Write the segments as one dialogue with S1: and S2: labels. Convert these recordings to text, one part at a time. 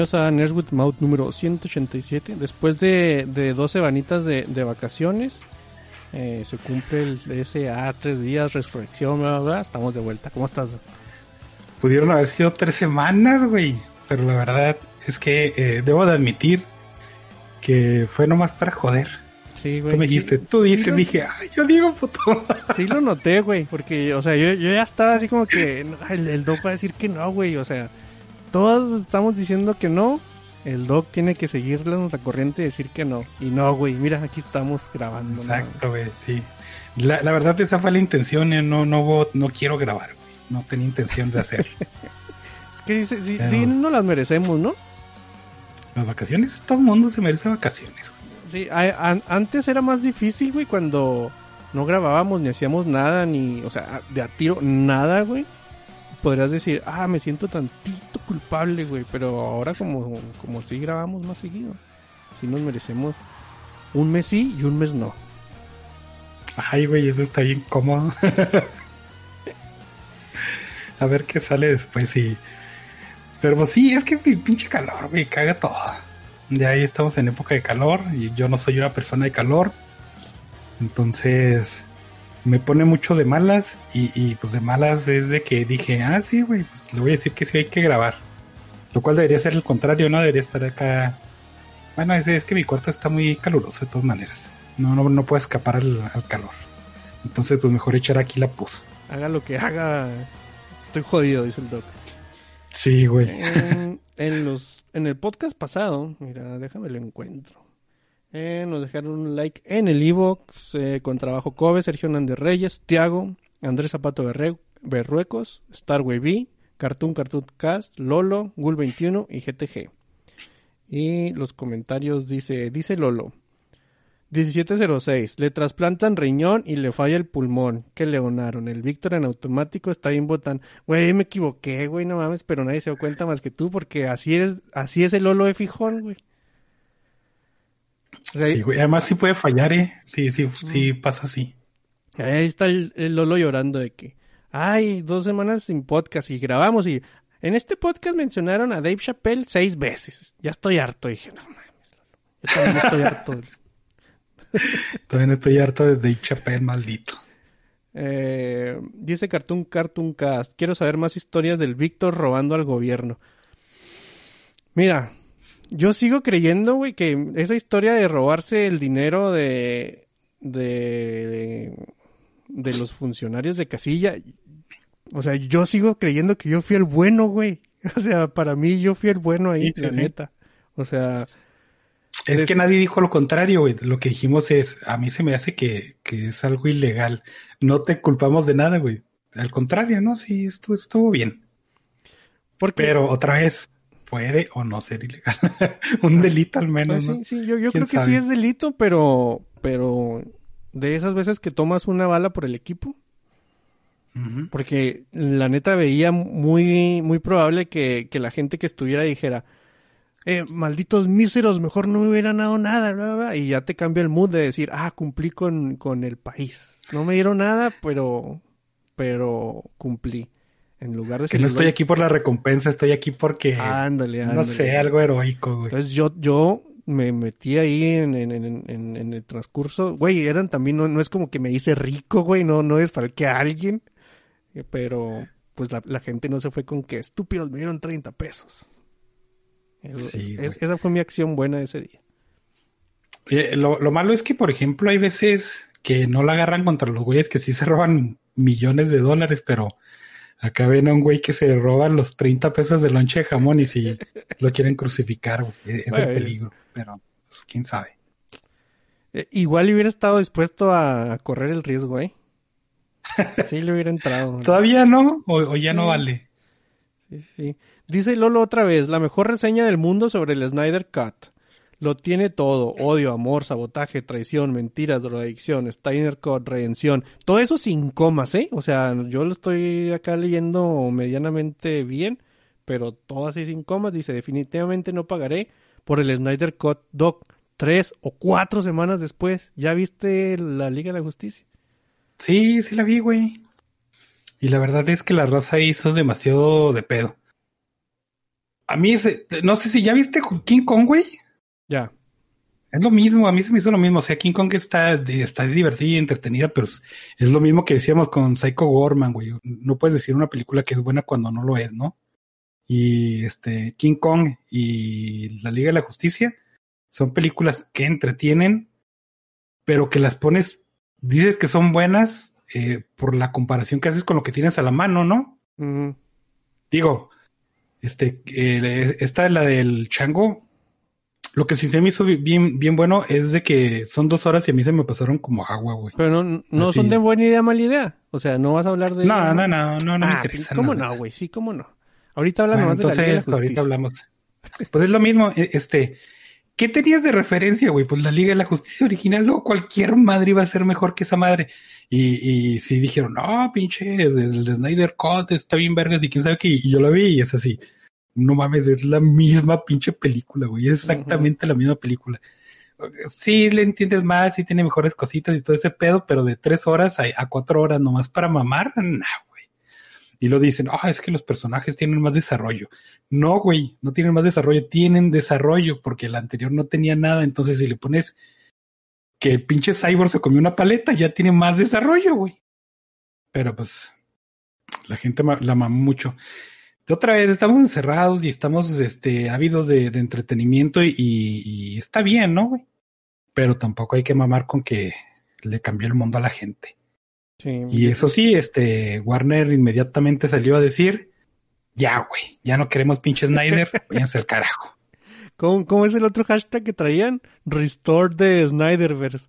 S1: Bienvenidos a Nerdwood Mouth número 187. Después de, de 12 vanitas de, de vacaciones, eh, se cumple el SA, tres días, resurrección, bla, bla, bla. Estamos de vuelta. ¿Cómo estás?
S2: Pudieron haber sido tres semanas, güey. Pero la verdad es que eh, debo de admitir que fue nomás para joder.
S1: Sí, güey.
S2: Tú me
S1: sí-
S2: dijiste, tú
S1: sí
S2: dices,
S1: lo-
S2: dije, ay, yo digo, puto.
S1: Sí lo noté, güey, porque, o sea, yo, yo ya estaba así como que el, el Doc va a decir que no, güey, o sea, todos estamos diciendo que no, el Doc tiene que seguirle la corriente y decir que no, y no, güey, mira, aquí estamos grabando.
S2: Exacto, güey, sí. La, la verdad, esa fue la intención. eh, No, no, no quiero grabar, güey. No tenía intención de hacer.
S1: Es que sí, sí,
S2: Pero-
S1: sí no las merecemos, ¿no?
S2: Las vacaciones, todo el mundo se merece vacaciones. güey.
S1: Sí, a- an- antes era más difícil, güey, cuando no grabábamos ni hacíamos nada, ni, o sea, de a tiro, nada, güey. Podrías decir, ah, me siento tantito culpable, güey, pero ahora como, como sí grabamos más seguido, sí nos merecemos un mes sí y un mes no.
S2: Ay, güey, eso está bien cómodo. A ver qué sale después, sí. Pero pues sí, es que mi pinche calor, güey, caga todo. Ya ahí estamos en época de calor y yo no soy una persona de calor. Entonces me pone mucho de malas y, y, pues de malas es de que dije, ah, sí, güey, pues le voy a decir que sí hay que grabar. Lo cual debería ser el contrario, ¿no? Debería estar acá. Bueno, es, es que mi cuarto está muy caluroso de todas maneras. No, no, no puedo escapar al, al calor. Entonces, pues mejor echar aquí la pus.
S1: Haga lo que haga, estoy jodido, dice el doc.
S2: Sí, güey.
S1: En, en los, en el podcast pasado, mira, déjame lo encuentro. Eh, nos dejaron un like en el Evox eh, con trabajo Kobe, Sergio Hernández Reyes, Tiago, Andrés Zapato Berruecos, Starway B, Cartoon Cartoon Cast, Lolo, Gul21 y GTG. Y los comentarios dice, dice Lolo. 1706. Le trasplantan riñón y le falla el pulmón. Que leonaron. El Víctor en automático está bien botán. Güey, me equivoqué, güey, no mames, pero nadie se dio cuenta más que tú porque así es, así es el Lolo de Fijón, güey.
S2: Sí, güey. Además, sí puede fallar, ¿eh? Sí, sí, sí pasa así.
S1: Ahí está el, el Lolo llorando de que, ay, dos semanas sin podcast y grabamos y en este podcast mencionaron a Dave Chappelle seis veces. Ya estoy harto. dije, no mames, Lolo. Yo también estoy harto.
S2: También estoy harto de Dave Chappelle, maldito.
S1: Eh, dice Cartoon Cartoon Cast, quiero saber más historias del Víctor robando al gobierno. Mira, yo sigo creyendo, güey, que esa historia de robarse el dinero de, de, de, de los funcionarios de casilla, o sea, yo sigo creyendo que yo fui el bueno, güey. O sea, para mí yo fui el bueno ahí,
S2: Sí, sí,
S1: la
S2: sí.
S1: neta. O sea,
S2: Es que nadie dijo lo contrario, güey. Lo que dijimos es, a mí se me hace que, que es algo ilegal. No te culpamos de nada, güey. Al contrario, ¿no? Sí, esto estuvo bien.
S1: porque...
S2: Pero otra vez, puede o no ser ilegal. Un delito al menos,
S1: Pues
S2: ¿no?
S1: sí, sí, yo, yo
S2: ¿Quién
S1: creo que
S2: sabe?
S1: sí es delito, pero, pero de esas veces que tomas una bala por el equipo, porque la neta veía muy, muy probable que, que la gente que estuviera dijera, eh, malditos míseros, mejor no me hubieran dado nada, bla, bla, bla", y ya te cambia el mood de decir, ah, cumplí con, con el país. No me dieron nada, pero, pero cumplí. En lugar de
S2: Que no estoy aquí por la recompensa, estoy aquí porque,
S1: Ándale,
S2: no
S1: ándale.
S2: sé, algo heroico, güey.
S1: Entonces yo, yo me metí ahí en, en, en, en, el transcurso. Güey, eran también, no, no es como que me hice rico, güey, no, no desfalqué a alguien. Eh, Pero, pues la, la gente no se fue con que estúpidos me dieron 30 pesos. Eso-
S2: Sí,
S1: es-
S2: güey.
S1: esa fue mi acción buena ese día.
S2: Oye, lo, lo malo es que, por ejemplo, hay veces que no la agarran contra los güeyes que sí se roban millones de dólares, pero acá ven a un güey que se roba los 30 pesos de lonche de jamón y si lo quieren crucificar, güey. Es es
S1: Bueno.
S2: el peligro, pero pues, quién sabe.
S1: Eh, igual hubiera estado dispuesto a correr el riesgo, ¿eh? Sí, le hubiera entrado.
S2: ¿Todavía no? ¿O, o ya no
S1: Sí.
S2: vale?
S1: Sí, sí, sí. Dice Lolo otra vez, la mejor reseña del mundo sobre el Snyder Cut. Lo tiene todo, odio, amor, sabotaje, traición, mentiras, drogadicción, Steiner Cut, redención. Todo eso sin comas, ¿eh? O sea, yo lo estoy acá leyendo medianamente bien, pero todo así sin comas. Dice, definitivamente no pagaré por el Snyder Cut Doc tres o cuatro semanas después. ¿Ya viste la Liga de la Justicia?
S2: Sí, sí la vi, güey. Y la verdad es que la raza hizo demasiado de pedo. a mí ese, no sé si ya viste King Kong, güey.
S1: Ya.
S2: Es lo mismo, a mí se me hizo lo mismo. O sea, King Kong está, está divertida y entretenida, pero es lo mismo que decíamos con Psycho Gorman, güey. No puedes decir una película que es buena cuando no lo es, ¿no? Y este, King Kong y La Liga de la Justicia son películas que entretienen, pero que las pones, dices que son buenas eh, por la comparación que haces con lo que tienes a la mano, ¿no? Digo, este, eh, esta es la del chango, lo que sí se me hizo bien, bien bueno es de que son dos horas y a mí se me pasaron como agua, güey.
S1: Pero no, no son de buena idea, mala idea. O sea, no vas a hablar de.
S2: No, no, no, no, no, me ah, interesa.
S1: ¿Cómo no, güey? Sí, cómo no. Ahorita hablamos bueno, entonces, de la Liga
S2: ahorita hablamos. Pues es lo mismo, e, este. ¿Qué tenías de referencia, güey? Pues la Liga de la Justicia original, no, cualquier madre iba a ser mejor que esa madre. Y, y sí dijeron, no, pinche, el, Snyder Cut está bien vergas y quién sabe qué. Y yo lo vi y es así no mames, es la misma pinche película, güey, es exactamente la misma película. Sí, le entiendes más, sí tiene mejores cositas y todo ese pedo, pero de tres horas a, cuatro horas nomás para mamar, nah, güey. Y lo dicen, ah, es que los personajes tienen más desarrollo. No, güey, no tienen más desarrollo, tienen desarrollo, porque el anterior no tenía nada, entonces si le pones que el pinche Cyborg se comió una paleta, ya tiene más desarrollo, güey. Pero pues, la gente la mamó mucho otra vez estamos encerrados y estamos este, ávidos de, entretenimiento y, está bien, ¿no, güey? Pero tampoco hay que mamar con que le cambió el mundo a la gente. Sí, y eso sí, este, Warner inmediatamente salió a decir, ya, güey, ya no queremos pinche Snyder, váyanse al carajo.
S1: ¿Cómo, ¿Cómo, es el otro hashtag que traían? Restore the Snyderverse.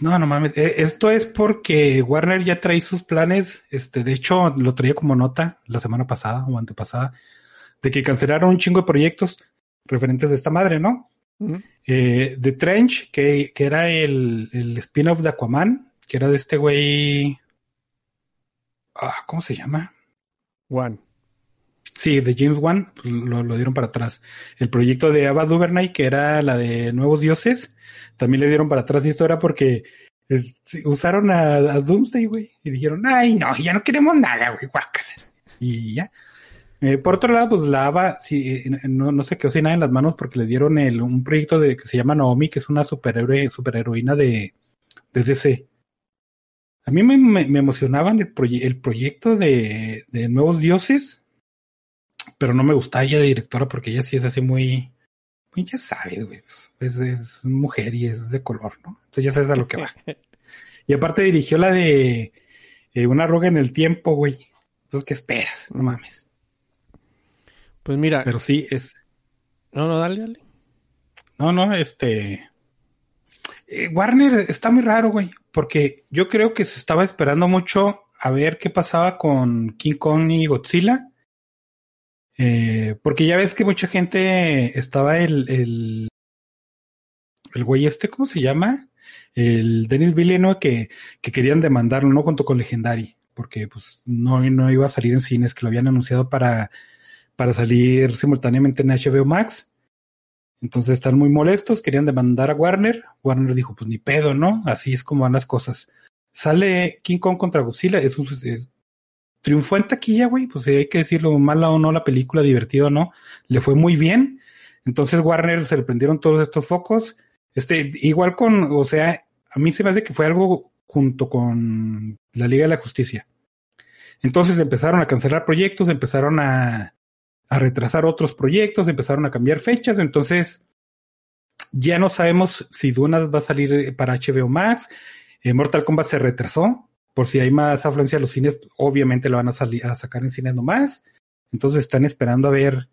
S2: No, no mames. Eh, esto es porque Warner ya trae sus planes. Este, de hecho, lo traía como nota la semana pasada o antepasada de que cancelaron un chingo de proyectos referentes a esta madre, ¿no? eh, The Trench, que, que era el, el spin-off de Aquaman, que era de este güey. Ah, ¿Cómo se llama?
S1: One.
S2: Sí, de James Wan, pues, lo, dieron para atrás. El proyecto de Ava DuVernay, que era la de Nuevos Dioses, también le dieron para atrás y esto era porque eh, usaron a, Doomsday, güey, y dijeron, ay, no, ya no queremos nada, güey, guácala. Y ya. Eh, por otro lado, pues la Ava, sí, eh, no, no se quedó sin nada en las manos porque le dieron el, un proyecto de, que se llama Naomi, que es una superhéroe, superheroína de, de DC. A mí me, emocionaban el, el proyecto de, de Nuevos Dioses, pero no me gustaba ella de directora porque ella sí es así muy, muy ya sabes, güey, pues, es, mujer y es de color, ¿no? Entonces ya sabes a lo que va. y aparte dirigió la de eh, Una arruga en el tiempo, güey. Entonces, ¿qué esperas? No mames.
S1: Pues mira.
S2: Pero sí, es.
S1: No, no, dale, dale.
S2: No, no, este. Eh, Warner está muy raro, güey, porque yo creo que se estaba esperando mucho a ver qué pasaba con King Kong y Godzilla eh, porque ya ves que mucha gente estaba el, el, el güey este, ¿cómo se llama? El Dennis Villeneuve que, que querían demandarlo, ¿no? Junto con Legendary, porque pues no, no iba a salir en cines, que lo habían anunciado para, para salir simultáneamente en HBO Max. Entonces están muy molestos, querían demandar a Warner. Warner dijo, pues ni pedo, ¿no? Así es como van las cosas. Sale King Kong contra Godzilla, es, un, es, triunfó en taquilla, güey, pues hay que decirlo, mala o no la película, divertida o no, le fue muy bien. Entonces Warner se le prendieron todos estos focos. Este, igual con, o sea, a mí se me hace que fue algo junto con la Liga de la Justicia. Entonces empezaron a cancelar proyectos, empezaron a, a retrasar otros proyectos, empezaron a cambiar fechas, entonces ya no sabemos si Dunas va a salir para HBO Max, eh, Mortal Kombat se retrasó, por si hay más afluencia a los cines, obviamente lo van a, salir, a sacar en cines nomás. Entonces están esperando a ver,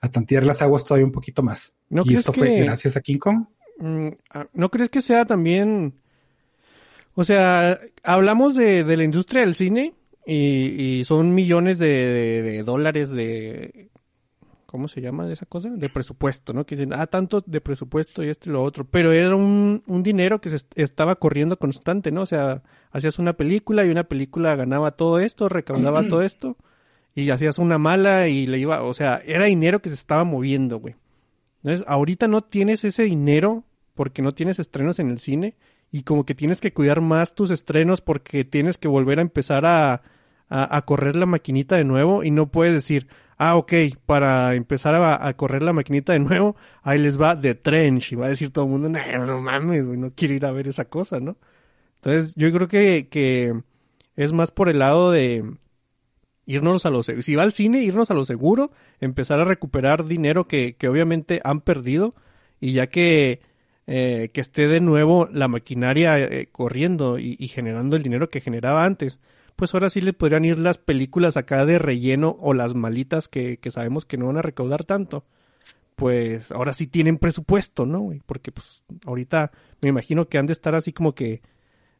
S2: a tantear las aguas todavía un poquito más. ¿No y esto fue gracias a King Kong.
S1: Mm, ah, ¿No crees que sea también... O sea, hablamos de, de la industria del cine y, y son millones de, de, dólares de ¿cómo se llama esa cosa? De presupuesto, ¿no? Que dicen, ah, tanto de presupuesto y esto y lo otro. Pero era un, un dinero que se estaba corriendo constante, ¿no? O sea, hacías una película y una película ganaba todo esto, recaudaba todo esto. Y hacías una mala y le iba, o sea, era dinero que se estaba moviendo, güey. Entonces, ahorita no tienes ese dinero porque no tienes estrenos en el cine y como que tienes que cuidar más tus estrenos porque tienes que volver a empezar a, a, a correr la maquinita de nuevo y no puedes decir, ah, ok, para empezar a, correr la maquinita de nuevo, ahí les va The Trench. Y va a decir todo el mundo, no, mames, güey, no quiero ir a ver esa cosa, ¿no? Entonces, yo creo que, que es más por el lado de irnos a lo seguro. Si va al cine, irnos a lo seguro, empezar a recuperar dinero que, que obviamente han perdido. Y ya que, eh, que esté de nuevo la maquinaria eh, corriendo y generando el dinero que generaba antes pues ahora sí le podrían ir las películas acá de relleno o las malitas que, que sabemos que no van a recaudar tanto. Pues ahora sí tienen presupuesto, ¿no? Porque pues ahorita me imagino que han de estar así como que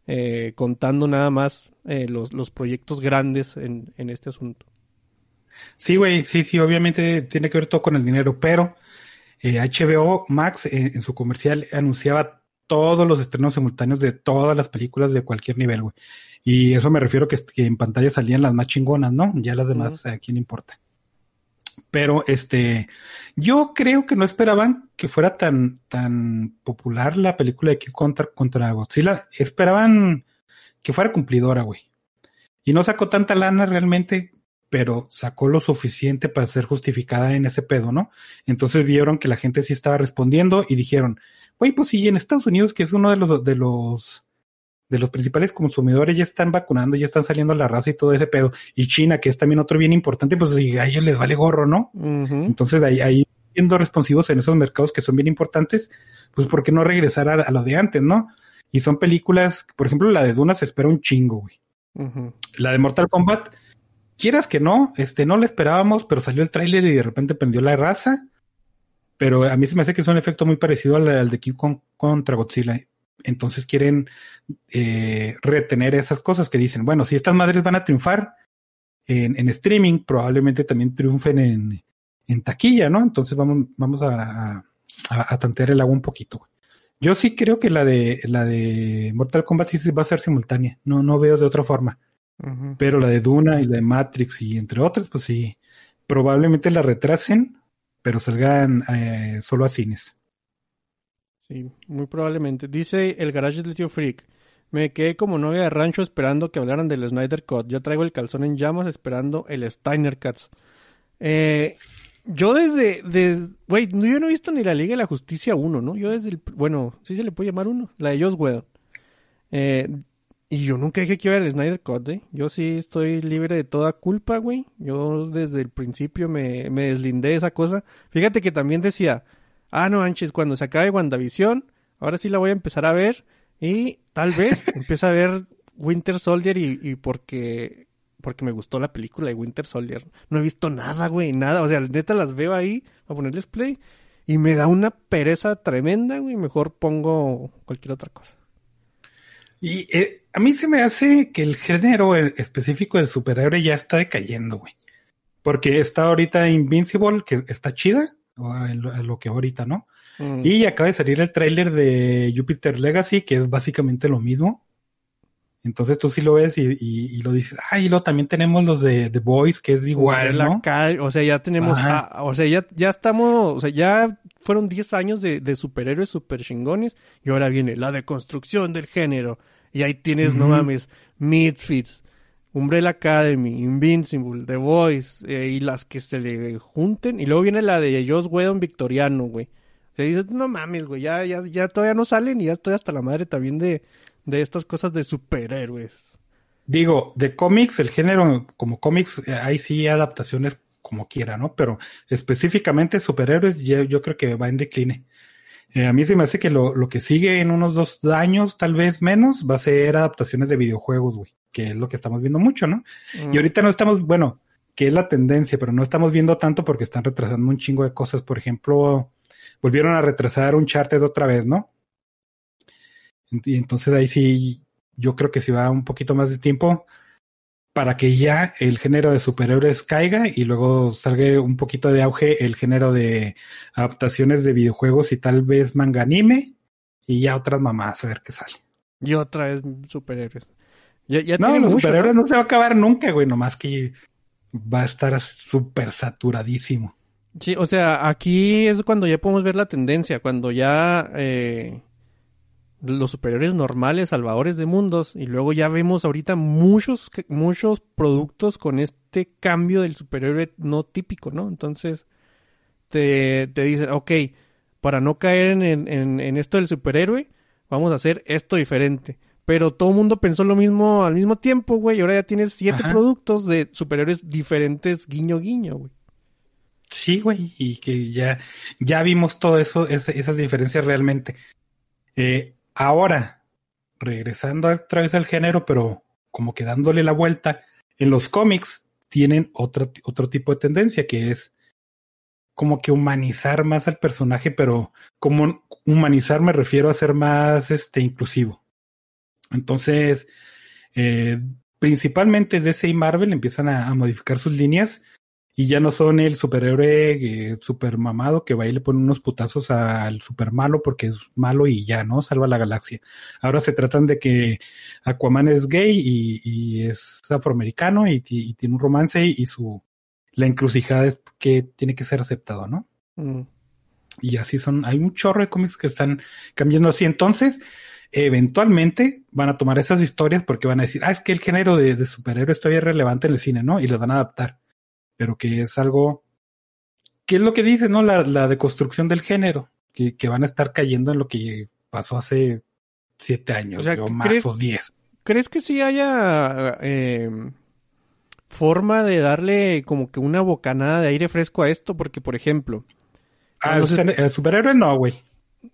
S1: eh, contando nada más eh, los, los proyectos grandes en, en este asunto.
S2: Sí, güey, sí, sí, obviamente tiene que ver todo con el dinero, pero eh, HBO Max en su comercial anunciaba todos los estrenos simultáneos de todas las películas de cualquier nivel, güey. Y eso me refiero que, que en pantalla salían las más chingonas, ¿no? Ya las demás, ¿a quién importa? Pero este, yo creo que no esperaban que fuera tan, tan popular la película de King contra, contra Godzilla. Esperaban que fuera cumplidora, güey. Y no sacó tanta lana realmente, pero sacó lo suficiente para ser justificada en ese pedo, ¿no? Entonces vieron que la gente sí estaba respondiendo y dijeron, güey, pues sí, en Estados Unidos, que es uno de los, de los de los principales consumidores ya están vacunando, ya están saliendo a la raza y todo ese pedo. Y China, que es también otro bien importante, pues a ellos les vale gorro, ¿no? Entonces ahí, ahí siendo responsivos en esos mercados que son bien importantes, pues ¿por qué no regresar a, lo de antes, no? Y son películas, por ejemplo, la de Duna se espera un chingo, güey. La de Mortal Kombat, quieras que no, este, no la esperábamos, pero salió el tráiler y de repente prendió la raza. Pero a mí se me hace que es un efecto muy parecido al, al de King Kong contra Godzilla entonces quieren eh, retener esas cosas que dicen, bueno, si estas madres van a triunfar en, en streaming, probablemente también triunfen en, en, taquilla, ¿no? Entonces vamos, vamos a, a, a, tantear el agua un poquito. Yo sí creo que la de, la de Mortal Kombat sí va a ser simultánea, no, no veo de otra forma. Pero la de Duna y la de Matrix y entre otras, pues sí, probablemente la retrasen, pero salgan eh, solo a cines.
S1: Sí, muy probablemente. Dice el garage del tío Freak. Me quedé como novia de rancho esperando que hablaran del Snyder Cut. Ya traigo el calzón en llamas esperando el Steiner Cuts. Eh, yo desde, güey, yo no he visto ni la Liga de la Justicia 1, ¿no? Yo desde el, bueno, sí se le puede llamar uno, la de Joss Whedon. Eh, y yo nunca dije que iba el Snyder Cut, ¿eh? Yo sí estoy libre de toda culpa, güey. Yo desde el principio me, me deslindé de esa cosa. Fíjate que también decía, ah, no manches, cuando se acabe WandaVision, ahora sí la voy a empezar a ver y tal vez empiece a ver Winter Soldier y, y porque porque me gustó la película de Winter Soldier. No he visto nada, güey, nada. O sea, neta las veo ahí a ponerles play y me da una pereza tremenda, güey. Mejor pongo cualquier otra cosa.
S2: Y eh, a mí se me hace que el género específico del superhéroe ya está decayendo, güey. Porque está ahorita Invincible, que está chida, lo que ahorita, ¿no? Mm. Y acaba de salir el tráiler de Jupiter Legacy, que es básicamente lo mismo. Entonces tú sí lo ves y, y, lo dices, ah, y luego también tenemos los de The Boys, que es igual, ¿no?
S1: o sea, ya tenemos, o sea, ya, ya estamos, o sea, ya fueron 10 años de, de superhéroes super chingones y ahora viene la deconstrucción del género. Y ahí tienes, no mames, Midfits, Umbrella Academy, Invincible, The Voice, eh, y las que se le junten. Y luego viene la de Joss Whedon victoriano, güey. Se dice, no mames, güey, ya, ya, ya todavía no salen y ya estoy hasta la madre también de, de estas cosas de superhéroes.
S2: Digo, de cómics, el género como cómics, eh, hay sí adaptaciones como quiera, ¿no? Pero específicamente superhéroes, yo, yo creo que va en decline. Eh, a mí se me hace que lo, lo que sigue en unos dos años, tal vez menos, va a ser adaptaciones de videojuegos, güey que es lo que estamos viendo mucho, ¿no? Y mm. ahorita no estamos, bueno, que es la tendencia, pero no estamos viendo tanto porque están retrasando un chingo de cosas. Por ejemplo, volvieron a retrasar un charter otra vez, ¿no? Y entonces ahí sí, yo creo que si va un poquito más de tiempo para que ya el género de superhéroes caiga y luego salga un poquito de auge el género de adaptaciones de videojuegos y tal vez manga anime y ya otras mamás a ver qué sale.
S1: Y otra vez superhéroes
S2: no, los superhéroes ¿no? se va a acabar nunca, güey, nomás que va a estar súper saturadísimo.
S1: Sí, o sea, aquí es cuando ya podemos ver la tendencia, cuando ya, eh, los superiores normales, salvadores de mundos, y luego ya vemos ahorita muchos, muchos productos con este cambio del superhéroe no típico, ¿no? Entonces, te, te dicen, ok, para no caer en, en, en esto del superhéroe, vamos a hacer esto diferente. Pero todo el mundo pensó lo mismo al mismo tiempo, güey, y ahora ya tienes siete productos de superhéroes diferentes, guiño, guiño, güey.
S2: Sí, güey, y que ya, ya vimos todo eso, esas diferencias realmente. Eh, Ahora, regresando otra vez al género, pero como que dándole la vuelta, en los cómics tienen otro, otro tipo de tendencia que es como que humanizar más al personaje, pero como humanizar me refiero a ser más este inclusivo. Entonces, eh, principalmente DC y Marvel empiezan a, modificar sus líneas y ya no son el superhéroe eh, super mamado que va y le pone unos putazos al super malo porque es malo y ya, ¿no? Salva la galaxia. Ahora se tratan de que Aquaman es gay y, es afroamericano y, tiene un romance y, su la encrucijada es que tiene que ser aceptado, ¿no? Mm. Y así son, hay un chorro de cómics que están cambiando así. Entonces, eventualmente van a tomar esas historias porque van a decir, ah, es que el género de, de superhéroes todavía es relevante en el cine, ¿no? Y los van a adaptar pero que es algo, ¿qué es lo que dice, no? La, la deconstrucción del género, que, que van a estar cayendo en lo que pasó hace siete años, o, más o diez.
S1: ¿Crees que sí haya eh, forma de darle como que una bocanada de aire fresco a esto? Porque, por ejemplo...
S2: Ah, el, se... superhéroe no, güey.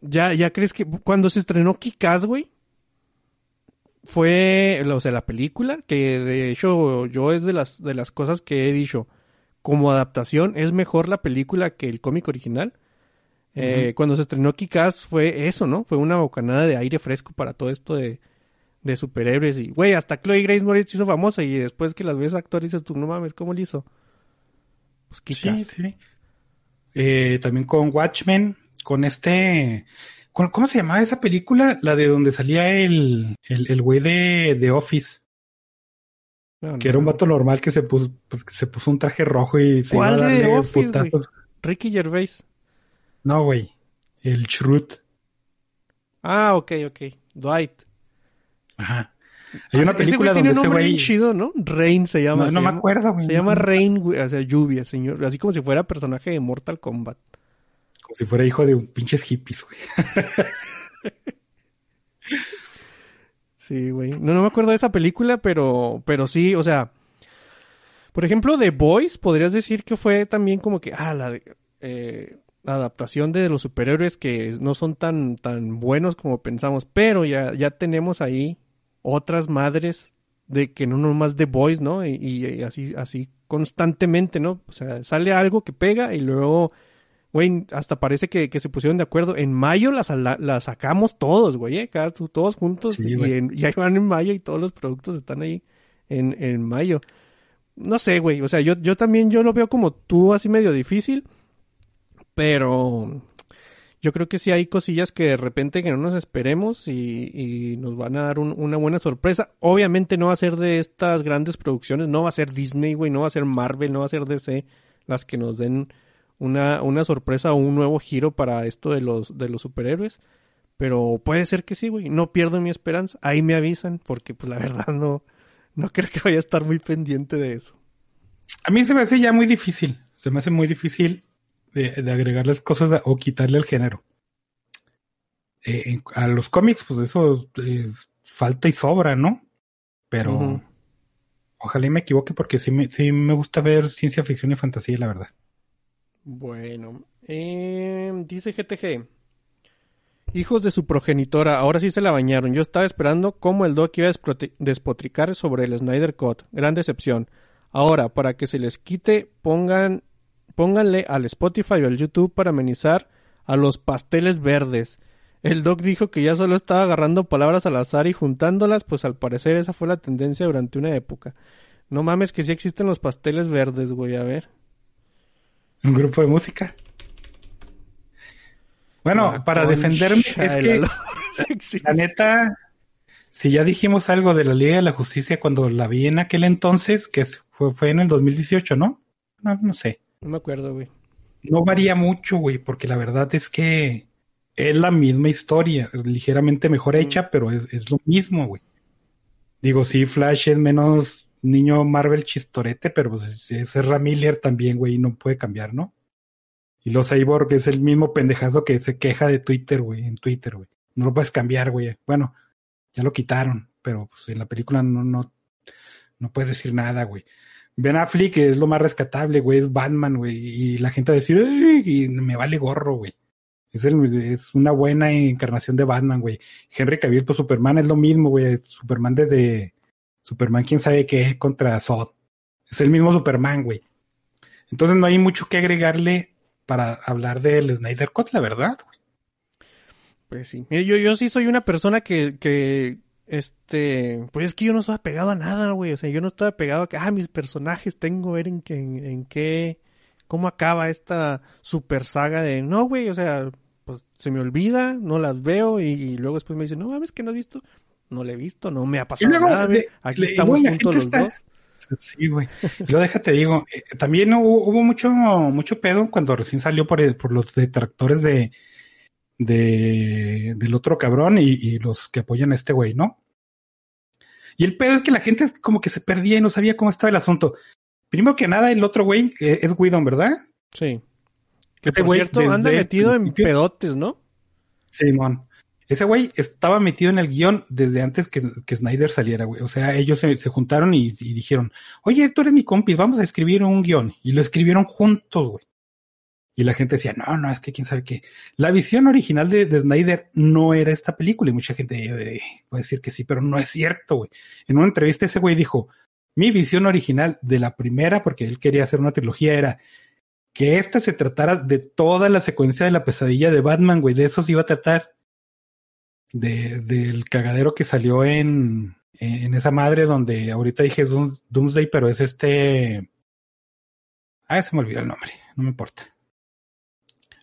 S1: Ya, ya crees que cuando se estrenó Kikaz, güey, fue, o sea, la película, que de hecho yo es de las, de las cosas que he dicho, como adaptación es mejor la película que el cómic original. Eh, cuando se estrenó Kikaz fue eso, ¿no? Fue una bocanada de aire fresco para todo esto de, de superhéroes. Y, güey, hasta Chloe Grace Moritz hizo famosa y después que las ves actores dices tú, no mames, ¿cómo lo hizo?
S2: Pues Kikaz. Sí, sí. Eh, también con Watchmen, con este... ¿Cómo se llamaba esa película? La de donde salía el, el, güey de, de Office que era un vato normal que se puso, pues, se puso un traje rojo y se iba a darle
S1: putazos. Ricky Gervais.
S2: No, güey. El Shrut.
S1: Ah, ok, ok. Dwight.
S2: Ajá. Hay una película donde ese güey.
S1: chido, ¿no? Rain se llama.
S2: No,
S1: me
S2: acuerdo, güey.
S1: Se llama Rain, o sea, lluvia, señor. Así como si fuera personaje de Mortal Kombat.
S2: Como si fuera hijo de un pinche hippies, güey.
S1: Sí, güey. No, no me acuerdo de esa película, pero, pero sí, o sea. Por ejemplo, The Boys, podrías decir que fue también como que, ah, la, eh, adaptación de los superhéroes que no son tan, tan buenos como pensamos, pero ya, ya tenemos ahí otras madres de que no nomás The Boys, ¿no? Y, y, así, así constantemente, ¿no? O sea, sale algo que pega y luego Güey, hasta parece que, que, se pusieron de acuerdo. En mayo la, la sacamos todos, güey, ¿eh? todos juntos. y, y, ahí van en mayo y todos los productos están ahí en, en mayo. No sé, güey. O sea, yo, yo también yo lo veo como tú, así medio difícil. Pero yo creo que sí hay cosillas que de repente que no nos esperemos y, y nos van a dar una buena sorpresa. Obviamente no va a ser de estas grandes producciones, no va a ser Disney, güey, no va a ser Marvel, no va a ser DC las que nos den una, una sorpresa o un nuevo giro para esto de los, de los superhéroes. Pero puede ser que sí, güey. No pierdo mi esperanza. Ahí me avisan, porque pues la verdad no, no creo que vaya a estar muy pendiente de eso.
S2: A mí se me hace ya muy difícil. Se me hace muy difícil de, de agregarles cosas o quitarle el género. Eh, a los cómics, pues eso eh, falta y sobra, ¿no? Pero ojalá y me equivoque porque sí me, sí me gusta ver ciencia ficción y fantasía, la verdad.
S1: Bueno, eh, dice GTG. Hijos de su progenitora, ahora sí se la bañaron. Yo estaba esperando cómo el Doc iba a despotricar sobre el Snyder Cut. Gran decepción. Ahora, para que se les quite, pongan, pónganle al Spotify o al YouTube para amenizar a los pasteles verdes. El Doc dijo que ya solo estaba agarrando palabras al azar y juntándolas, pues al parecer esa fue la tendencia durante una época. No mames que sí existen los pasteles verdes, güey, a ver
S2: un grupo de música. Bueno, para defenderme es que la neta, si ya dijimos algo de la Liga de la Justicia cuando la vi en aquel entonces, que fue, fue en el 2018, ¿no? ¿no? No sé.
S1: No me acuerdo, güey.
S2: No varía mucho, güey, porque la verdad es que es la misma historia, ligeramente mejor hecha, pero es, es lo mismo, güey. Digo, sí, Flash es menos niño Marvel chistorete, pero pues es Ezra Miller también, güey, y no puede cambiar, ¿no? Y los Cyborg es el mismo pendejazo que se queja de Twitter, güey, en Twitter, güey. No lo puedes cambiar, güey. Bueno, ya lo quitaron, pero pues en la película no, no, no puedes decir nada, güey. Ben Affleck es lo más rescatable, güey, es Batman, güey, y la gente va a decir, y me vale gorro, güey. Es, es una buena encarnación de Batman, güey. Henry Cavill, pues Superman es lo mismo, güey. Superman desde Superman, quién sabe qué, contra Zod. Es el mismo Superman, güey. Entonces no hay mucho que agregarle para hablar del Snyder Cut, la verdad, güey.
S1: Pues sí. Mira, yo, yo sí soy una persona que, que, este, pues es que yo no estoy apegado a nada, güey. O sea, yo no estoy apegado a que, ah, mis personajes tengo ver en, en, en qué, cómo acaba esta super saga de, no, güey, o sea, pues se me olvida, no las veo y, luego después me dicen, no mames que no has visto, no le he visto, no me ha pasado nada, güey. Aquí estamos juntos los dos.
S2: Sí, güey. Y luego déjate digo, eh, también hubo, hubo, mucho, mucho pedo cuando recién salió por, por los detractores de, de, del otro cabrón y, y los que apoyan a este güey, ¿no? Y el pedo es que la gente como que se perdía y no sabía cómo estaba el asunto. Primero que nada, el otro güey eh, es Guidon, ¿verdad?
S1: Sí. Que por cierto anda metido en pedotes, ¿no?
S2: Simón. Ese güey estaba metido en el guion desde antes que, que Snyder saliera, güey. O sea, ellos se, se juntaron y, dijeron, oye, tú eres mi compi, vamos a escribir un guion. Y lo escribieron juntos, güey. Y la gente decía, no, no, es que quién sabe qué. La visión original de, de Snyder no era esta película. Y mucha gente eh, puede decir que sí, pero no es cierto, güey. En una entrevista ese güey dijo, mi visión original de la primera, porque él quería hacer una trilogía, era que esta se tratara de toda la secuencia de la pesadilla de Batman, güey. De eso se iba a tratar. De, del cagadero que salió en, en esa madre donde ahorita dije Doomsday, pero es este. Ah, se me olvidó el nombre, no me importa.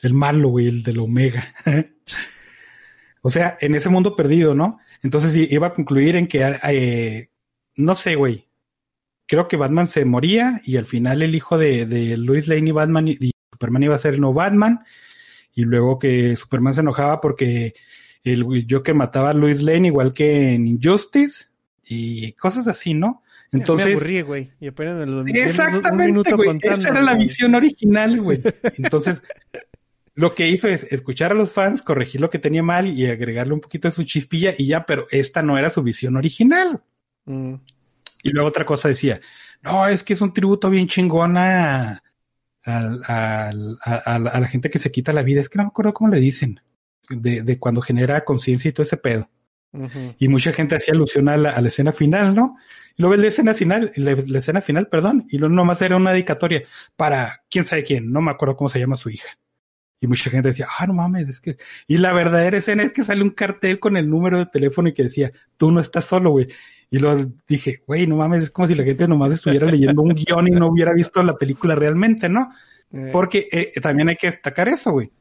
S2: El malo, güey, el del Omega. o sea, en ese mundo perdido, ¿no? Entonces iba a concluir en que, eh, no sé, güey, creo que Batman se moría y al final el hijo de, de Lois Lane y Batman y, Superman iba a ser el nuevo Batman y luego que Superman se enojaba porque el Joker mataba a Lois Lane igual que en Injustice y cosas así, ¿no? Entonces, me
S1: aburrí, güey. Y apenas
S2: lo, exactamente, güey. Esa era la visión original, güey. Entonces, lo que hizo es escuchar a los fans, corregir lo que tenía mal y agregarle un poquito de su chispilla y ya, pero esta no era su visión original. Mm. Y luego otra cosa decía, no, es que es un tributo bien chingón a, a, a, la gente que se quita la vida. Es que no me acuerdo cómo le dicen, de, de cuando genera conciencia y todo ese pedo. Y mucha gente hacía alusión a la, a la, escena final, ¿no? Y luego la escena final, la, la, escena final, perdón, y luego nomás era una dedicatoria para quién sabe quién, no me acuerdo cómo se llama su hija. Y mucha gente decía, ah, no mames, es que. Y la verdadera escena es que sale un cartel con el número de teléfono y que decía, tú no estás solo, güey. Y lo dije, güey, no mames, es como si la gente nomás estuviera leyendo un guion y no hubiera visto la película realmente, ¿no? Eh. Porque eh, también hay que destacar eso, güey.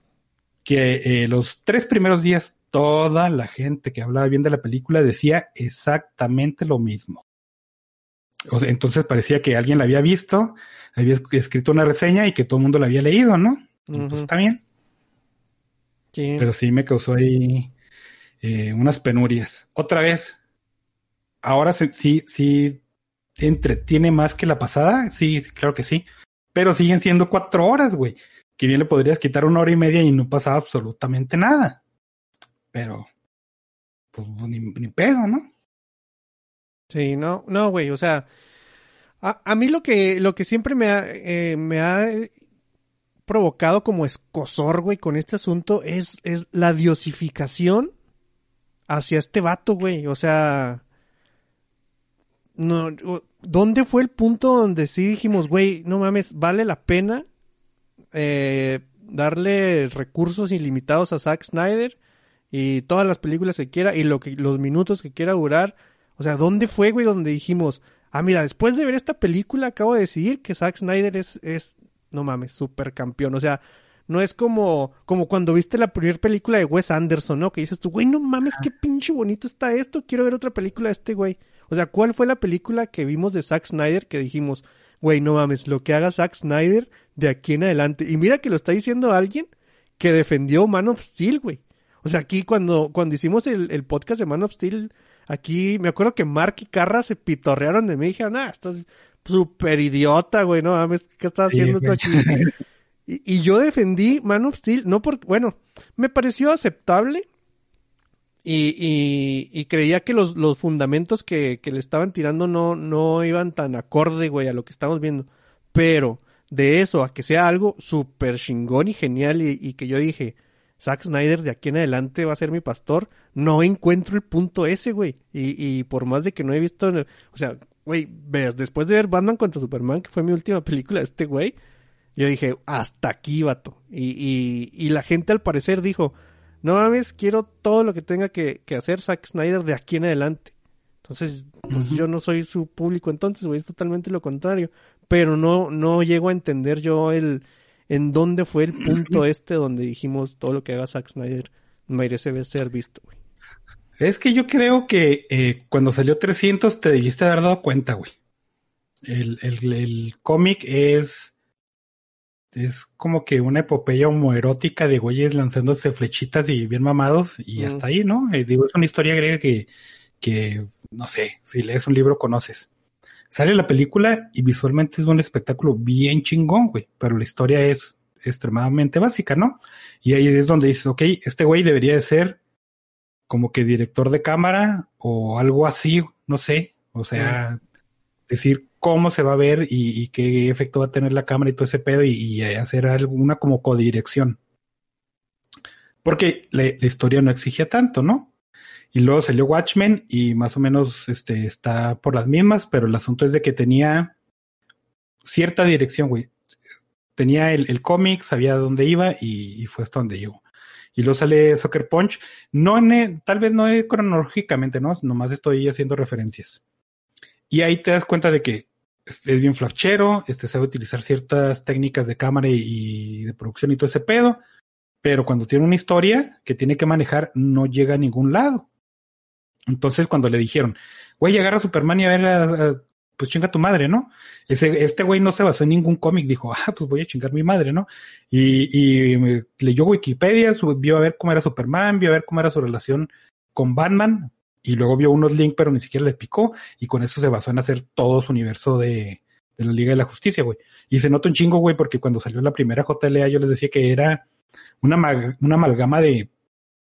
S2: Que eh, los tres primeros días toda la gente que hablaba bien de la película decía exactamente lo mismo. O sea, entonces parecía que alguien la había visto, había escrito una reseña y que todo el mundo la había leído, ¿no? Entonces está bien. Sí. Pero sí me causó ahí unas penurias. Otra vez, ahora sí, sí entretiene más que la pasada, sí, sí, claro que sí, pero siguen siendo cuatro horas, güey, que bien le podrías quitar una hora y media y no pasaba absolutamente nada. Pero, pues, ni, ni pedo, ¿no?
S1: Sí, no, no, güey, o sea, a, a, mí lo que, lo que siempre me ha, eh, me ha provocado como escosor, güey, con este asunto es, es la diosificación hacia este vato, güey, o sea, no, ¿dónde fue el punto donde sí dijimos, güey, no mames, vale la pena eh, darle recursos ilimitados a Zack Snyder y todas las películas que quiera y lo que, los minutos que quiera durar? O sea, ¿dónde fue, güey, donde dijimos, ah, mira, después de ver esta película acabo de decidir que Zack Snyder es, es no mames, super campeón. O sea, no es como, como cuando viste la primera película de Wes Anderson, ¿no? Que dices tú, güey, no mames, qué pinche bonito está esto, quiero ver otra película de este güey. O sea, ¿cuál fue la película que vimos de Zack Snyder que dijimos, güey, no mames, lo que haga Zack Snyder de aquí en adelante? Y mira que lo está diciendo alguien que defendió Man of Steel, güey. O sea, aquí cuando, cuando hicimos el, el podcast de Man of Steel, aquí me acuerdo que Mark y Carra se pitorrearon de mí y dijeron, ah, estás súper idiota, güey, no mames, ¿qué estás haciendo tú aquí? y, y, yo defendí Man of Steel, no porque, bueno, me pareció aceptable y, y, y creía que los, los fundamentos que, que, le estaban tirando no, no iban tan acorde, güey, a lo que estamos viendo. Pero de eso a que sea algo súper chingón y genial y, y, que yo dije, Zack Snyder de aquí en adelante va a ser mi pastor, no encuentro el punto ese, güey. Y, y por más de que no he visto, o sea, güey, después de ver Batman contra Superman, que fue mi última película de este güey, yo dije, hasta aquí, vato. Y, y, y la gente al parecer dijo, no mames, quiero todo lo que tenga que, que hacer Zack Snyder de aquí en adelante. Entonces, pues yo no soy su público entonces, güey, es totalmente lo contrario. Pero no, no llego a entender yo el, en dónde fue el punto este donde dijimos todo lo que haga Zack Snyder merece ser visto, güey.
S2: Es que yo creo que eh, cuando salió 300 te debiste haber dado cuenta, güey. El, el, el cómic es es como que una epopeya homoerótica de güeyes lanzándose flechitas y bien mamados y mm. hasta ahí, ¿no? Eh, digo, es una historia griega que, que, no sé, si lees un libro conoces. Sale la película y visualmente es un espectáculo bien chingón, güey, pero la historia es extremadamente básica, ¿no? Y ahí es donde dices, ok, este güey debería de ser como que director de cámara o algo así, no sé, o sea, decir cómo se va a ver y, y, qué efecto va a tener la cámara y todo ese pedo y, y hacer alguna como codirección. Porque la, la, historia no exigía tanto, ¿no? Y luego salió Watchmen y más o menos este, está por las mismas, pero el asunto es de que tenía cierta dirección, güey. Tenía el, el cómic, sabía dónde iba y, y, fue hasta donde llegó. Y luego sale Soccer Punch, no en, tal vez no es cronológicamente, ¿no? Nomás estoy haciendo referencias. Y ahí te das cuenta de que es bien flachero, este sabe utilizar ciertas técnicas de cámara y, de producción y todo ese pedo, pero cuando tiene una historia que tiene que manejar no llega a ningún lado. Entonces cuando le dijeron, güey, agarra a Superman y a ver, a, a, pues chinga tu madre, ¿no? Ese, este güey no se basó en ningún cómic, dijo, ah, pues voy a chingar mi madre, ¿no? Y, y leyó Wikipedia, vio a ver cómo era Superman, vio a ver cómo era su relación con Batman, y luego vio unos links, pero ni siquiera les picó, y con eso se basó en hacer todo su universo de, de la Liga de la Justicia, güey. Y se nota un chingo, güey, porque cuando salió la primera JLA yo les decía que era una, una amalgama de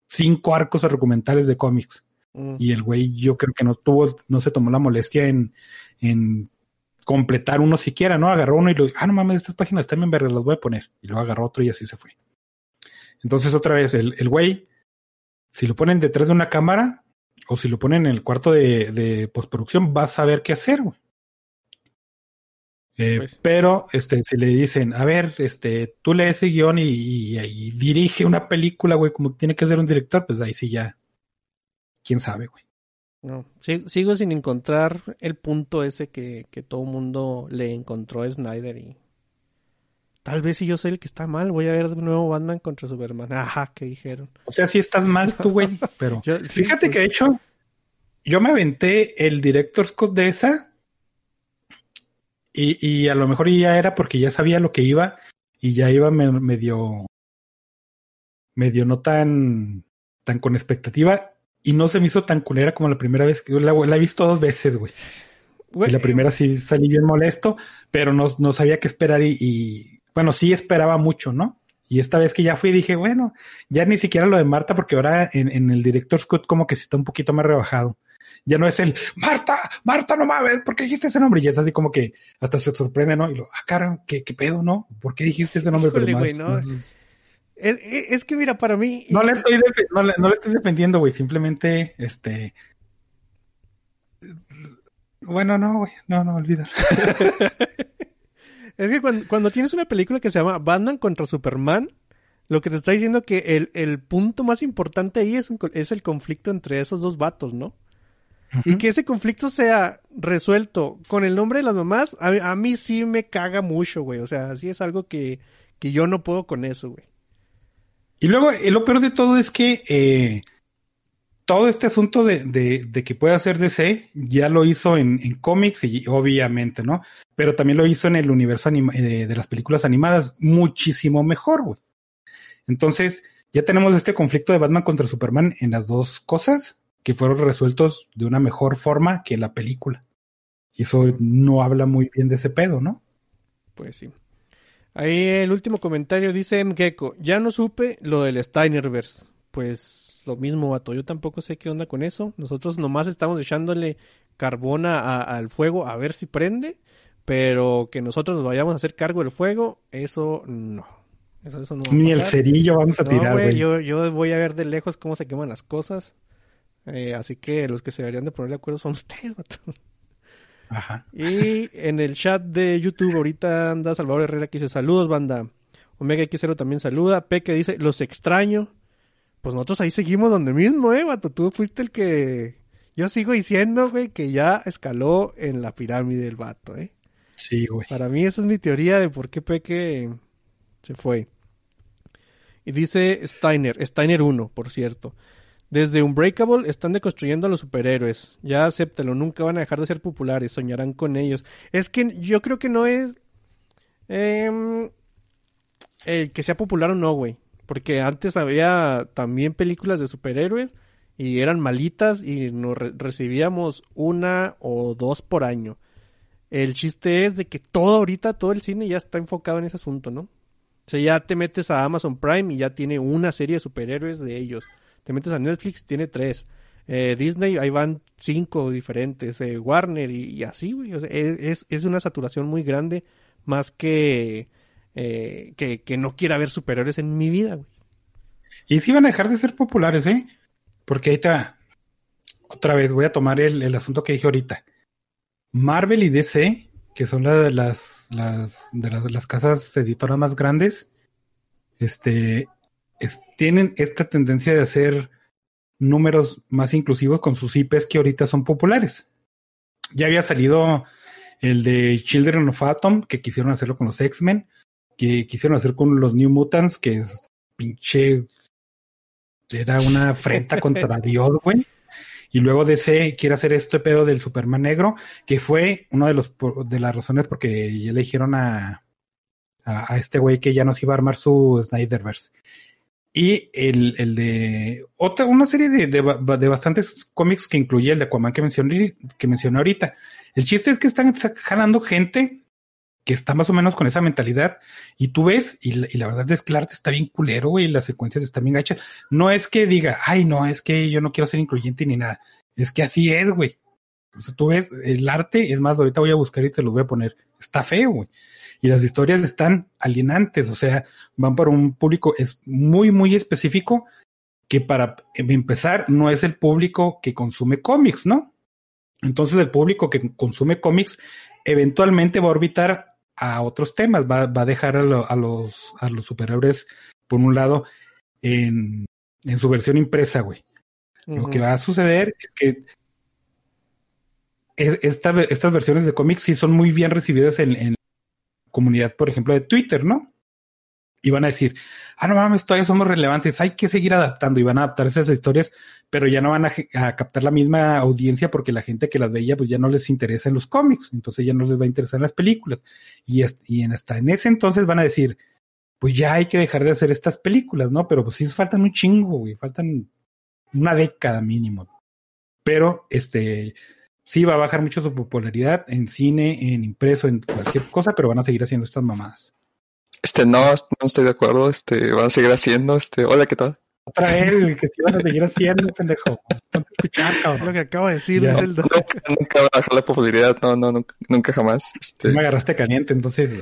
S2: cinco arcos argumentales de cómics. Mm. Y el güey yo creo que no tuvo, no se tomó la molestia en, en completar uno siquiera, ¿no? Agarró uno y lo, ah, no mames, estas páginas están en verga, las voy a poner. Y luego agarró otro y así se fue. Entonces otra vez, el, el güey, si lo ponen detrás de una cámara, o si lo ponen en el cuarto de, de postproducción, vas a saber qué hacer, güey. Eh, pues. Pero, este, si le dicen, a ver, este, tú lees ese guion y, y, y, dirige una película, güey, como tiene que ser un director, pues ahí sí ya, quién sabe, güey.
S1: No, sigo sin encontrar el punto ese que, que todo mundo le encontró a Snyder y tal vez si yo soy el que está mal, voy a ver de nuevo Batman contra Superman. Ajá, ¿qué dijeron?
S2: O sea, sí estás mal tú, güey, pero yo, sí, fíjate pues... que de hecho yo me aventé el director Scott de esa y, y, a lo mejor ya era porque ya sabía lo que iba y ya iba me, medio medio no tan tan con expectativa y no se me hizo tan culera como la primera vez que la, la he visto dos veces, güey. Y la primera sí salí bien molesto, pero no, no sabía qué esperar y, y, bueno, sí esperaba mucho, ¿no? Y esta vez que ya fui dije, bueno, ya ni siquiera lo de Marta, porque ahora en, en el director Scott como que sí está un poquito más rebajado. Ya no es el Marta, Marta, no mames, ¿por qué dijiste ese nombre? Y es así como que hasta se sorprende, ¿no? Y lo, ah, cara, ¿qué, qué pedo, no? ¿Por qué dijiste ese nombre?
S1: Híjole, güey, no. Es, es, que mira, para mí.
S2: No le estoy, no le, no le estoy defendiendo, güey. Simplemente, este. Bueno, no, güey. No, no, olvida.
S1: es que cuando, cuando, tienes una película que se llama Batman contra Superman, lo que te está diciendo que el, el punto más importante ahí es, un, es el conflicto entre esos dos vatos, ¿no? Uh -huh. Y que ese conflicto sea resuelto con el nombre de las mamás, a, a mí sí me caga mucho, güey. O sea, sí es algo que, que yo no puedo con eso, güey.
S2: Y luego, eh, lo peor de todo es que eh, todo este asunto de, de, de, que puede hacer DC ya lo hizo en, en, cómics y obviamente, ¿no? Pero también lo hizo en el universo anima, de, de, las películas animadas muchísimo mejor, güey. Entonces, ya tenemos este conflicto de Batman contra Superman en las dos cosas que fueron resueltos de una mejor forma que la película. Y eso no habla muy bien de ese pedo, ¿no?
S1: Pues sí. Ahí el último comentario dice M. Gecko, ya no supe lo del Steinerverse. Pues lo mismo, vato, yo tampoco sé qué onda con eso. Nosotros nomás estamos echándole carbona al fuego a ver si prende, pero que nosotros nos vayamos a hacer cargo del fuego, eso no. Eso, no
S2: Ni el cerillo vamos a tirar, güey.
S1: Yo, yo voy a ver de lejos cómo se queman las cosas. Eh, así que los que se deberían de poner de acuerdo son ustedes, vato.
S2: Ajá.
S1: Y en el chat de YouTube ahorita anda Salvador Herrera que dice saludos banda. Omega X0 también saluda. Peque dice los extraño. Pues nosotros ahí seguimos donde mismo, eh, vato. Tú fuiste el que... Yo sigo diciendo, güey, que ya escaló en la pirámide el vato, eh.
S2: Sí, güey.
S1: Para mí esa es mi teoría de por qué Peque se fue. Y dice Steiner, Steiner 1, por cierto. Desde Unbreakable están deconstruyendo a los superhéroes. Ya acéptalo, nunca van a dejar de ser populares, soñarán con ellos. Es que yo creo que no es eh, el que sea popular o no, güey. Porque antes había también películas de superhéroes y eran malitas y nos re recibíamos una o dos por año. El chiste es de que todo ahorita, todo el cine ya está enfocado en ese asunto, ¿no? O sea, ya te metes a Amazon Prime y ya tiene una serie de superhéroes de ellos. Te metes a Netflix, tiene tres. Eh, Disney, ahí van cinco diferentes. Eh, Warner y, así, güey. Sea, es, es, una saturación muy grande más que, eh, que, no quiera ver superhéroes en mi vida, güey.
S2: Y sí van a dejar de ser populares, ¿eh? Porque ahí está. Otra vez voy a tomar el, el asunto que dije ahorita. Marvel y DC, que son la las, las, de las, las casas editoras más grandes, este, es, tienen esta tendencia de hacer números más inclusivos con sus IPs que ahorita son populares. Ya había salido el de Children of Atom, que quisieron hacerlo con los X-Men, que quisieron hacer con los New Mutants, que es pinche. Era una afrenta contra Dios, güey. Y luego DC quiere hacer este pedo del Superman negro, que fue una de los de las razones porque ya le dijeron a, a, a este güey que ya nos iba a armar su Snyderverse. Y el, el de otra, una serie de, de, de, bastantes cómics que incluye el de Aquaman que mencioné, que mencioné ahorita. El chiste es que están jalando gente que está más o menos con esa mentalidad y tú ves y la, verdad es que el arte está bien culero, güey, y las secuencias están bien gachas. No es que diga, ay, no, es que yo no quiero ser incluyente ni nada. Es que así es, güey. O sea, tú ves el arte, es más, ahorita voy a buscar y te lo voy a poner. Está feo, güey y las historias están alienantes, o sea, van para un público es muy, muy específico que para empezar no es el público que consume cómics, ¿no? Entonces el público que consume cómics eventualmente va a orbitar a otros temas, va, va a dejar a, lo, a, los, a los superhéroes, por un lado, en, en su versión impresa, güey. Uh -huh. Lo que va a suceder es que esta, estas versiones de cómics sí son muy bien recibidas en, en comunidad, por ejemplo, de Twitter, ¿no? Y van a decir, ah, no mames, todavía somos relevantes, hay que seguir adaptando y van a adaptar esas historias, pero ya no van a, a, captar la misma audiencia porque la gente que las veía pues ya no les interesa en los cómics, entonces ya no les va a interesar en las películas. Y, y en, hasta en ese entonces van a decir, pues ya hay que dejar de hacer estas películas, ¿no? Pero pues sí faltan un chingo, güey, faltan una década mínimo. Pero, este, sí va a bajar mucho su popularidad en cine, en impreso, en cualquier cosa, pero van a seguir haciendo estas mamadas.
S3: Este, no, no estoy de acuerdo, este, van a seguir haciendo, este, hola, ¿qué tal?
S2: Otra vez, que sí van a seguir haciendo, pendejo. Escuchar, cabrón.
S1: Lo que acabo de decir es el
S3: nunca, nunca va a bajar la popularidad, no, no, nunca, nunca jamás. Este...
S2: Me agarraste caliente, entonces,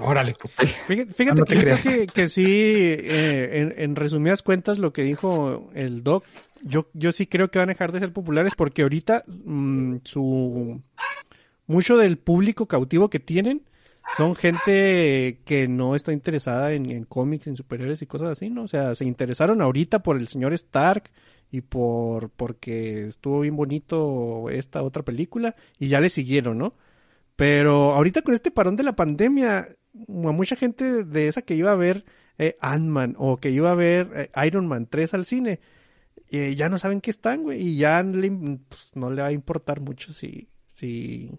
S2: órale. Puto.
S1: Fíjate, fíjate no que, que, que, sí, eh, en, en resumidas cuentas, lo que dijo el doc yo, yo sí creo que van a dejar de ser populares porque ahorita mmm, su mucho del público cautivo que tienen son gente que no está interesada en, en cómics, en superhéroes y cosas así, ¿no? O sea, se interesaron ahorita por el señor Stark y por porque estuvo bien bonito esta otra película y ya le siguieron, ¿no? Pero ahorita con este parón de la pandemia, a mucha gente de esa que iba a ver eh, Ant-Man o que iba a ver eh, Iron Man 3 al cine, eh, ya no saben qué están, güey, y ya le, pues, no le va a importar mucho si, si,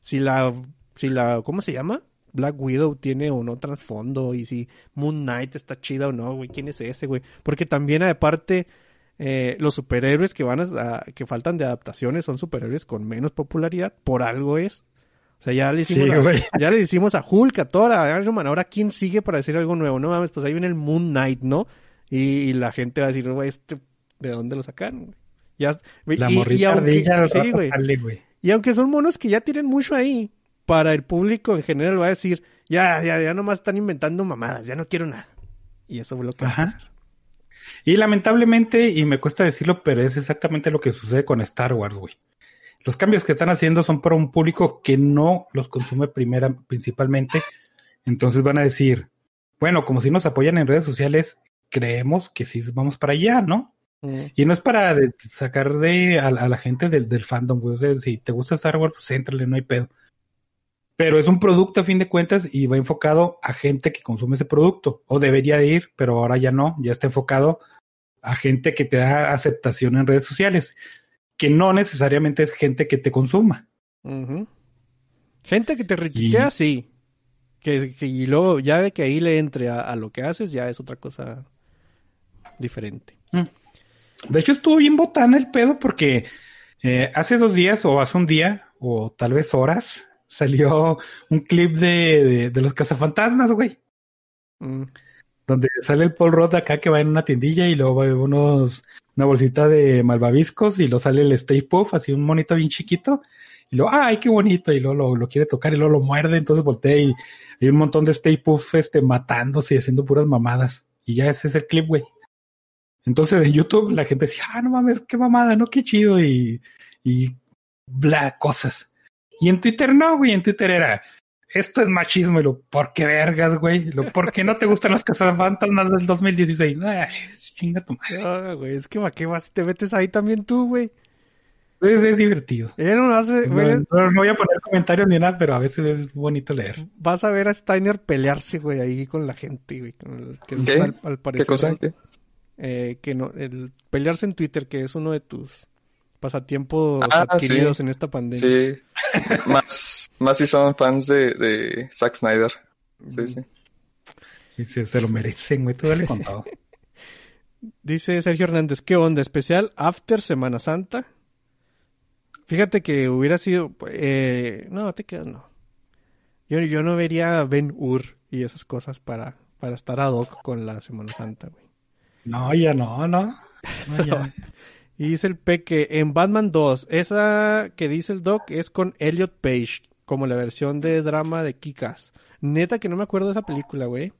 S1: si la, si la, ¿cómo se llama? Black Widow tiene o no trasfondo y si Moon Knight está chida o no, güey, ¿quién es ese, güey? Porque también aparte eh, los superhéroes que van a, que faltan de adaptaciones son superhéroes con menos popularidad, por algo es. O sea, ya le hicimos, a, ya le hicimos a Hulk, a Thor, a Iron Man, ahora quién sigue para decir algo nuevo, no mames, pues ahí viene el Moon Knight, ¿no? Y, la gente va a decir, güey, este, ¿de dónde lo sacaron? Ya,
S2: la y, aunque, sí, güey.
S1: Y aunque son monos que ya tienen mucho ahí, para el público en general va a decir, ya, ya, ya nomás están inventando mamadas, ya no quiero nada. Y eso fue lo que va a pasar.
S2: Y lamentablemente, y me cuesta decirlo, pero es exactamente lo que sucede con Star Wars, güey. Los cambios que están haciendo son para un público que no los consume primera, principalmente. Entonces van a decir, bueno, como si nos apoyan en redes sociales, creemos que sí vamos para allá, ¿no? Mm. Y no es para sacar de a, la gente del, del fandom, güey. O sea, si te gusta Star Wars, pues éntrale, no hay pedo. Pero es un producto a fin de cuentas y va enfocado a gente que consume ese producto. O debería de ir, pero ahora ya no, ya está enfocado a gente que te da aceptación en redes sociales, que no necesariamente es gente que te consuma.
S1: Gente que te retuitea, sí. Que, y luego ya de que ahí le entre a, lo que haces, ya es otra cosa diferente. Mm.
S2: De hecho, estuvo bien botana el pedo porque eh, hace dos días o hace un día o tal vez horas salió un clip de, de, los cazafantasmas, güey. Mm. Donde sale el Paul Roth acá que va en una tiendilla y luego va unos, una bolsita de malvaviscos y luego sale el Stay Puff, así un monito bien chiquito. Y luego, ay, qué bonito. Y luego lo, quiere tocar y luego lo muerde. Entonces voltea y hay un montón de Stay Puff este, matándose y haciendo puras mamadas. Y ya ese es el clip, güey. Entonces en YouTube la gente decía, ah, no mames, qué mamada, no, qué chido. Y, y bla, cosas. Y en Twitter no, güey, en Twitter era, esto es machismo, y lo, ¿por qué vergas, güey? Lo, ¿Por qué no te gustan las cazafantasmas del 2016? Ay, chinga tu madre.
S1: Ah, güey, es que ¿para qué vas y te metes ahí también tú, güey?
S2: Es, es divertido.
S1: no, hace,
S2: no, voy a poner comentarios ni nada, pero a veces es bonito leer.
S1: Vas a ver a Steiner pelearse, güey, ahí con la gente, güey.
S3: que ¿Qué? Al, parecer, ¿Qué cosa?
S1: Eh, que no, el pelearse en Twitter, que es uno de tus pasatiempos ah, adquiridos en esta pandemia.
S3: Sí, más, más si son fans de, de Zack Snyder. Sí, sí.
S2: Y se, lo merecen, güey, tú dale contado.
S1: Dice Sergio Hernández, ¿qué onda? ¿Especial After Semana Santa? Fíjate que hubiera sido... Eh, no, te quedas, no. Yo, yo no vería Ben Hur y esas cosas para, para estar ad hoc con la Semana Santa, güey.
S2: No, ya no, no. no ya.
S1: Y dice el Peque, en Batman 2, esa que dice el Doc es con Elliot Page, como la versión de drama de Kikas. Neta que no me acuerdo de esa película, güey.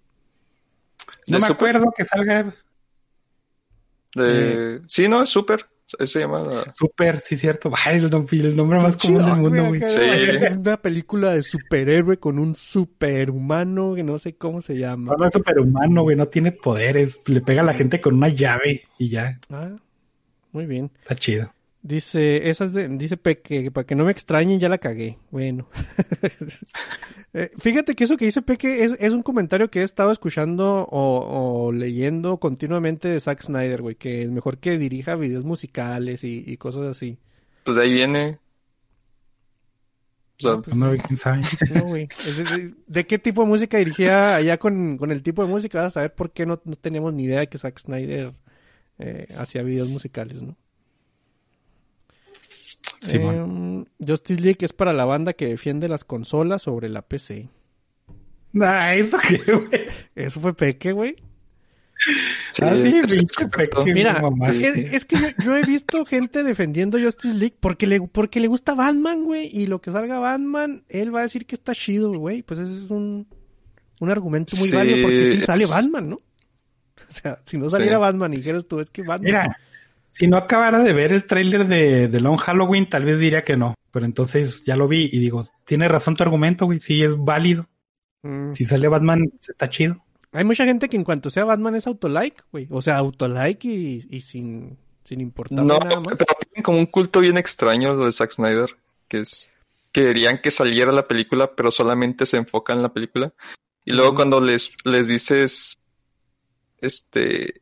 S2: No me acuerdo que salga.
S3: De... Eh, sí, no, es Super. Se llama.
S2: Super, sí, cierto. Ay, el, nombre más común del mundo, güey.
S1: Sí. Es una película de superhéroe con un superhumano que no sé cómo se llama.
S2: No, es superhumano, güey. No tiene poderes. Le pega a la gente con una llave y ya.
S1: Ah, muy bien.
S2: Está chido.
S1: Dice, esas de, dice Peque, para que no me extrañen, ya la cagué. Bueno. Eh, fíjate que eso que dice Peque es, es un comentario que he estado escuchando o, leyendo continuamente de Zack Snyder, güey, que es mejor que dirija videos musicales y, cosas así.
S3: Pues de ahí viene.
S2: no, pues, no, quién sabe.
S1: No, güey. De, qué tipo de música dirigía allá con, el tipo de música? Vas a saber por qué no, no teníamos ni idea de que Zack Snyder eh, hacia videos musicales, ¿no? Eh, Justice League es para la banda que defiende las consolas sobre la PC.
S2: Ah, ¿eso qué, güey?
S1: Eso fue Peque, güey.
S2: ah, sí, Peque.
S1: Mira, es, que yo, he visto gente defendiendo Justice League porque le, porque le gusta Batman, güey. Y lo que salga Batman, él va a decir que está chido, güey. Pues ese es un, un argumento muy válido porque sí sale Batman, ¿no? O sea, si no saliera Batman y dijeras tú, es que Batman.
S2: Mira, si no acabara de ver el tráiler de, de Long Halloween, tal vez diría que no. Pero entonces ya lo vi y digo, tiene razón tu argumento, güey. Sí, es válido. Mm. Si sale Batman, está chido.
S1: Hay mucha gente que en cuanto sea Batman es autolike, güey. O sea, autolike y, y sin, sin importar no, nada más.
S3: pero tienen como un culto bien extraño lo de Zack Snyder, que es querían que saliera la película, pero solamente se enfoca en la película. Y luego cuando les, les dices este,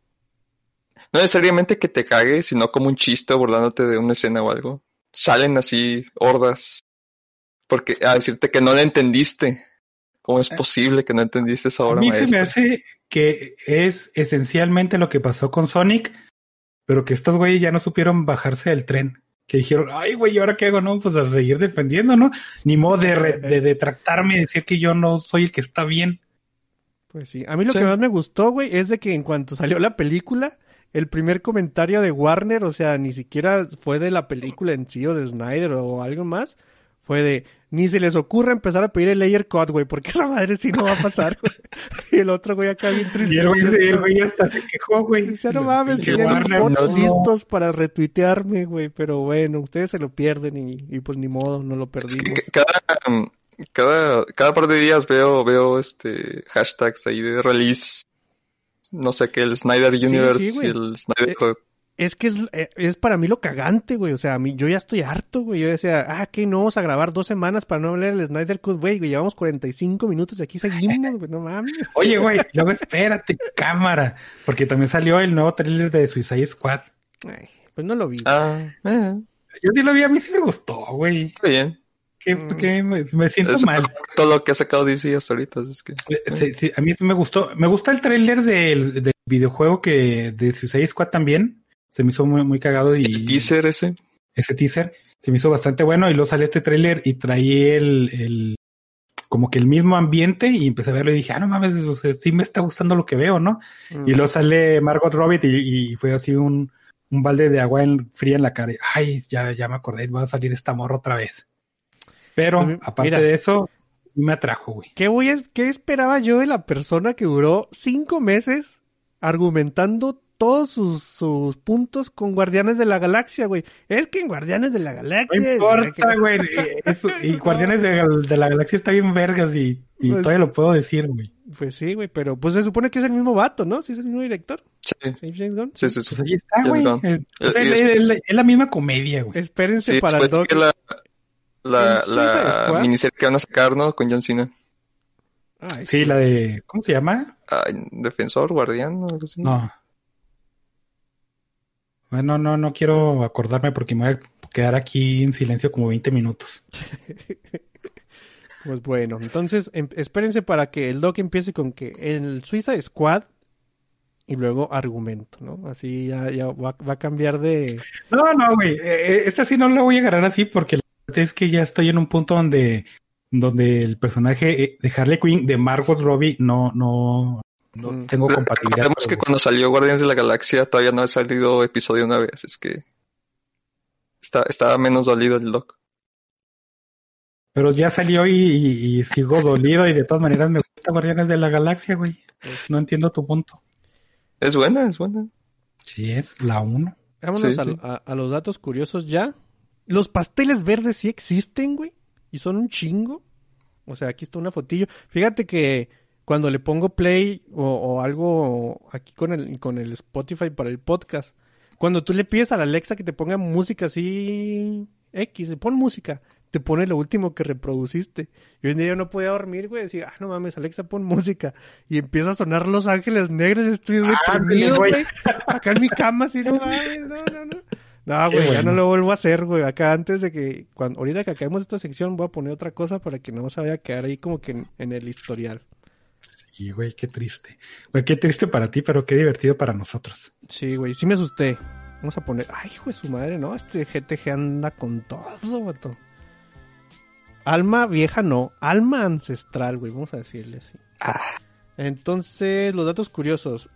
S3: no necesariamente que te cague, sino como un chiste burlándote de una escena o algo. Salen así hordas porque a decirte que no la entendiste. ¿Cómo es posible que no entendiste esa
S2: A
S3: obra
S2: mí se me hace que es esencialmente lo que pasó con Sonic, pero que estos güeyes ya no supieron bajarse del tren. Que dijeron, ay, güey, ¿y ahora qué hago? No, pues a seguir defendiendo, ¿no? Ni modo de, re- de detractarme y decir que yo no soy el que está bien.
S1: Pues sí. A mí lo
S3: Sí.
S1: que más me gustó, güey, es de que en cuanto salió la película, el primer comentario de Warner, o sea, ni siquiera fue de la película en sí o de Snyder o algo más, fue de, ni se les ocurra empezar a pedir el layer cut, güey, porque esa madre sí no va a pasar, güey. Y el otro güey acá bien triste.
S2: Y el güey, se- güey hasta se quejó, güey.
S1: Decía, no mames,
S2: Que
S1: tenían los bots
S2: no-
S1: listos para retuitearme, güey, pero bueno, ustedes se lo pierden y, y pues ni modo, no lo
S3: Es
S1: perdimos.
S3: que cada, cada, cada par de días veo, veo este hashtags ahí de release. No sé qué, el Snyder Universe
S1: sí,
S3: y el Snyder
S1: Eh,
S3: Cut.
S1: Es que es, eh, es para mí lo cagante, güey. O sea, a mí, yo ya estoy harto, güey. Yo decía, ah, que no vamos a grabar dos semanas para no hablar del Snyder Cut, güey. güey, Llevamos 45 minutos y aquí seguimos, güey. No mames.
S2: Oye, güey, luego espérate, cámara. Porque también salió el nuevo tráiler de Suicide Squad.
S1: Ay, pues no lo vi.
S3: Ah, eh,
S2: Yo sí lo vi, a mí sí me gustó, güey.
S3: está bien.
S2: Que,
S1: Mm.
S2: que me, me siento
S3: Es
S2: mal.
S3: todo lo que ha sacado DC hasta ahorita. Es que,
S2: Eh, Sí, sí, a mí me gustó. Me gusta el tráiler del, del videojuego que de Suicide Squad también. Se me hizo muy, muy cagado y
S3: el teaser ese.
S2: ese teaser se me hizo bastante bueno y luego salió este tráiler y traía el, el como que el mismo ambiente y empecé a verlo y dije, ah, no mames, o sea, sí me está gustando lo que veo, ¿no?
S1: Mm.
S2: Y luego sale Margot Robbie y, y fue así un, un balde de agua en- fría en la cara. Ay, ya, ya me acordé, va a salir esta morra otra vez. Pero,
S1: Pues,
S2: aparte
S1: mira.
S2: de eso, me atrajo, güey.
S1: ¿Qué, voy a- ¿Qué esperaba yo de la persona que duró cinco meses argumentando todos sus, sus puntos con Guardianes de la Galaxia, güey? Es que en Guardianes de la Galaxia...
S2: No importa, güey. eh, eso- Y Guardianes de, de la Galaxia está bien vergas y, y
S1: Pues-
S2: todavía lo puedo decir, güey.
S1: Pues sí, güey, pero pues se supone que es el mismo vato, ¿no? Sí, es el mismo director.
S3: Sí,
S1: James Gunn.
S3: sí, sí. sí.
S2: Pues ahí está, güey. Eh, es,
S3: después-
S2: es- es la misma comedia, güey.
S1: Espérense
S3: Sí,
S1: para el
S3: después
S1: doc.
S3: que la, la,
S1: ¿En Suicide
S3: la miniserie que van a sacar, ¿no? Con John Cena.
S1: Ay,
S2: Sí, la de. ¿Cómo se llama?
S3: Ay, defensor, guardián, o algo así.
S2: No. Bueno, no, no quiero acordarme porque me voy a quedar aquí en silencio como 20 minutos.
S1: Pues bueno, entonces em- espérense para que el doc empiece con que el Suiza Squad y luego argumento, ¿no? Así ya, ya va, va a cambiar de...
S2: No, no, güey. eh, eh, esta sí no la voy a agarrar así porque es que ya estoy en un punto donde, donde el personaje eh, de Harley Quinn, de Margot Robbie, no, no, no
S1: Mm.
S2: tengo
S3: Pero
S2: compatibilidad.
S3: Recordemos que cuando salió Guardianes de la Galaxia todavía no ha salido episodio una vez, es que está, estaba menos dolido el doc.
S2: Pero ya salió y, y- y sigo dolido y de todas maneras me gusta Guardianes de la Galaxia, güey. No entiendo tu punto.
S3: Es buena, es buena.
S2: Sí, es la 1.
S1: Vámonos
S3: Sí,
S1: a,
S3: sí.
S1: a- a los datos curiosos ya. Los pasteles verdes sí existen, güey. Y son un chingo. O sea, aquí está una fotillo. Fíjate que cuando le pongo play o, o algo aquí con el, con el Spotify para el podcast, cuando tú le pides a la Alexa que te ponga música así X, pon música, te pone lo último que reproduciste. Y hoy en día yo no podía dormir, güey, decía, ah, no mames, Alexa, pon música. Y empieza a sonar Los Ángeles Negros estoy deprimido,
S2: güey.
S1: güey. Acá en mi cama, así, no mames, no, no, no. No, güey, ya no lo vuelvo a hacer, güey. Acá antes de que, cuando, ahorita que acabemos esta sección, voy a poner otra cosa para que no se vaya a quedar ahí como que en, en el historial.
S2: Y güey, qué triste. Güey, qué triste para ti, pero qué divertido para nosotros.
S1: Sí, güey, sí me asusté. Vamos a poner, ay, hijo de su madre, no, este GTG anda con todo, vato. Alma vieja no, alma ancestral, güey, vamos a decirle así. Entonces, los datos curiosos.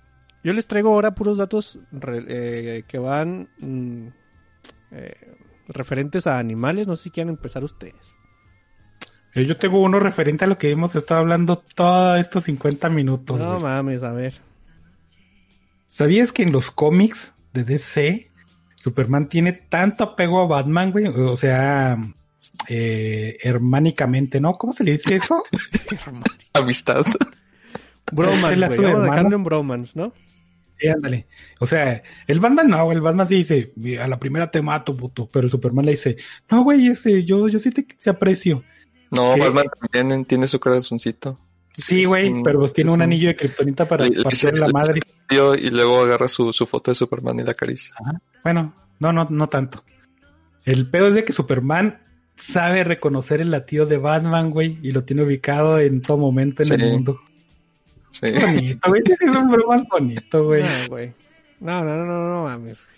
S1: Yo les traigo ahora puros datos re- eh, que van mm, eh, referentes a animales. No sé si quieren empezar ustedes.
S2: Eh, Yo tengo uno referente a lo que hemos estado hablando todos estos 50 minutos.
S1: No mames, a ver.
S2: ¿Sabías que en los cómics de DC, Superman tiene tanto apego a Batman, güey? O sea, eh, hermánicamente, ¿no? ¿Cómo se le dice eso?
S3: Amistad.
S1: Bromance,
S2: Este
S1: güey.
S2: de
S1: Vamos dejando en bromance, ¿no?
S2: Sí, ándale. O sea, el Batman no, el Batman sí dice, a la primera te mato, puto. Pero el Superman le dice, no, güey, ese, yo, yo sí te, te aprecio.
S3: No,
S2: ¿Qué?
S3: Batman también tiene su corazoncito.
S2: Sí, güey, pero pues tiene un
S3: un-
S2: anillo de kriptonita para
S3: dice-
S2: la madre.
S3: Y luego agarra su, su foto de Superman y la acaricia.
S2: Ajá. Bueno, no, no, no tanto. El pedo es de que Superman sabe reconocer el latido de Batman, güey, y lo tiene ubicado en todo momento en
S3: Sí.
S2: el mundo.
S3: Sí.
S2: Bonito, güey. Es un bro más bonito, güey.
S1: No, güey. No, no, no, no, no mames. güey.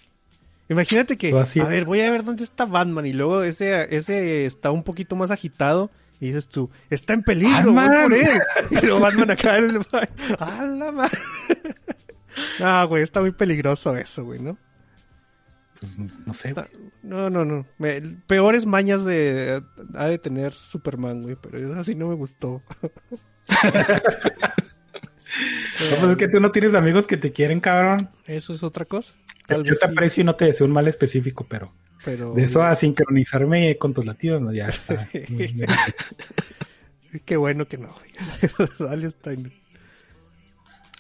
S1: Imagínate que, a ver, voy a ver dónde está Batman y luego ese, ese está un poquito más agitado y dices tú, está en peligro, voy por él. Y luego Batman acá, el... ¡A la madre! No, güey, está muy peligroso eso, güey, ¿no?
S2: Pues no, sé, güey.
S1: No, no, no. Me- peores mañas de ha de tener Superman, güey, pero eso así no me gustó.
S2: No, pues es que tú no tienes amigos que te quieren, cabrón.
S1: Eso es otra cosa. Tal
S2: Yo
S1: vez
S2: te
S1: sí,
S2: aprecio y no te deseo un mal específico, pero
S1: pero
S2: de eso a sincronizarme con tus latidos, no, ya está.
S1: qué bueno que no. Dale, Steiner.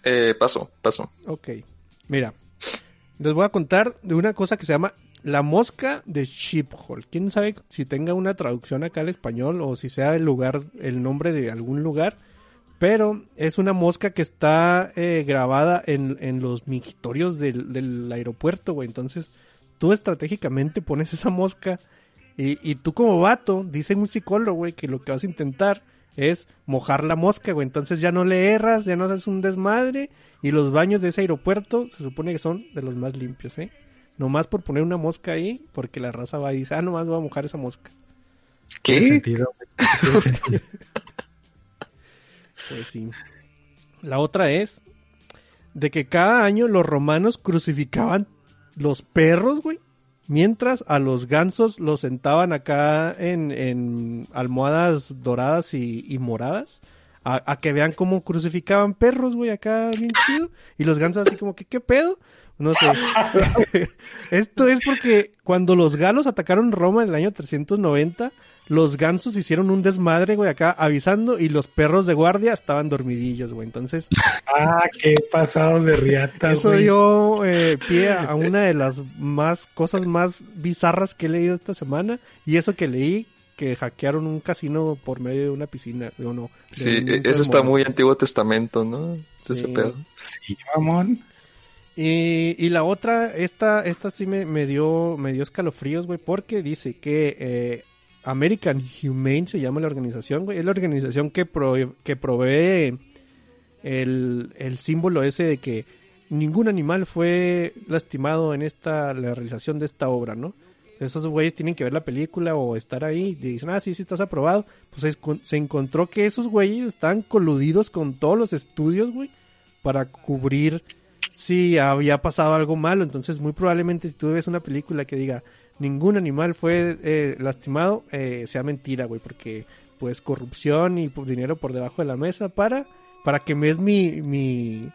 S3: Eh, paso, paso.
S1: Ok, mira, les voy a contar de una cosa que se llama la mosca de Sheephole. ¿Quién sabe si tenga una traducción acá al español o si sea el lugar, el nombre de algún lugar? Pero es una mosca que está eh, grabada en, en los migitorios del, del aeropuerto, güey. Entonces, tú estratégicamente pones esa mosca y, y tú como vato, dice un psicólogo, güey, que lo que vas a intentar es mojar la mosca, güey. Entonces ya no le erras, ya no haces un desmadre. Y los baños de ese aeropuerto se supone que son de los más limpios, ¿eh? Nomás por poner una mosca ahí, porque la raza va y dice, ah, nomás voy a mojar esa mosca.
S2: Tiene
S3: ¿Qué?
S2: sentido. Tiene sentido.
S1: Pues sí. La otra es de que cada año los romanos crucificaban los perros, güey. Mientras a los gansos los sentaban acá en, en almohadas doradas y, moradas. A, a que vean cómo crucificaban perros, güey, acá bien chido. Y los gansos así como que, ¿qué pedo? No sé. Esto es porque cuando los galos atacaron Roma en el año 390, los gansos hicieron un desmadre, güey, acá avisando y los perros de guardia estaban dormidillos, güey. Entonces,
S2: Ah, qué pasado de riata,
S1: eso
S2: güey.
S1: dio eh, pie a una de las más cosas más bizarras que he leído esta semana. Y eso que leí, que hackearon un casino por medio de una piscina, o no.
S3: Sí, e- eso está muy Antiguo Testamento, ¿no? Ese
S1: Sí.
S3: pedo.
S2: Sí, mamón.
S1: Y, y la otra, esta, esta sí me, me dio, me dio escalofríos, güey, porque dice que eh, American Humane se llama la organización, güey. Es la organización que, prove- que provee el, el símbolo ese de que ningún animal fue lastimado en esta, la realización de esta obra, ¿no? Esos güeyes tienen que ver la película o estar ahí y dicen, ah, sí, sí, estás aprobado. Pues se, se encontró que esos güeyes estaban coludidos con todos los estudios, güey, para cubrir si había pasado algo malo. Entonces, muy probablemente si tú ves una película que diga ningún animal fue eh, lastimado, eh, sea mentira, güey, porque pues corrupción y por dinero por debajo de la mesa para, para que me es mi, mi,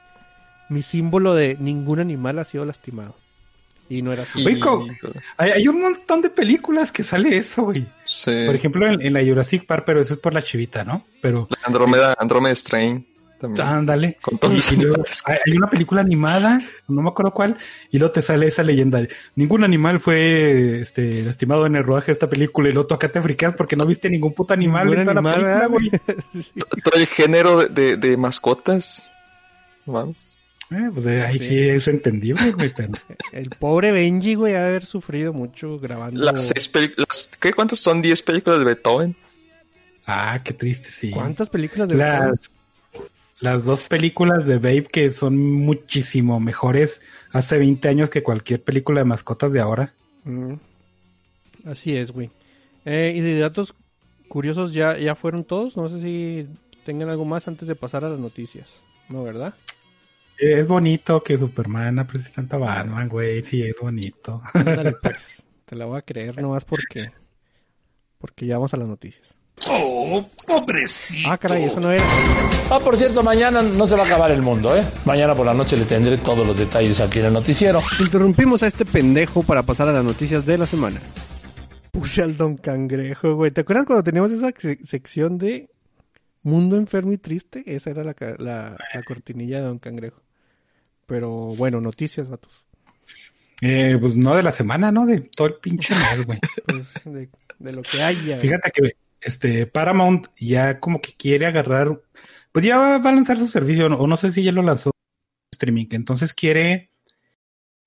S1: mi símbolo de ningún animal ha sido lastimado. Y no era así.
S2: Güey, co- Hay, hay un montón de películas que sale eso, güey.
S3: Sí.
S2: Por ejemplo, en, en la Jurassic Park, pero eso es por la chivita, ¿no? Pero
S3: La Andrómeda, Andrómeda Strain también.
S2: ándale.
S3: Con todos los
S2: Y- y luego
S3: animales.
S2: hay una película animada, no me acuerdo cuál, y luego te sale esa leyenda. Ningún animal fue este, lastimado en el rodaje de esta película y luego tú acá te friqueas porque no viste ningún puto animal
S1: Ningún
S2: en toda la película,
S1: ¿verdad,
S2: güey.
S1: Sí.
S3: Todo el género de, de, de mascotas. Vamos.
S2: Eh, pues eh, ahí
S1: Sí.
S2: sí. es entendible, güey, pero
S1: El pobre Benji, güey, ha haber sufrido mucho grabando.
S3: Las seis películas. ¿Qué? ¿Cuántas son? ¿Diez películas de Beethoven?
S2: ah, qué triste, sí.
S1: ¿Cuántas películas de
S2: Las, las dos películas de Babe que son muchísimo mejores hace 20 años que cualquier película de mascotas de ahora.
S1: Mm. Así es, güey. Eh, y de datos curiosos ya, ya fueron todos. No sé si tengan algo más antes de pasar a las noticias. No, ¿verdad?
S2: Es bonito que Superman aprecie tanto a Batman, güey. Sí, es bonito.
S1: Ándale, pues. Te la voy a creer nomás porque. Porque ya vamos a las noticias.
S4: Oh, pobrecito.
S1: Ah, caray, eso no era.
S5: Ah, por cierto, mañana no se va a acabar el mundo, ¿eh? Mañana por la noche le tendré todos los detalles aquí en el noticiero.
S1: Interrumpimos a este pendejo para pasar a las noticias de la semana. Puse al Don Cangrejo, güey. ¿Te acuerdas cuando teníamos esa se- sección de Mundo Enfermo y Triste? Esa era la, la cortinilla de Don Cangrejo. Pero bueno, noticias, vatos.
S2: Eh, pues no de la semana, ¿no? De todo el pinche mes, güey.
S1: Pues de, de lo que haya.
S2: Fíjate que este Paramount ya como que quiere agarrar, pues ya va, a lanzar su servicio, o no sé si ya lo lanzó streaming, entonces quiere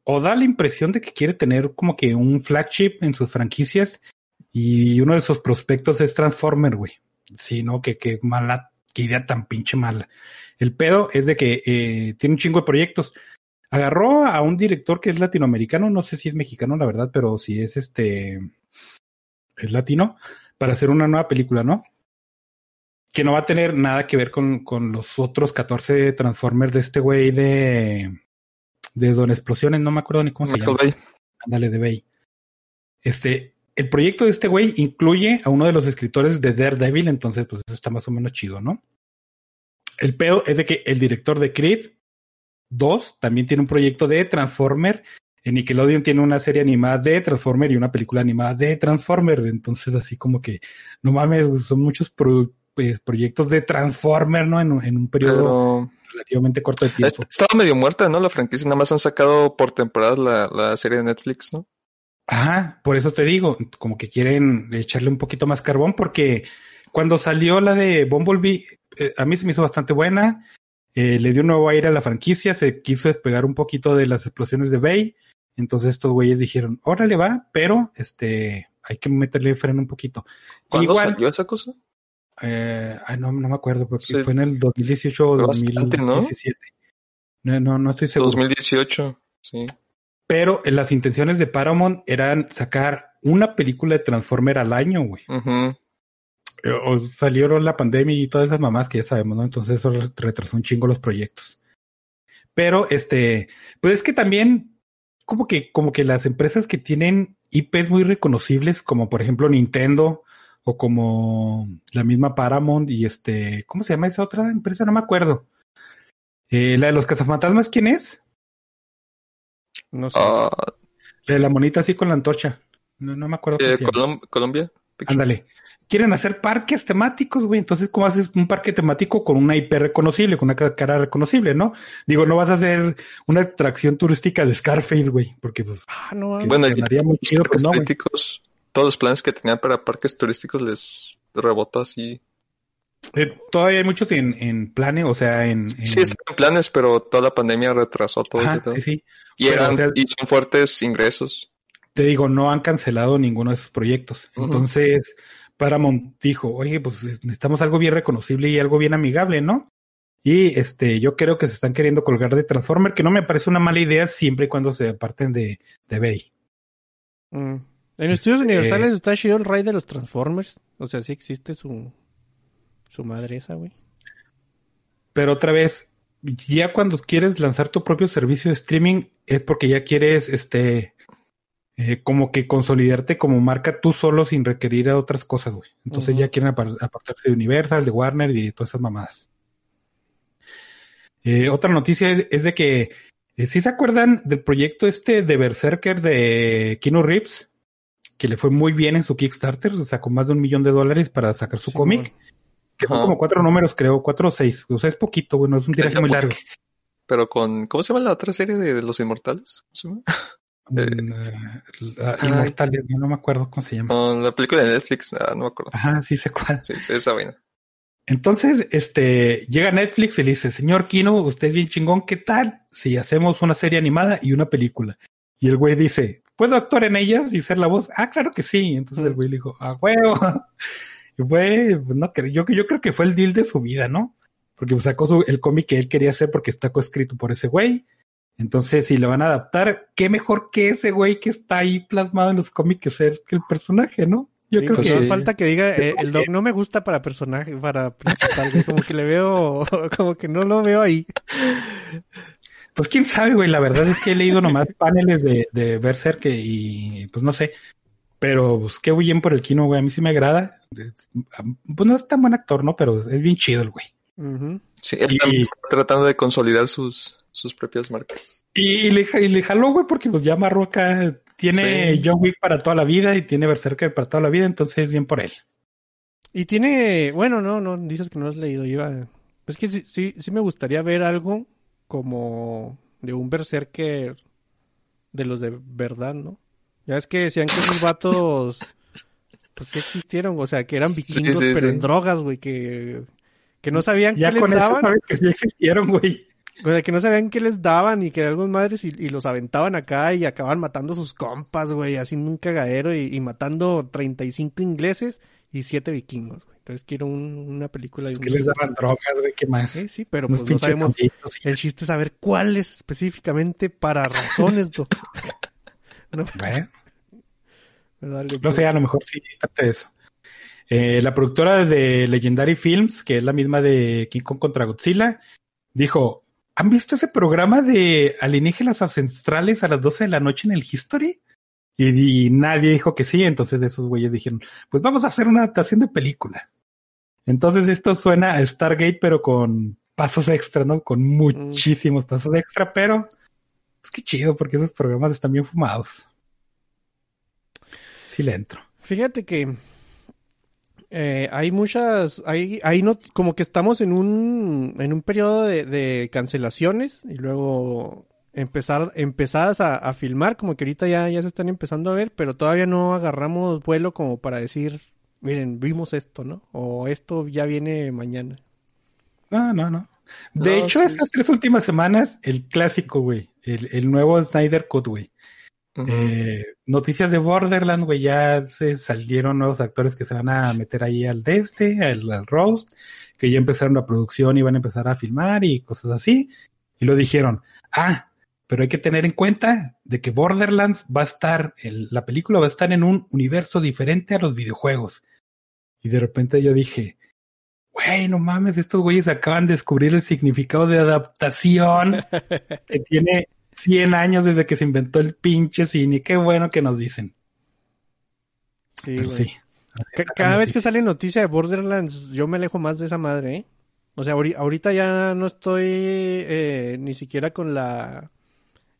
S2: o da la impresión de que quiere tener como que un flagship en sus franquicias Y uno de esos prospectos es Transformer, güey. Sí, ¿no? Que, que mala, qué idea tan pinche mala. El pedo es de que eh, tiene un chingo de proyectos. Agarró a un director que es latinoamericano, no sé si es mexicano, la verdad, pero si es este, es latino, para hacer una nueva película, ¿no? Que no va a tener nada que ver con, con los otros 14 Transformers de este güey de, de Don Explosiones, no me acuerdo ni cómo se llama.
S3: Bay.
S2: Ándale, de Bay. Este, el proyecto de este güey incluye a uno de los escritores de Daredevil, entonces pues eso está más o menos chido, ¿no? El peor es de que el director de Creed 2 también tiene un proyecto de Transformer. En Nickelodeon tiene una serie animada de Transformer y una película animada de Transformer. Entonces, así como que, no mames, son muchos pro- pues, proyectos de Transformer, ¿no? En, un- en un periodo
S3: Pero
S2: relativamente corto de tiempo.
S3: est- estaba medio muerta, ¿no? La franquicia nada más han sacado por temporada la, la serie de Netflix, ¿no?
S2: Ajá, por eso te digo, como que quieren echarle un poquito más carbón, porque cuando salió la de Bumblebee, eh, a mí se me hizo bastante buena, eh, le dio un nuevo aire a la franquicia, se quiso despegar un poquito de las explosiones de Bay, entonces estos güeyes dijeron, órale va, pero este, hay que meterle freno un poquito.
S3: ¿Cuándo
S2: Igual,
S3: salió esa cosa?
S2: eh, ay, no, no me acuerdo, porque
S3: Sí.
S2: fue en el 2018 o
S3: Fue bastante, ¿no?
S2: 2017. No, no, no estoy seguro.
S3: 2018, sí.
S2: Pero eh, las intenciones de Paramount eran sacar una película de Transformer al año, güey. Eh, o salieron la pandemia y todas esas mamás que ya sabemos, ¿no? Entonces eso re- retrasó un chingo los proyectos. Pero este, pues es que también como que como que las empresas que tienen IPs muy reconocibles, como por ejemplo Nintendo o como la misma Paramount y este, ¿cómo se llama esa otra empresa? No me acuerdo. Eh, la de los cazafantasmas, ¿quién es?
S1: No sé.
S3: Ah,
S2: La de la monita así con la antorcha. No, no me acuerdo.
S3: eh. Colom- Colombia.
S2: Ándale. Quieren hacer parques temáticos, güey. Entonces, ¿cómo haces un parque temático con una IP reconocible, con una ca- cara reconocible, no? Digo, no vas a hacer una atracción turística de Scarface, güey, porque pues
S1: Ah, no.
S3: Bueno,
S2: muy chido,
S3: parques
S2: pues no,
S3: todos los planes que tenían para parques turísticos les rebotó así.
S2: Eh, todavía hay muchos en, en plane, o sea, en, en-
S3: Sí, están en planes, pero toda la pandemia retrasó todo
S2: Ajá, sí, sí.
S3: Y,
S2: Pero,
S3: eran,
S2: o sea-
S3: y son fuertes ingresos.
S2: Te digo, no han cancelado ninguno de esos proyectos. Entonces, Paramount dijo, oye, pues necesitamos algo bien reconocible y algo bien amigable, ¿no? Y este, yo creo que se están queriendo colgar de Transformer, que no me parece una mala idea siempre y cuando se aparten de, de Bay.
S1: Mm. En estudios
S2: Este-
S1: universales está chido el rey de los Transformers. O sea, sí existe su, su madre esa, güey.
S2: Pero otra vez, ya cuando quieres lanzar tu propio servicio de streaming es porque ya quieres, este, eh, como que consolidarte como marca tú solo sin requerir a otras cosas, güey. Entonces ya quieren apar- apartarse de Universal, de Warner y de todas esas mamadas. Eh, otra noticia es, es de que, eh, ¿sí se acuerdan del proyecto este de Berserker de Kino Reeves? Que le fue muy bien en su Kickstarter, sacó más de un millón de dólares para sacar su
S1: Sí,
S2: cómic.
S1: bueno.
S2: Que son como cuatro números, creo, cuatro o seis. O sea, es poquito, bueno, es un tiraje muy largo.
S3: Pero con, ¿cómo se llama la otra serie de, de los inmortales? ¿Cómo se llama? Eh,
S2: Mm, eh, la-
S3: ay.
S2: Inmortales, no, no me acuerdo cómo se llama.
S3: La película de Netflix, ah, no me acuerdo.
S2: Ajá, sí sé cuál.
S3: Sí, sí, esa vaina.
S2: Entonces, este, llega Netflix y le dice, señor Kino, usted es bien chingón, ¿qué tal si hacemos una serie animada y una película? Y el güey dice, ¿puedo actuar en ellas y ser la voz? Ah, claro que sí. Entonces el güey le dijo, ah, huevo. Y fue, no, yo, yo creo que fue el deal de su vida, ¿no? Porque sacó su- el cómic que él quería hacer porque está coescrito por ese güey. Entonces, si lo van a adaptar, qué mejor que ese güey que está ahí plasmado en los cómics que ser que el personaje, ¿no? Yo
S1: Sí,
S2: creo
S1: pues
S2: que
S1: no falta que diga, eh, el doc no me gusta para personaje, para principal, güey. Como que le veo, como que no lo veo ahí.
S2: Pues quién sabe, güey. La verdad es que he leído nomás paneles de, de Berserk y pues no sé. Pero pues qué bien por el Kino, güey. A mí sí me agrada. Es- pues no es tan buen actor, ¿no? Pero es bien chido el güey.
S3: Sí, él
S2: Y-
S3: también está tratando de consolidar sus, sus propias marcas.
S2: Y, le, y le jaló, güey, porque pues ya amarró acá. Tiene
S3: Sí.
S2: John Wick para toda la vida y tiene Berserker para toda la vida, entonces bien por él.
S1: Y tiene, bueno, no, no, dices que no has leído, iba, es que sí, sí, sí me gustaría ver algo como de un berserker de los de verdad, ¿no? Ya es que decían que esos vatos, pues sí existieron, o sea, que eran vikingos,
S3: sí,
S1: pero
S3: sí.
S1: en drogas, güey, que, que no sabían
S2: Ya
S1: qué les
S2: con eso sabes que sí existieron, güey.
S1: O sea, que no sabían qué les daban y que algo madres y, y los aventaban acá y acababan matando a sus compas, güey, haciendo un cagadero y, y matando 35 ingleses y 7 vikingos, güey. Entonces quiero un- una película de
S2: Es
S1: un...
S2: que les daban drogas, güey, ¿qué más?
S1: Sí, sí, pero
S2: Unos
S1: pues no sabemos... El chiste es saber cuáles específicamente para razones, do- ¿no?
S2: Bueno, no sé, a lo mejor sí, trata de eso. Eh, la productora de Legendary Films, que es la misma de King Kong contra Godzilla, dijo, ¿han visto ese programa de alienígenas ancestrales a las 12 de la noche en el History? Y, nadie dijo que sí, entonces esos güeyes dijeron, pues vamos a hacer una adaptación de película. Entonces esto suena a Stargate, pero con pasos extra, ¿no? Con muchísimos pasos extra, pero es que chido, porque esos programas están bien fumados. Sí le entro.
S1: Fíjate que eh, hay muchas, hay, hay no, como que estamos en un, en un periodo de, de cancelaciones y luego empezar, empezadas a, a filmar, como que ahorita ya, ya se están empezando a ver, pero todavía no agarramos vuelo como para decir, miren, vimos esto, ¿no? O esto ya viene mañana.
S2: No, no, no. De
S3: No,
S2: hecho,
S3: sí.
S2: estas tres últimas semanas, el clásico, güey. El, el nuevo Snyder Cut, güey. Eh, noticias de Borderland, güey. Ya se salieron nuevos actores que se van a meter ahí al de este, al, al roast, que ya empezaron la producción y van a empezar a filmar y cosas así. Y lo dijeron, ah, pero hay que tener en cuenta de que Borderlands va a estar, el- la película va a estar en un universo diferente a los videojuegos. Y de repente yo dije, güey, no mames, estos güeyes acaban de descubrir el significado de adaptación que tiene 100 años desde que se inventó el pinche cine. Qué bueno que nos dicen.
S1: Sí,
S2: Pero sí.
S1: Cada vez que sale noticia de Borderlands, yo me alejo más de esa madre, ¿eh? O sea, ahori- ahorita ya no estoy eh, ni siquiera con la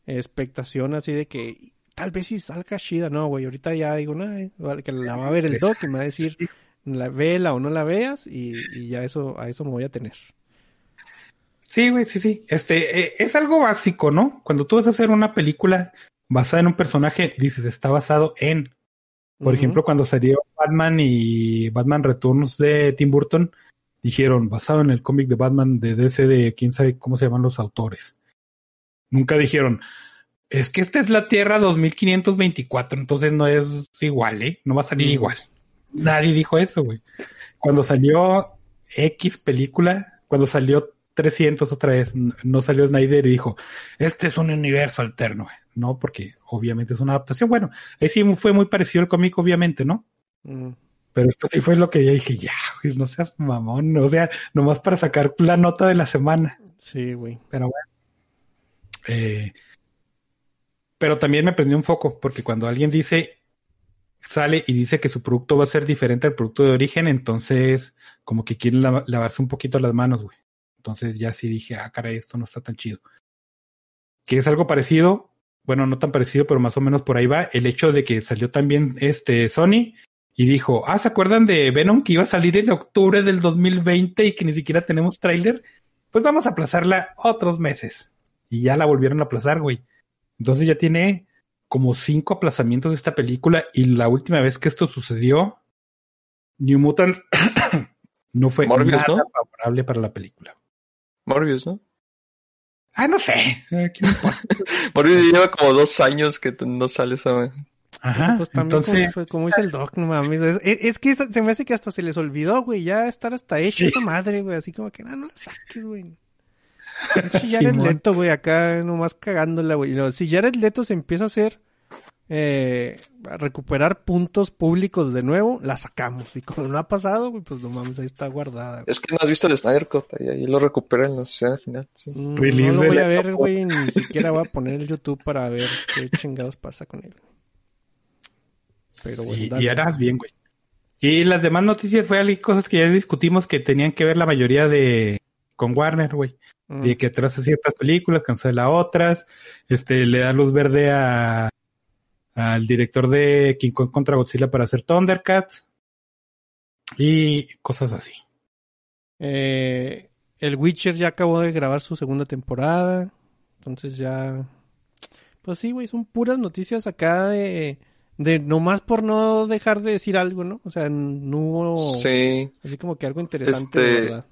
S1: expectación así de que tal vez si salga chida, no, güey. Ahorita ya digo, no, eh, que la va a ver el doc y me va a decir, la vela o no la veas y, y ya eso, a eso me voy a tener.
S2: Sí, güey, sí, sí. Este, eh, es algo básico, ¿no? Cuando tú vas a hacer una película basada en un personaje, dices, está basado en. Por ejemplo, cuando salió Batman y Batman Returns de Tim Burton, dijeron, basado en el cómic de Batman de DC de quién sabe cómo se llaman los autores. Nunca dijeron, es que esta es la Tierra 2524, entonces no es igual, ¿eh? No va a salir igual. Nadie dijo eso, güey. Cuando salió X película, cuando salió 300 otra vez, no salió Snyder y dijo, este es un universo alterno. No, porque obviamente es una adaptación. Bueno, ahí sí fue muy parecido al cómic, obviamente, ¿no?
S1: Mm.
S2: Pero esto sí fue lo que ya dije, ya, güey, no seas mamón, o sea, nomás para sacar la nota de la semana.
S1: Sí, güey.
S2: Pero bueno. Eh, pero también me prendió un foco, porque cuando alguien dice, sale y dice que su producto va a ser diferente al producto de origen, entonces como que quieren lava- lavarse un poquito las manos, güey. Entonces ya sí dije, ah, caray, esto no está tan chido. Que es algo parecido, bueno, no tan parecido, pero más o menos por ahí va, el hecho de que salió también este Sony y dijo, ah, ¿se acuerdan de Venom que iba a salir en octubre del 2020 y que ni siquiera tenemos tráiler? Pues vamos a aplazarla otros meses. Y ya la volvieron a aplazar, güey. Entonces ya tiene como cinco aplazamientos de esta película y la última vez que esto sucedió, New Mutant no fue
S3: Morbius,
S2: nada
S3: ¿no?
S2: favorable para la película.
S3: Morbius, ¿no?
S2: Ah, no sé. Eh.
S3: Morbius lleva como dos años que no sale esa.
S2: Ajá.
S1: Pues también,
S2: Entonces,
S1: como, pues, como dice el doc, no mames. Es, es- es que se me hace que hasta se les olvidó, güey, ya estar hasta hecho
S2: Sí.
S1: esa madre, güey. Así como que, no, no la saques, güey. Pinche Jared. Leto, güey, acá nomás cagándola, güey. Luego, Si Jared Leto se empieza a hacer, eh, recuperar puntos públicos de nuevo, la sacamos. Y como no ha pasado, güey, pues no mames, ahí está guardada. güey.
S3: Es que no has visto el Snyder Cut, ahí, ahí lo recupera en la escena final. Sí.
S1: Mm,
S2: Release
S1: no lo voy a ver, güey, ni siquiera voy a poner el YouTube para ver qué chingados pasa con él. Pero bueno,
S2: y,
S1: dale.
S2: y harás bien, güey. Y las demás noticias fue algo- cosas que ya discutimos que tenían que ver la mayoría de con Warner, güey.
S1: Mm.
S2: De que traza ciertas películas, cancela otras, este, le da luz verde a al director de King Kong contra Godzilla para hacer Thundercats y cosas así.
S1: Eh, el Witcher ya acabó de grabar su segunda temporada. Entonces ya. Pues sí, güey, son puras noticias acá de. De nomás por no dejar de decir algo, ¿no? O sea, no hubo
S3: Sí.
S1: así como que algo interesante,
S3: Este,
S1: verdad.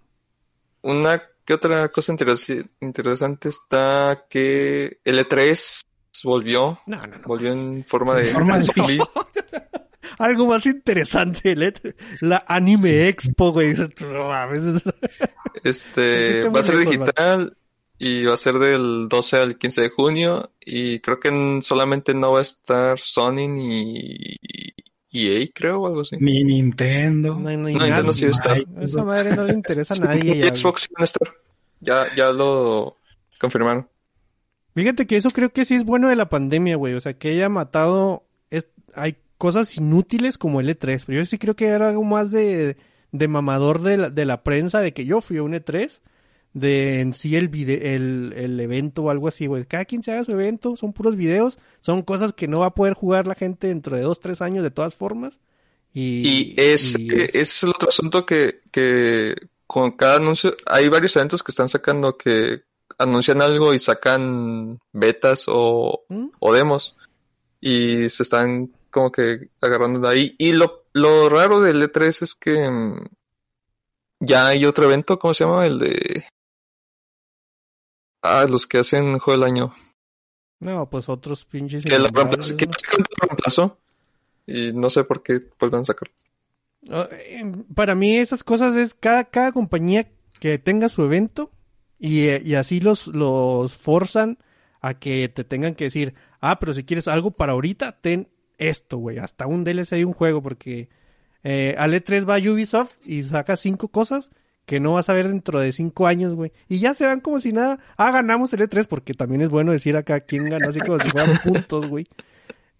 S3: Una ¿qué otra cosa interes- interesante está que el E3 volvió,
S1: No, no, no.
S3: volvió en forma de
S2: Forma de
S3: zombie.
S1: Algo más interesante, E3, la Anime Expo, güey.
S3: Este va a ser digital y va a ser del 12 al 15 de junio y creo que en- solamente no va a estar Sony ni EA, creo, o algo así.
S2: Ni Nintendo.
S1: No no
S3: Nintendo sí va a estar.
S1: Esa madre no le interesa a nadie.
S3: Y. Xbox van a estar. Ya, ya lo confirmaron.
S1: Fíjate que eso creo que sí es bueno de la pandemia, güey. O sea, que haya matado. es- hay cosas inútiles como el E3. Pero yo sí creo que era algo más de, de mamador de la, de la prensa, de que yo fui a un E3. De en sí el, vide- el, el evento o algo así, güey. Cada quien se haga su evento, son puros videos, son cosas que no va a poder jugar la gente dentro de dos, tres años de todas formas. Y,
S3: Y es,
S1: y
S3: ese es el otro asunto que, que con cada anuncio, hay varios eventos que están sacando que anuncian algo y sacan betas o,
S1: ¿Mm?
S3: o demos y se están como que agarrando de ahí. Y lo, lo raro del E3 es que mm, ya hay otro evento, ¿cómo se llama? El de... Ah, los que hacen Juego del Año.
S1: No, pues otros pinches.
S3: Que lo reemplazó. Y no sé por qué vuelven a sacar.
S1: Ah, eh, Para mí esas cosas es cada, cada compañía que tenga su evento y, eh, y así los, los forzan a que te tengan que decir, ah, pero si quieres algo para ahorita, ten esto, güey, hasta un DLC de un juego, porque eh, al E3 va Ubisoft y saca cinco cosas que no vas a ver dentro de cinco años, güey. Y ya se van como si nada, ah, ganamos el E3, porque también es bueno decir acá quién ganó, así como si fueran puntos, güey.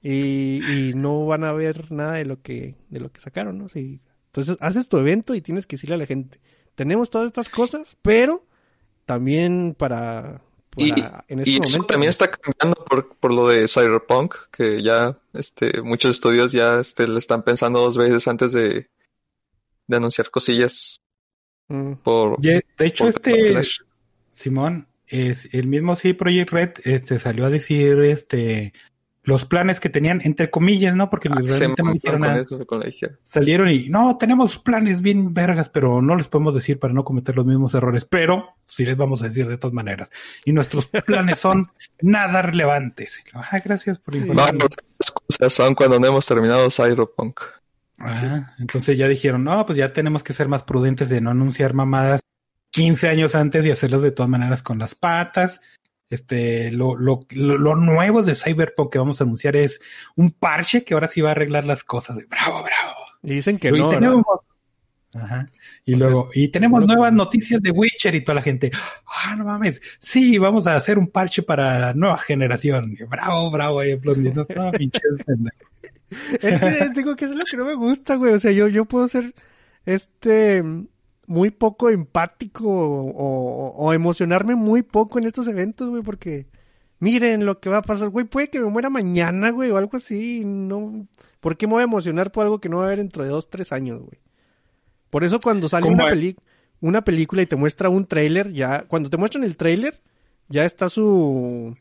S1: Y, y no van a ver nada de lo que, de lo que sacaron, ¿no? Sí. Entonces, haces tu evento y tienes que decirle a la gente, tenemos todas estas cosas, pero también para,
S3: Y,
S1: en este
S3: y
S1: momento.
S3: eso también está cambiando por, por lo de Cyberpunk, que ya este, muchos estudios ya este, le están pensando dos veces antes de, de anunciar cosillas
S1: Mm.
S3: por...
S2: De hecho,
S3: por
S2: este. Simón, es el mismo sí Project Red, este, salió a decir, este, los planes que tenían, entre comillas, ¿no? Porque
S3: Ah,
S2: realmente no dijeron nada.
S3: eso.
S2: Salieron y, no, tenemos planes bien vergas, pero no les podemos decir para no cometer los mismos errores, pero sí les vamos a decir de todas maneras. Y nuestros planes son nada relevantes. Ah, gracias por
S3: No,
S2: informar.
S3: las cosas son cuando no hemos terminado Cyberpunk.
S2: Ajá, entonces ya dijeron, no, pues ya tenemos que ser más prudentes de no anunciar mamadas 15 años antes y hacerlas de todas maneras con las patas. Este, lo, lo, lo, nuevo de Cyberpunk que vamos a anunciar es un parche que ahora sí va a arreglar las cosas. Bravo, bravo.
S1: Y dicen que
S2: y
S1: no,
S2: tenemos, Ajá. Y
S1: sea,
S2: luego, y tenemos nuevas noticias de Witcher y toda la gente. Ah, no mames. Sí, vamos a hacer un parche para la nueva generación. Bravo, bravo, ahí aplaudiendo. No, pinches pendejos.
S1: Es que digo que es lo que no me gusta, güey. O sea, yo, yo puedo ser este muy poco empático o, o- o emocionarme muy poco en estos eventos, güey, porque miren lo que va a pasar, güey, puede que me muera mañana, güey, o algo así, no, ¿por qué me voy a emocionar por algo que no va a haber dentro de dos, tres años, güey? Por eso cuando sale
S2: ¿Cómo
S1: una,
S2: es?
S1: peli una película y te muestra un tráiler, ya, cuando te muestran el tráiler, ya está su,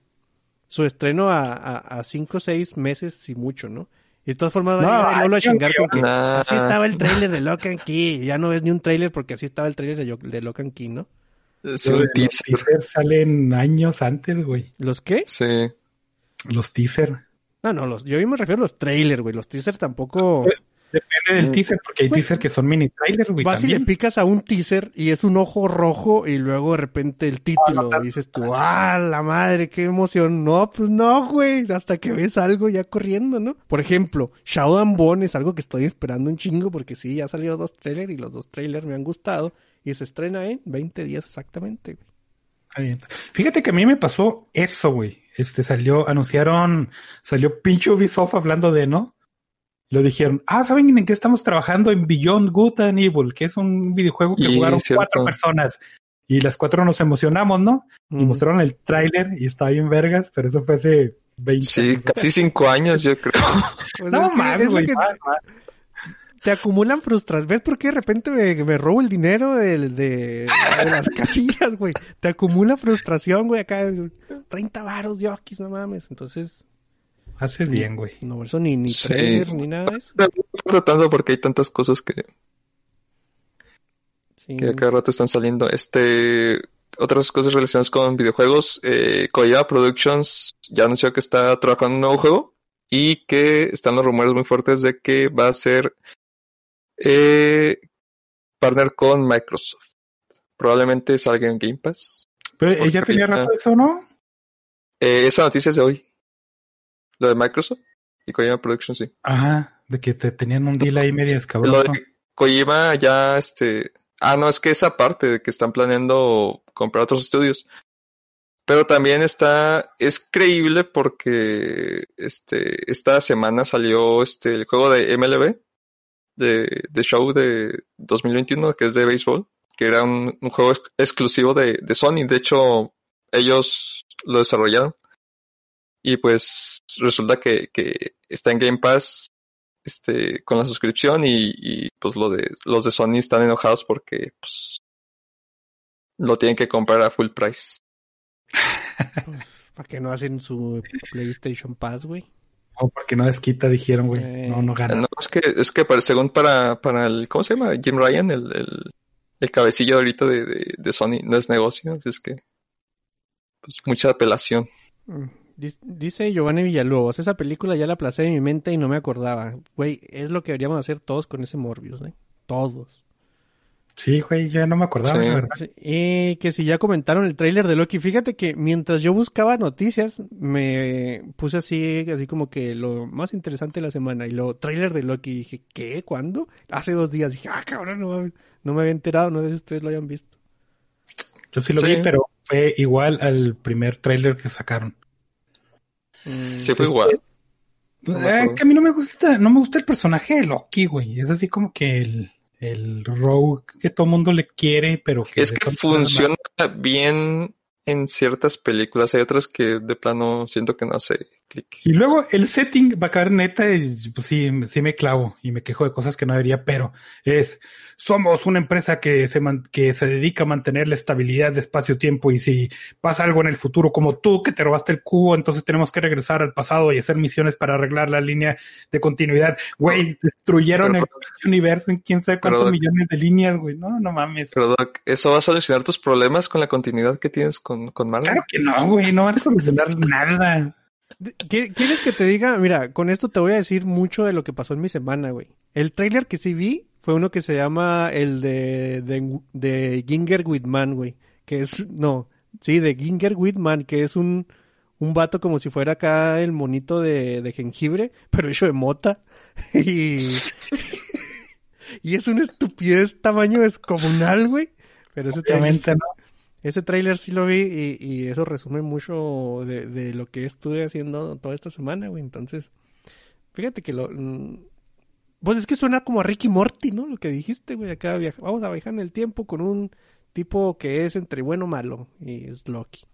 S1: su estreno a, a, a cinco o seis meses y mucho, ¿no? Y de todas formas va
S2: No,
S1: a llegar el Lolo a chingar con que
S3: Nah.
S1: así estaba el tráiler de Lock and Key. Ya no ves ni un tráiler porque así estaba el tráiler de, Yo- de Lock and Key, ¿no?
S3: Es
S2: Los
S3: un teaser.
S2: teasers salen años antes, güey.
S1: ¿Los qué?
S3: Sí.
S2: Los teaser.
S1: No, no, los, yo me refiero a los trailers, güey. Los teasers tampoco...
S2: Depende del
S3: Mm.
S2: teaser, porque hay
S1: Güey.
S2: teaser que son mini trailers, güey.
S1: Vas y le picas a un teaser y es un ojo rojo y luego de repente el título.
S2: no,
S1: y dices tú, ¡ah, la madre, qué emoción! No, pues no, güey. Hasta que ves algo ya corriendo, ¿no? Por ejemplo, Shadow Bone es algo que estoy esperando un chingo porque sí, ya salió dos trailers y los dos trailers me han gustado. Y se estrena en 20 días exactamente, güey.
S2: Fíjate que a mí me pasó eso, güey. Este salió, anunciaron, salió pinche Ubisoft hablando de, ¿no? Lo dijeron, ah, ¿saben en qué estamos trabajando? En Beyond Good and Evil, que es un videojuego que
S3: Y,
S2: jugaron
S3: cierto.
S2: cuatro personas. Y las cuatro nos emocionamos, ¿no? Y
S1: Mm.
S2: mostraron el tráiler y estaba bien vergas, pero eso fue hace 20
S3: Sí,
S2: años.
S3: casi cinco años, yo creo.
S1: Pues
S2: No
S1: es que
S2: más,
S1: es lo
S2: güey,
S1: que
S2: más,
S1: te- te acumulan frustras. ¿Ves por qué de repente me, me robo el dinero de, de, de las casillas, güey? Te acumula frustración, güey, acá 30 varos, diokis, no mames. Entonces,
S2: Haces bien, güey.
S1: no, eso ni, ni
S3: Sí.
S1: trailer, ni nada de eso.
S3: Estoy tratando porque hay tantas cosas que...
S1: Sí.
S3: que a cada rato están saliendo. Este, otras cosas relacionadas con videojuegos, eh, Koya Productions ya anunció que está trabajando en un nuevo juego y que están los rumores muy fuertes de que va a ser eh, partner con Microsoft. Probablemente salga en Game Pass.
S2: Pero ella tenía
S3: ahorita-
S2: rato eso, ¿no?
S3: Eh, esa noticia es de hoy. Lo de Microsoft y Kojima Productions, sí.
S2: Ajá, de que te tenían un deal ahí medio
S3: Lo
S2: escabroso.
S3: de Kojima ya, este... Ah, no, es que esa parte de que están planeando comprar otros estudios. Pero también está, es creíble porque, este, esta semana salió, este, el juego de MLB, de, de show de 2021, que es de béisbol, que era un, un juego ex- exclusivo de, de Sony. De hecho, ellos lo desarrollaron. Y pues resulta que, que está en Game Pass este, con la suscripción y, y, pues lo de, los de Sony están enojados porque pues lo tienen que comprar a full price.
S1: Pues, ¿Para qué no hacen su PlayStation Pass, güey?
S2: O porque no desquita, dijeron, güey.
S1: Eh,
S2: No, no gana.
S3: No, es que, es que para- según para, para el, ¿cómo se llama? Jim Ryan, el, el, el cabecillo ahorita de, de, de Sony, no es negocio, así es que, pues mucha apelación.
S1: Mm. Di- Dice Giovanni Villalobos, esa película ya la placé en mi mente y no me acordaba. Güey, es lo que deberíamos hacer todos con ese Morbius, ¿eh? Todos.
S2: Sí, güey, yo ya no me acordaba,
S3: Sí.
S2: la verdad.
S1: Sí, Y que si ya comentaron el tráiler de Loki, fíjate que mientras yo buscaba noticias, me puse así, así como que lo más interesante de la semana. Y lo tráiler de Loki, dije, ¿qué? ¿Cuándo? Hace dos días. Dije, ah, cabrón, no, no me había enterado, no sé si ustedes lo hayan visto.
S2: Yo sí lo
S3: Sí.
S2: vi, pero fue igual al primer tráiler que sacaron.
S1: Mm,
S3: Sí, fue
S2: Este,
S3: igual.
S2: Pues,
S3: No me
S2: eh, que a mí no me gusta, no me gusta el personaje de Loki, güey. Es así como que el, el rogue que todo mundo le quiere, pero que...
S3: Es que funciona bien en ciertas películas, hay otras que de plano siento que no hace
S2: Y luego el setting va a caer neta y pues sí, sí me clavo y me quejo de cosas que no debería, pero es, somos una empresa que se, man- que se dedica a mantener la estabilidad de espacio-tiempo y si pasa algo en el futuro como tú que te robaste el cubo, entonces tenemos que regresar al pasado y hacer misiones para arreglar la línea de continuidad. Güey, destruyeron
S3: Pero-
S2: el universo en quién sabe cuántos
S3: pero-
S2: millones de líneas, güey. No, no mames.
S3: Pero Doc, ¿eso va a solucionar tus problemas con la continuidad que tienes con, con Marvel?
S2: Claro que no, güey, no van a solucionar nada.
S1: ¿Qui- ¿Quieres que te diga? Mira, con esto te voy a decir mucho de lo que pasó en mi semana, güey. El tráiler que sí vi fue uno que se llama el de, de, de Ginger Whitman, güey. Que es, no, sí, de Ginger Whitman, que es un, un vato como si fuera acá el monito de, de jengibre, pero hecho de mota. Y, y es una estupidez tamaño descomunal, güey. Pero ese
S2: Obviamente, ¿no?
S1: Ese tráiler sí lo vi y, y eso resume mucho de, de lo que estuve haciendo toda esta semana, güey. Entonces, fíjate que lo... mm, Pues es que suena como a Ricky Morty, ¿no? Lo que dijiste, güey. Acá viaja- vamos a viajar en el tiempo con un tipo que es entre bueno o malo y es Loki.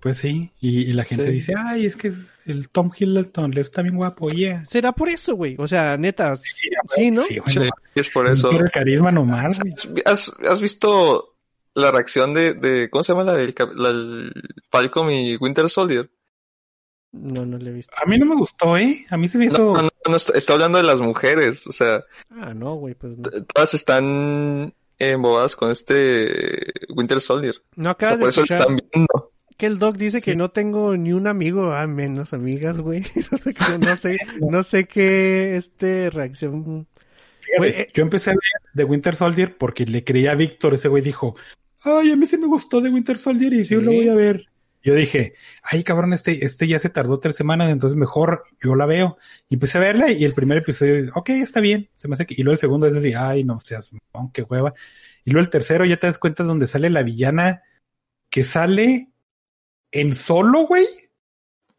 S2: Pues sí, y, y la gente
S3: Sí.
S2: dice, ay, es que es el Tom Hiddleston le está bien guapo, yeah.
S1: ¿Será por eso, güey? O sea, neta, sí, ¿no?
S2: Sí,
S3: Sí,
S2: bueno,
S3: es por eso.
S2: Quiero el carisma nomás, güey.
S3: ¿Has, has visto la reacción de, de ¿cómo se llama la del la del Falcon y Winter Soldier?
S1: No, no le he visto.
S2: A mí no me gustó, ¿eh? A mí se me hizo...
S3: No, no, no, está, está hablando de las mujeres, o sea,
S1: Ah, no, güey, pues no.
S3: todas están embobadas con este Winter Soldier.
S1: No
S3: O
S1: acabas
S3: sea, por
S1: de
S3: eso
S1: escuchar
S3: están viendo.
S1: que el doc dice que no tengo ni un amigo, ah, menos amigas, güey. no sé, no sé, no sé qué, este, reacción...
S2: Fíjate,
S1: Güey, eh.
S2: yo empecé a ver The Winter Soldier porque le creía a Víctor, ese güey dijo, ay, a mí sí me gustó The Winter Soldier y sí,
S1: Sí.
S2: lo voy a ver. Yo dije, ay, cabrón, este, este ya se tardó tres semanas, entonces mejor yo la veo. Y empecé a verla y el primer episodio, ok, está bien, se me hace que... Y luego el segundo es así, ay, no seas, qué hueva. Y luego el tercero ya te das cuenta donde sale la villana que sale en solo, güey.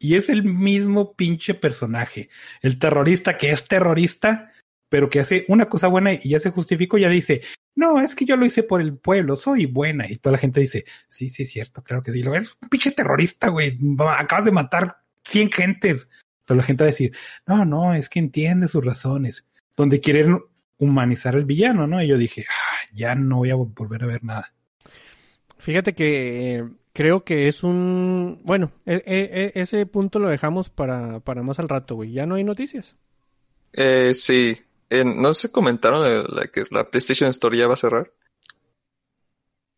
S2: Y es el mismo pinche personaje. El terrorista que es terrorista, pero que hace una cosa buena y ya se justificó, ya dice, no, es que yo lo hice por el pueblo, soy buena. Y toda la gente dice, sí, sí, es cierto, claro que sí. Lo es un pinche terrorista, güey. Acabas de matar 100 gentes. Pero la gente va a decir, no, no, es que entiende sus razones. Donde quieren humanizar al villano, ¿no? Y yo dije, ah, ya no voy a volver a ver nada.
S1: Fíjate que eh, creo que es un... Bueno, e- e- e- ese punto lo dejamos para, para más al rato, güey. Ya no hay noticias.
S3: Eh, sí, en- no se comentaron de la que la PlayStation Store ya va a cerrar.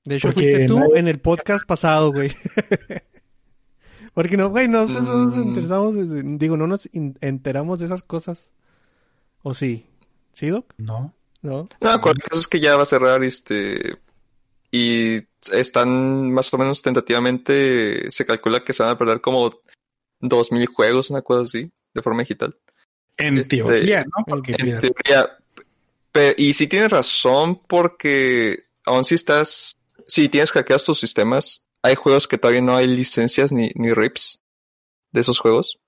S1: De hecho,
S2: Porque
S1: fuiste tú
S2: nadie-
S1: en el podcast pasado, güey. Porque no, güey, nosotros no nos
S3: Mm.
S1: interesamos, digo, no nos enteramos de esas cosas. ¿O sí? ¿Sí, Doc?
S2: No.
S1: ¿No?
S3: No, cualquier caso es que ya va a cerrar, este, y están más o menos tentativamente, se calcula que se van a perder como dos mil juegos, una cosa así, de forma digital.
S2: En
S3: Este,
S2: teoría, ¿no? Porque
S3: En
S2: mira,
S3: teoría, pe- y sí tienes razón porque aún si estás, si tienes hackeados tus sistemas, hay juegos que todavía no hay licencias ni, ni rips de esos juegos.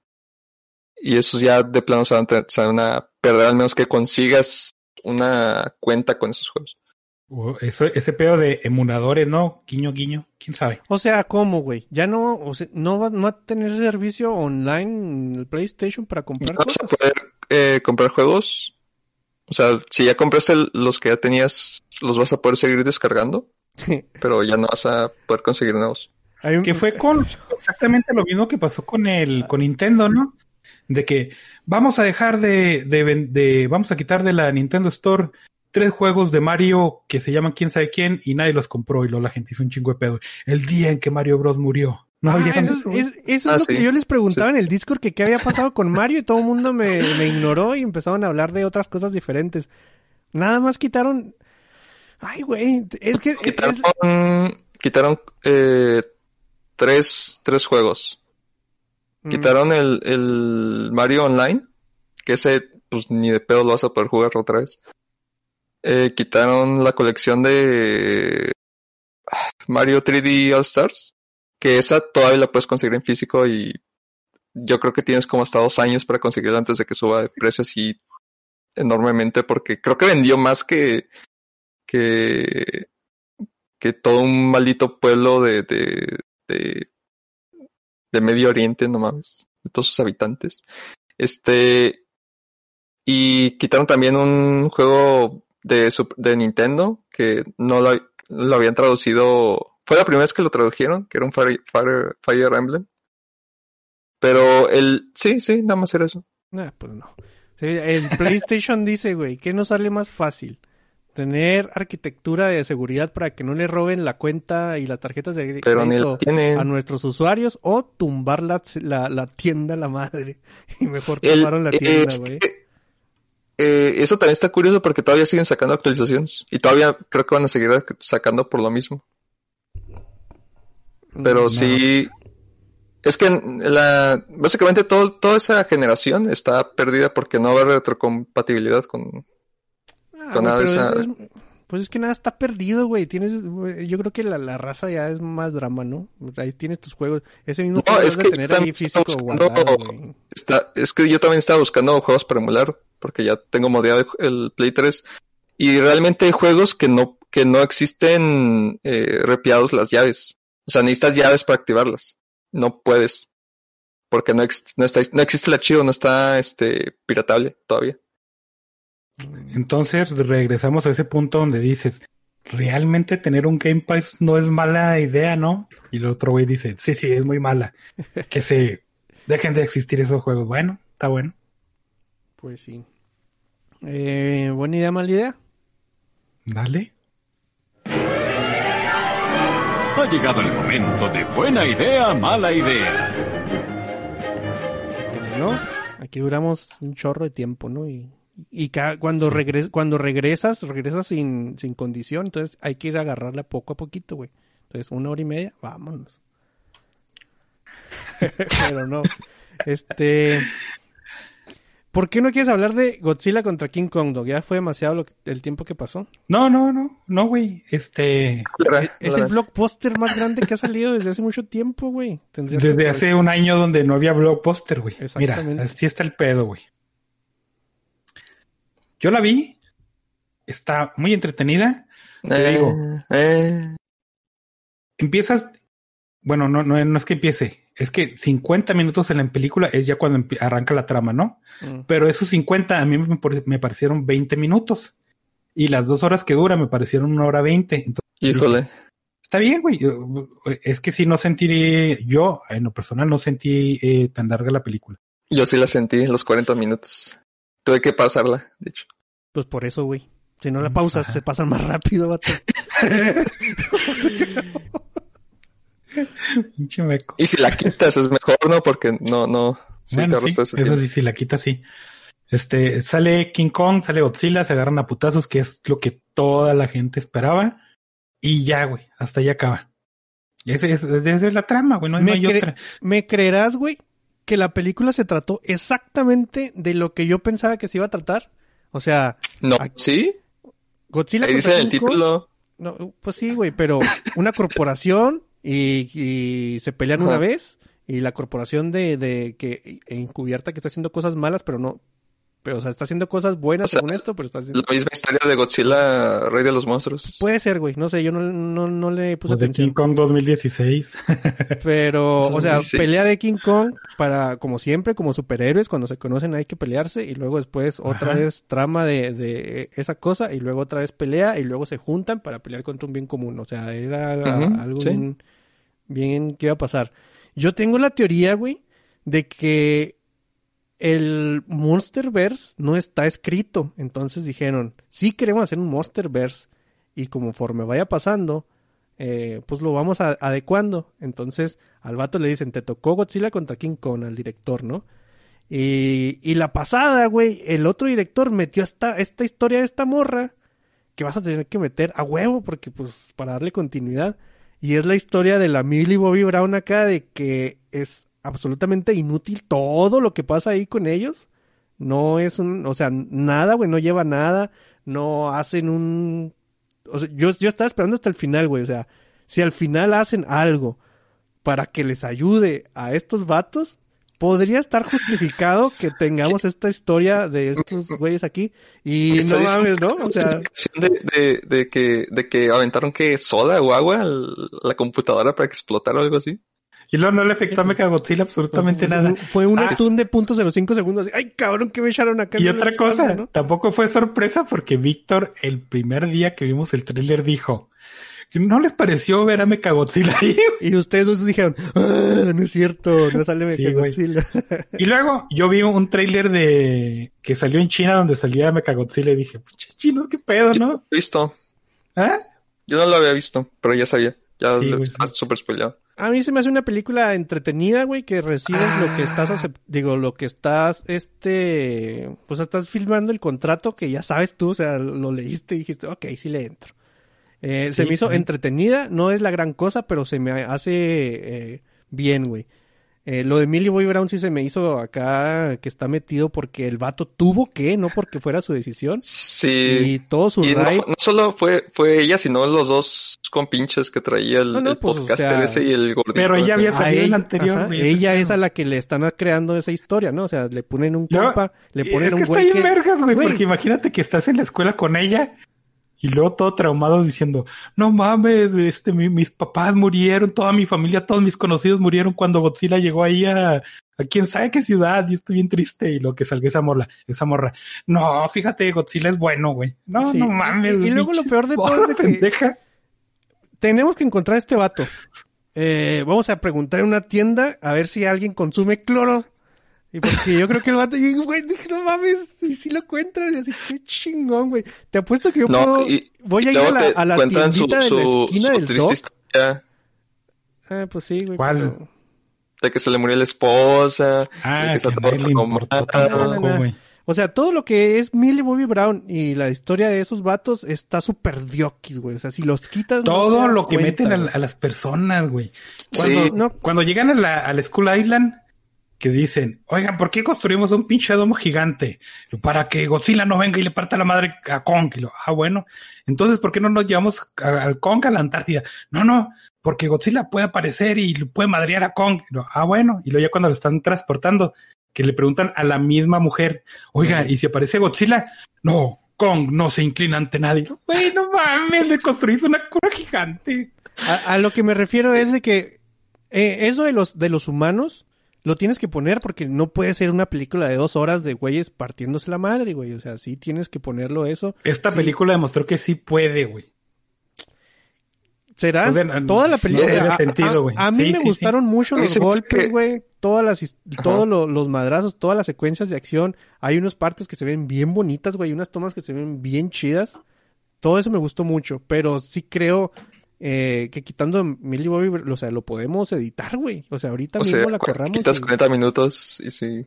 S3: Y esos ya de plano se van, a se van a perder al menos que consigas una cuenta con esos juegos.
S2: Eso, ese pedo de emuladores, ¿no? Guiño, guiño. ¿Quién sabe?
S1: O sea, ¿cómo, güey? ¿Ya no, o sea, no va, no va a tener servicio online en el PlayStation para comprar
S3: No vas a
S1: cosas?
S3: poder eh, comprar juegos. O sea, si ya compraste los que ya tenías, los vas a poder seguir descargando, pero ya no vas a poder conseguir nuevos.
S1: Un-
S2: Que fue con exactamente lo mismo que pasó con el con Nintendo, ¿no? De que vamos a dejar de, de, de- vamos a quitar de la Nintendo Store tres juegos de Mario que se llaman quién sabe quién y nadie los compró y luego la gente hizo un chingo de pedo. El día en que Mario Bros murió. ¿No
S1: Ah,
S2: vieron
S1: eso es,
S2: eso?
S1: es- eso
S3: Ah,
S1: es lo
S3: sí.
S1: que yo les preguntaba
S3: Sí.
S1: en el Discord que qué había pasado con Mario y todo el mundo me, me ignoró y empezaron a hablar de otras cosas diferentes. Nada más quitaron... Ay, güey, es que... es-
S3: Quitaron, quitaron eh, tres, tres juegos.
S1: Mm.
S3: Quitaron el, el Mario Online, que ese pues ni de pedo lo vas a poder jugar otra vez. Eh, quitaron la colección de ah, Mario 3D All Stars, que esa todavía la puedes conseguir en físico y yo creo que tienes como hasta dos años para conseguirla antes de que suba de precio así enormemente, porque creo que vendió más que que que todo un maldito pueblo de, de, de, de Medio Oriente, no mames, de todos sus habitantes. Este, y quitaron también un juego de, Nintendo que no lo, lo habían traducido, fue la primera vez que lo tradujeron, que era un Fire, Fire, Fire Emblem. Pero el, sí, sí, nada más era eso.
S1: Nah, pues no. El PlayStation dice, güey, ¿qué nos sale más fácil? Tener arquitectura de seguridad para que no le roben la cuenta y las tarjetas de crédito a nuestros usuarios o tumbar la, la, la tienda a la madre. Y mejor
S3: El-
S1: tumbaron la
S3: eh,
S1: tienda,
S3: es
S1: güey.
S3: que, eh, eso también está curioso porque todavía siguen sacando actualizaciones y todavía creo que van a seguir sacando por lo mismo. Pero
S2: No.
S3: sí, es que la, básicamente todo, toda esa generación está perdida porque no va a haber retrocompatibilidad con...
S1: Ah,
S3: con nada de
S1: pero
S3: esa-
S1: es- es- pues es que nada está perdido, güey. Tienes, yo creo que la, la raza ya es más drama, ¿no? Ahí tienes tus juegos. Ese mismo
S3: No,
S1: juego
S3: es
S1: debes de
S3: que
S1: tener ahí físico
S3: buscando-
S1: guardado, güey.
S3: Está, es que yo también estaba buscando juegos para emular porque ya tengo modeado el Play 3 y realmente hay juegos que no, que no existen eh, repiados las llaves. O sea, necesitas llaves para activarlas. No puedes. Porque no, ex- no, está, no existe el archivo, no está este piratable todavía.
S2: Entonces regresamos a ese punto donde dices, realmente tener un Game Pass no es mala idea, ¿no? Y el otro güey dice, sí, sí, es muy mala. Que se dejen de existir esos juegos. Bueno, está bueno.
S1: Pues sí. Eh, buena idea, mala idea.
S2: Dale.
S4: Ha llegado el momento de buena idea, mala idea.
S1: Que si no, aquí duramos un chorro de tiempo, ¿no? Y, y cuando, regres cuando regresas, regresas sin, sin condición, entonces hay que ir a agarrarla poco a poquito, güey. Entonces, una hora y media, vámonos. Pero no. Este. ¿Por qué no quieres hablar de Godzilla contra King Kong, Dog? Ya fue demasiado lo que- el tiempo que pasó.
S2: No, no, no, no, güey. Este,
S1: Es el blockbuster más grande que ha salido desde hace mucho tiempo, güey.
S2: Desde
S1: que-
S2: hace un año donde no había blockbuster, güey. Mira, así está el pedo, güey. Yo la vi. Está muy entretenida. Te digo,
S3: eh,
S2: empiezas, bueno, no, no, no es que empiece, es que 50 minutos en la película es ya cuando arranca la trama, ¿no?
S1: Mm.
S2: Pero esos 50 a mí me, pare- me parecieron 20 minutos. Y las dos horas que dura me parecieron una hora 20. Entonces,
S3: híjole.
S2: está bien, güey. Es que si no sentí, yo en lo personal no sentí eh, tan larga la película.
S3: Yo sí la sentí en los 40 minutos. Tuve que pausarla, de hecho.
S1: Pues por eso, güey. Si no la pausas, se pasan más rápido, vato.
S3: Y si la quitas es mejor, ¿no? Porque no, no. Sí,
S2: Bueno, sí, eso
S3: tiempo.
S2: sí, si la quita, sí. Este, sale King Kong, sale Godzilla, se agarran a putazos, que es lo que toda la gente esperaba. Y ya, güey, hasta ahí acaba. Es, esa es la trama, güey, no, no
S1: Me,
S2: hay otra.
S1: ¿Me creerás, güey, que la película se trató exactamente de lo que yo pensaba que se iba a tratar? O sea,
S3: No, ¿sí?
S1: Godzilla
S3: Ahí dice el título.
S1: No, pues sí, güey, pero una corporación y, y se pelean una vez y la corporación de, de que encubierta que está haciendo cosas malas, pero no, pero o sea, está haciendo cosas buenas
S3: O sea,
S1: según esto, pero está haciendo...
S3: La misma historia de Godzilla, Rey de los Monstruos.
S1: Puede ser, güey, no sé, yo no, no, no le puse
S2: O de
S1: atención.
S2: King Kong 2016.
S1: Pero, o sea,
S3: 2016.
S1: pelea de King Kong para, como siempre, como superhéroes, cuando se conocen hay que pelearse y luego después otra
S2: Ajá.
S1: vez trama de, de esa cosa y luego otra vez pelea y luego se juntan para pelear contra un bien común. O sea, era algo
S3: sí.
S1: bien, bien que iba a pasar. Yo tengo la teoría, güey, de que el Monsterverse no está escrito. Entonces dijeron, sí queremos hacer un Monsterverse y conforme vaya pasando, eh, pues lo vamos a- adecuando. Entonces al vato le dicen, te tocó Godzilla contra King Kong, al director, ¿no? Y, y la pasada, güey, el otro director metió esta, esta historia de esta morra que vas a tener que meter a huevo porque pues para darle continuidad. Y es la historia de la Millie Bobby Brown acá de que es absolutamente inútil todo lo que pasa ahí con ellos. No es un, o sea, nada, güey, no lleva nada, no hacen un... O sea, yo, yo estaba esperando hasta el final, güey, o sea, si al final hacen algo para que les ayude a estos vatos, podría estar justificado que tengamos esta historia de estos güeyes aquí. Y no mames, ¿no? O sea,
S3: de, de, de que, de que aventaron que soda o agua a la computadora para que explotara o algo así.
S2: Y luego no le afectó a Mechagodzilla absolutamente
S1: Fue-
S2: nada.
S1: Fue un
S2: Ah,
S1: stun de punto 05 segundos. Ay, cabrón, que me echaron acá.
S2: Y otra
S1: espalda,
S2: cosa,
S1: ¿no?
S2: tampoco fue sorpresa porque Víctor, el primer día que vimos el tráiler, dijo que no les pareció ver a Mechagodzilla ahí.
S1: Y ustedes dos dijeron, ah, no es cierto, no sale
S2: Sí.
S1: Mechagodzilla.
S2: Y luego yo vi un tráiler de que salió en China donde salía Mechagodzilla y dije, chinos, qué pedo,
S3: Yo no había visto.
S2: ¿Ah?
S3: Yo no lo había visto, pero ya sabía. Ya
S2: Sí,
S3: lo-
S2: sí.
S3: súper spoileado.
S1: A mí se me hace una película entretenida, güey, que recibes lo que estás, acep- digo, lo que estás, este, pues estás filmando el contrato que ya sabes tú, o sea, lo leíste y dijiste, ok, sí le entro. Eh, se me hizo
S2: sí.
S1: entretenida, no es la gran cosa, pero se me hace eh, bien, güey. Eh, lo de Millie Boy Brown sí se me hizo acá que está metido porque el vato tuvo que, no porque fuera su decisión. Y
S3: Sí.
S1: todo su
S3: Y no, solo fue, fue ella, sino los dos compinches que traía el,
S1: No, no,
S3: el
S1: pues, o
S3: podcaster
S1: sea,
S3: ese y el gordito.
S2: Pero ella había
S1: A
S2: salido la anterior.
S1: ajá, ella es a la que le están creando esa historia, ¿no? O sea, le ponen un compa, le
S2: Y
S1: ponen
S2: es
S1: un
S2: que está
S1: güey que...
S2: vergas, güey,
S1: Güey.
S2: porque imagínate que estás en la escuela con ella y luego todo traumado diciendo, no mames, este, mi- mis papás murieron, toda mi familia, todos mis conocidos murieron cuando Godzilla llegó ahí a, a quién sabe qué ciudad y estoy bien triste y lo que salga esa morra, esa morra. No, fíjate, Godzilla es bueno, güey. No,
S1: Sí,
S2: no mames.
S1: y- y luego lo peor de todo es de que-
S2: pendeja.
S1: Tenemos que encontrar a este vato. Eh, vamos a preguntar en una tienda a ver si alguien consume cloro. Y porque yo creo que el vato, y, güey, dije, no mames, y si lo encuentran, y así, qué chingón, güey. Te apuesto que yo
S3: No,
S1: puedo,
S3: y-
S1: voy a ir a la, a la
S3: su,
S1: tiendita de la esquina
S3: su
S1: del
S3: triste
S1: doc.
S3: historia
S1: Ah, pues sí, güey.
S2: ¿Cuál?
S1: pero-
S3: de que se le murió la esposa.
S2: Ah,
S3: de
S2: que
S1: no, no.
S2: güey.
S1: O sea, todo lo que es Millie Bobby Brown y la historia de esos vatos está súper diokis, güey. O sea, si los quitas... no
S2: Todo
S1: das
S2: lo que
S1: cuenta,
S2: meten a, las personas, güey. Cuando,
S3: Sí.
S1: No.
S2: cuando llegan a la, a la School Island, que dicen, oigan, ¿por qué construimos un pinche domo gigante? Para que Godzilla no venga y le parta la madre a Kong. Y lo, ah, bueno. Entonces, ¿por qué no nos llevamos al Kong a la Antártida? No, no, porque Godzilla puede aparecer y le puede madrear a Kong. Y lo, ah, bueno. Y luego ya cuando lo están transportando, que le preguntan a la misma mujer, oiga, ¿y si aparece Godzilla? No, Kong no se inclina ante nadie. Güey, no mames, le construís una cura gigante.
S1: A, a lo que me refiero es de que eh, eso de los, de los humanos lo tienes que poner porque no puede ser una película de dos horas de güeyes partiéndose la madre, güey. O sea, sí tienes que ponerlo eso.
S2: Esta
S1: Sí.
S2: película demostró que sí puede, güey.
S1: será
S2: O sea, no-
S1: toda la película.
S2: no
S1: a- a-
S2: sentido, güey.
S1: a, a mí
S2: Sí,
S1: me
S2: sí, sí.
S1: gustaron mucho los golpes,
S3: que-
S1: güey. Todas las, todos lo- los madrazos, todas las secuencias de acción. Hay unas partes que se ven bien bonitas, güey. Unas tomas que se ven bien chidas. Todo eso me gustó mucho. Pero sí creo eh, que quitando a Millie Bobby, o sea, lo podemos editar, güey. O sea, ahorita
S3: O
S1: mismo
S3: sea,
S1: la corramos.
S3: quitas
S1: y,
S3: 40 minutos y sí.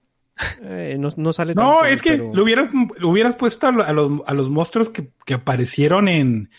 S1: eh, no, no sale
S2: No,
S1: tanto,
S2: es que
S1: pero-
S2: lo hubieras, lo hubieras puesto a, lo- a los, a los monstruos que, que aparecieron en,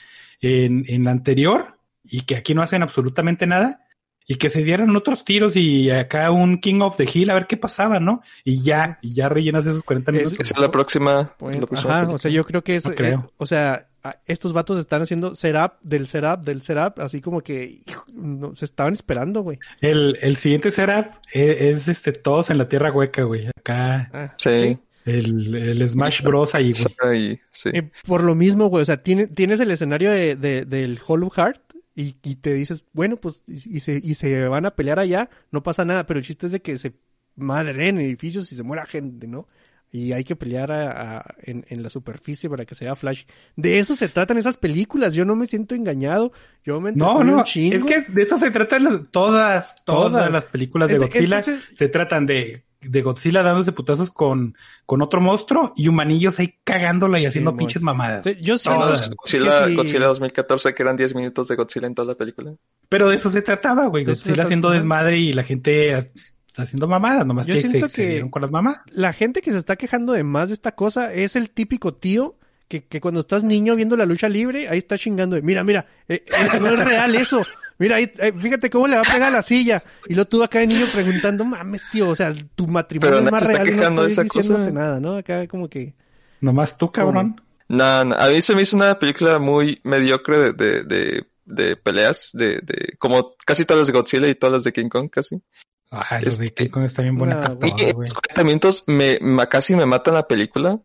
S2: en, en la anterior y que aquí no hacen absolutamente nada y que se dieran otros tiros y acá un King of the Hill a ver qué pasaba, ¿no? Y ya, y ya rellenas esos 40
S1: Es-
S2: minutos.
S3: Esa es la próxima.
S1: Bueno,
S3: la próxima
S1: ajá,
S3: película.
S1: o sea, yo creo que es,
S2: No creo.
S1: eh, o sea, estos vatos están haciendo setup del setup del setup, así como que hijo, no, se estaban esperando, güey.
S2: El, el siguiente setup es, es, este todos en la tierra hueca, güey. Acá
S1: Ah,
S3: Sí.
S2: el, el Smash Bros ahí, güey.
S3: Sí.
S1: Eh, por lo mismo, güey, o sea, tiene- tienes el escenario de, de- del Hollow Heart y, y te dices, bueno, pues, y, y se, y se van a pelear allá, no pasa nada, pero el chiste es de que se madren edificios y se muera gente, ¿no? Y hay que pelear a- a- en, en la superficie para que sea Flash. De eso se tratan esas películas. Yo no me siento engañado. Yo me
S2: No, no,
S1: un chingo.
S2: es que de eso se tratan las- todas, todas,
S1: Todas.
S2: las películas de Godzilla.
S1: entonces-
S2: se tratan de, de Godzilla dándose putazos con, con otro monstruo y humanillos ahí cagándola y haciendo
S1: Sí,
S2: pinches mamadas.
S1: Yo
S2: Todas.
S1: que
S3: Godzilla,
S1: sí-
S3: Godzilla 2014, que eran 10 minutos de Godzilla en toda la película.
S2: Pero de eso se trataba, güey. Godzilla haciendo desmadre y la gente está haciendo mamadas, nomás
S1: Yo
S2: que se,
S1: siento
S2: se
S1: que-
S2: dieron con las mamadas.
S1: la gente que se está quejando de más de esta cosa es el típico tío que, que cuando estás niño viendo la lucha libre, ahí está chingando de, mira, mira, eh, eh, no es real eso. Mira, ahí, eh, fíjate cómo le va a pegar a la silla. Y luego tú acá de niño preguntando, mames, tío, o sea, tu matrimonio
S3: Pero
S1: es más
S3: se está
S1: real no
S3: quejando de
S1: estoy
S3: esa
S1: diciéndote
S3: cosa.
S1: nada, ¿no? Acá como que...
S2: Nomás tú, cabrón.
S3: No, no, a mí se me hizo una película muy mediocre de, de, de, de peleas, de, de, como casi todas las de Godzilla y todas las de King Kong, casi.
S2: Ay, los de
S3: Este-
S2: King Kong están bien buenas
S1: No,
S2: todas,
S3: Y
S2: güey.
S3: en 40 minutos me, me- casi me matan la película,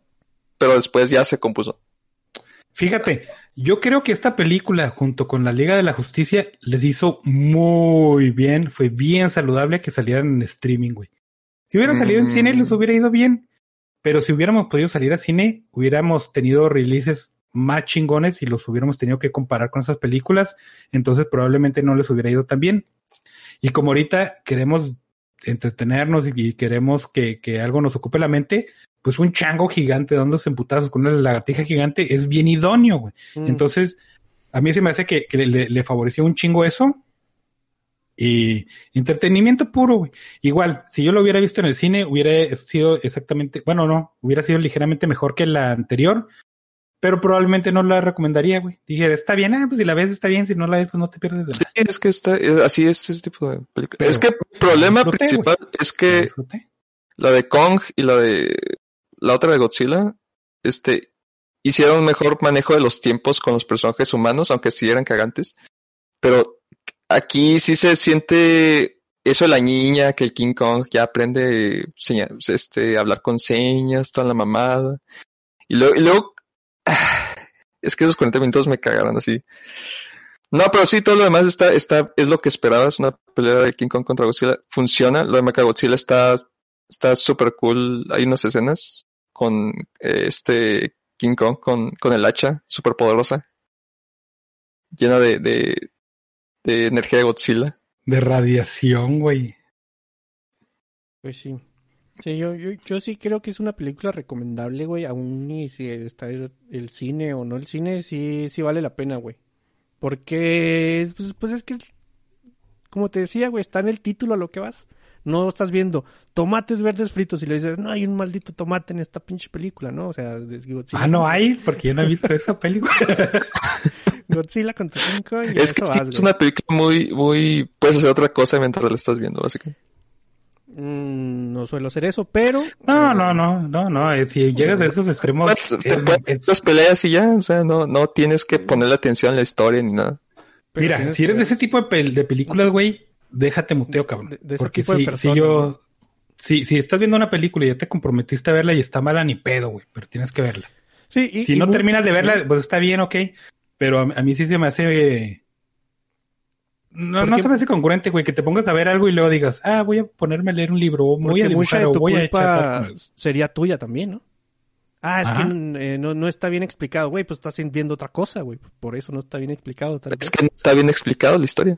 S3: pero después ya se compuso.
S2: Fíjate, yo creo que esta película, junto con la Liga de la Justicia, les hizo muy bien. Fue bien saludable que salieran en streaming, güey. Si hubieran salido en
S3: Mm.
S2: cine, les hubiera ido bien. Pero si hubiéramos podido salir a cine, hubiéramos tenido releases más chingones y los hubiéramos tenido que comparar con esas películas. Entonces probablemente no les hubiera ido tan bien. Y como ahorita queremos entretenernos y, y queremos que, que algo nos ocupe la mente, pues un chango gigante dándose en putazos con una lagartija gigante es bien idóneo, güey.
S1: mm,
S2: Entonces, a mí se me hace que, que le, le favoreció un chingo eso. Y entretenimiento puro, güey. Igual, si yo lo hubiera visto en el cine, hubiera sido exactamente, bueno, no, hubiera sido ligeramente mejor que la anterior, pero probablemente no la recomendaría, güey. Dije, está bien, ah, pues si la ves está bien, si no la ves, pues no te pierdes de
S3: Sí,
S2: nada.
S3: es que está, es- así es ese tipo de película.
S2: Pero-
S3: es que el problema
S2: disfruté,
S3: principal es que la de Kong y la de la otra de Godzilla, este, hicieron un mejor manejo de los tiempos con los personajes humanos, aunque sí eran cagantes. Pero aquí sí se siente eso de la niña, que el King Kong ya aprende seña- este, hablar con señas, toda la mamada. Y luego, y luego es que esos 40 minutos me cagaron así. No, pero sí, todo lo demás está, está, es lo que esperabas, una pelea de King Kong contra Godzilla. Funciona, lo de Mechagodzilla está, está súper cool. Hay unas escenas con eh, este King Kong con, con el hacha súper poderosa. Llena de, de, de energía de Godzilla.
S2: De radiación, güey.
S1: Pues sí. Sí, yo, yo, yo sí creo que es una película recomendable, güey, aún y si está el, el cine o no el cine, sí, sí vale la pena, güey. Porque, es, pues, pues es que, es- como te decía, güey, está en el título a lo que vas. No estás viendo tomates verdes fritos y le dices, no hay un maldito tomate en esta pinche película, ¿no? O sea, es Godzilla
S2: Ah, no hay, porque yo no he visto esa película.
S1: Godzilla contra King Kong y
S3: Es que
S1: eso
S3: sí,
S1: vas,
S3: es
S1: güey.
S3: una película muy, muy, puedes hacer otra cosa mientras la estás viendo, básicamente.
S1: Mm, no suelo hacer eso, pero...
S2: No, no, no, no, no. eh, Si llegas a esos extremos,
S3: Pues,
S2: es-
S3: te puedes
S2: es-
S3: las peleas y ya, o sea, no, no tienes que ponerle atención a la historia ni nada.
S1: pero
S2: Mira, si eres
S1: que-
S2: de ese tipo de, pel- de películas, güey, déjate muteo, cabrón.
S1: De- de ese
S2: Porque
S1: tipo de
S2: si,
S1: persona,
S2: si yo, si, si estás viendo una película y ya te comprometiste a verla y está mala, ni pedo, güey, pero tienes que verla.
S1: Sí, y-
S2: si
S1: y
S2: no terminas de verla, pues está bien, ok. Pero a, a mí sí se me hace. No,
S1: ¿Por
S2: no se me hace congruente, güey, que te pongas a ver algo y luego digas, ah, voy a ponerme a leer un libro, voy a
S1: mucha
S2: dibujar,
S1: de
S2: o
S1: tu
S2: voy a echar.
S1: sería tuya también, ¿no? Ah, es
S2: Ajá.
S1: que eh, no, no está bien explicado, güey, pues estás viendo otra cosa, güey. Por eso no está bien explicado. tal
S3: Es
S1: vez.
S3: que no está bien explicado la historia.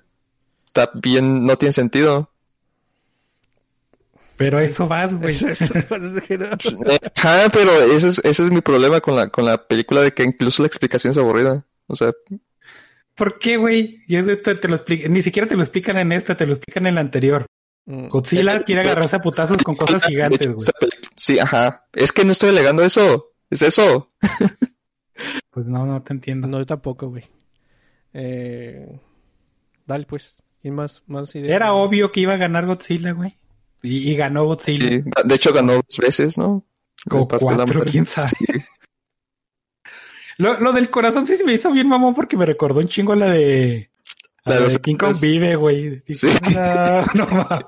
S3: Está bien, no tiene sentido.
S2: Pero eso vas, güey.
S1: Es eso, pues, es que no.
S3: Eh, Ajá, pero ese es, ese es mi problema con la, con la película de que incluso la explicación es aburrida. O sea,
S2: ¿Por qué, güey? Y eso te, te lo explica- Ni siquiera te lo explican en esta, te lo explican en la anterior.
S1: Mm.
S2: Godzilla quiere agarrarse a putazos con cosas gigantes, güey.
S3: sí, ajá. Es que no estoy alegando eso. Es eso.
S2: Pues no, no te entiendo.
S1: No, yo tampoco, güey. Eh, dale, pues. ¿Quién más, más ideas?
S2: Era obvio que iba a ganar Godzilla, güey. Y, y ganó Godzilla.
S3: Sí, de hecho ganó dos veces, ¿no?
S2: Como cuatro, quién sabe.
S3: Sí.
S2: Lo, lo del corazón sí se me hizo bien mamón porque me recordó un chingo a la de, a
S3: La de
S2: la
S3: los
S2: de King Kong vive, güey.
S3: Sí.
S2: No, no mames.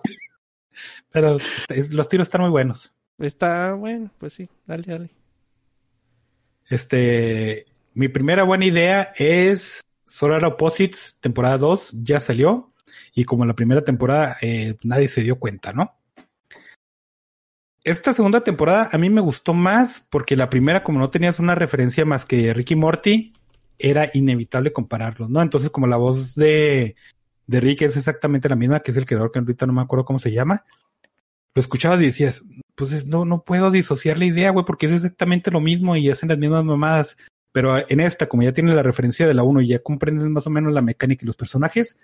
S2: Pero este, los tiros están muy buenos.
S1: Está bueno, pues sí, dale, dale.
S2: Este, mi primera buena idea es Solar Opposites, temporada 2, ya salió. Y como la primera temporada, eh, nadie se dio cuenta, ¿no? Esta segunda temporada a mí me gustó más porque la primera, como no tenías una referencia más que Ricky Morty, era inevitable compararlos, ¿no? Entonces, como la voz de, de Rick es exactamente la misma, que es el creador que ahorita no me acuerdo cómo se llama, lo escuchabas y decías, pues es- no, no puedo disociar la idea, güey, porque es exactamente lo mismo y hacen las mismas mamadas. Pero en esta, como ya tiene la referencia de la 1 y ya comprendes más o menos la mecánica y los personajes,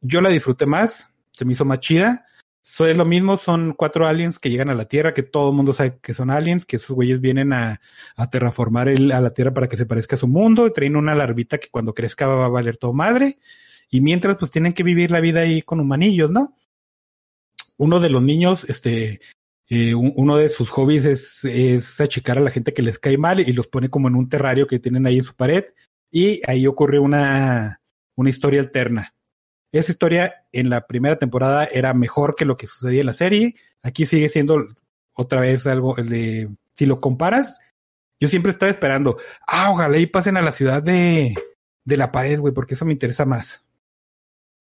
S2: yo la disfruté más, se me hizo más chida. So, es lo mismo, son cuatro aliens que llegan a la Tierra, que todo el mundo sabe que son aliens, que esos güeyes vienen a, a terraformar el- a la Tierra para que se parezca a su mundo, y traen una larvita que cuando crezca va a valer todo madre, y mientras pues tienen que vivir la vida ahí con humanillos, ¿no? Uno de los niños, este, eh, un- uno de sus hobbies es, es achicar a la gente que les cae mal y los pone como en un terrario que tienen ahí en su pared, y ahí ocurre una, una historia alterna. Esa historia en la primera temporada era mejor que lo que sucedía en la serie. Aquí sigue siendo otra vez algo el de si lo comparas, yo siempre estaba esperando, ah, ojalá y pasen a la ciudad de, de la pared, güey, porque eso me interesa más.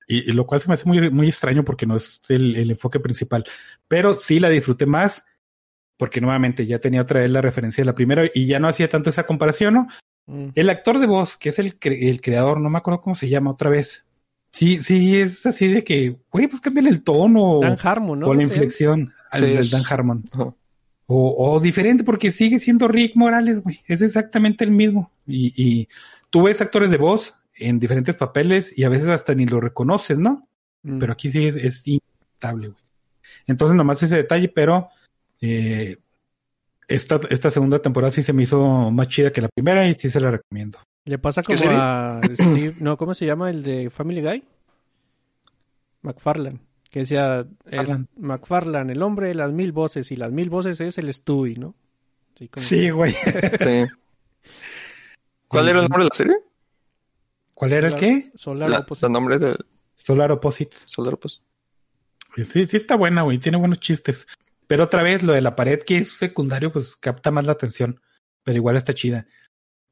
S2: Y, y lo cual se me hace muy, muy extraño porque no es el, el enfoque principal. Pero sí la disfruté más porque nuevamente ya tenía otra vez la referencia de la primera y ya no hacía tanto esa comparación, ¿no?
S1: Mm.
S2: El actor de voz, que es el, cre- el creador, no me acuerdo cómo se llama otra vez. Sí, sí, es así de que, güey, pues cámbiale el tono
S1: Dan Harmon, ¿no?
S2: o la inflexión al
S3: Sí,
S2: del
S3: es-
S2: Dan Harmon. O, o diferente, porque sigue siendo Rick Morales, güey. Es exactamente el mismo. Y, y tú ves actores de voz en diferentes papeles y a veces hasta ni lo reconoces, ¿no?
S1: Mm.
S2: Pero aquí sí es, es güey. Entonces, nomás ese detalle, pero eh, esta, esta segunda temporada sí se me hizo más chida que la primera y sí se la recomiendo.
S1: Le pasa
S3: ¿Qué
S1: como a Steve, no, ¿cómo se llama el de Family Guy? McFarlane, que decía es. McFarlane, el hombre de las mil voces y las mil voces es el Stewie, ¿no? Sí, como-
S2: Sí, güey.
S3: Sí. ¿Cuál era el nombre de la serie?
S2: ¿Cuál era el qué?
S1: Solar
S3: La,
S1: Opposites.
S3: el nombre de
S2: Solar Opposites.
S3: Solar. Pues
S2: sí, sí está buena, güey. Tiene buenos chistes. Pero otra vez, lo de la pared que es secundario, pues capta más la atención. Pero igual está chida.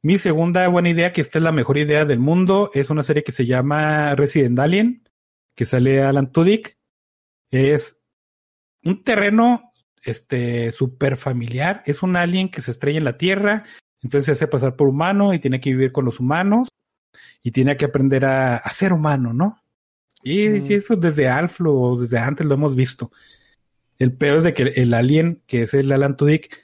S2: Mi segunda buena idea, que esta es la mejor idea del mundo, es una serie que se llama Resident Alien, que sale Alan Tudyk. Es un terreno, este, súper familiar. Es un alien que se estrella en la Tierra, entonces se hace pasar por humano y tiene que vivir con los humanos y tiene que aprender a, a ser humano, ¿no? Y,
S1: Mm.
S2: y eso desde Alf o desde antes lo hemos visto. El peor es de que el alien, que es el Alan Tudyk,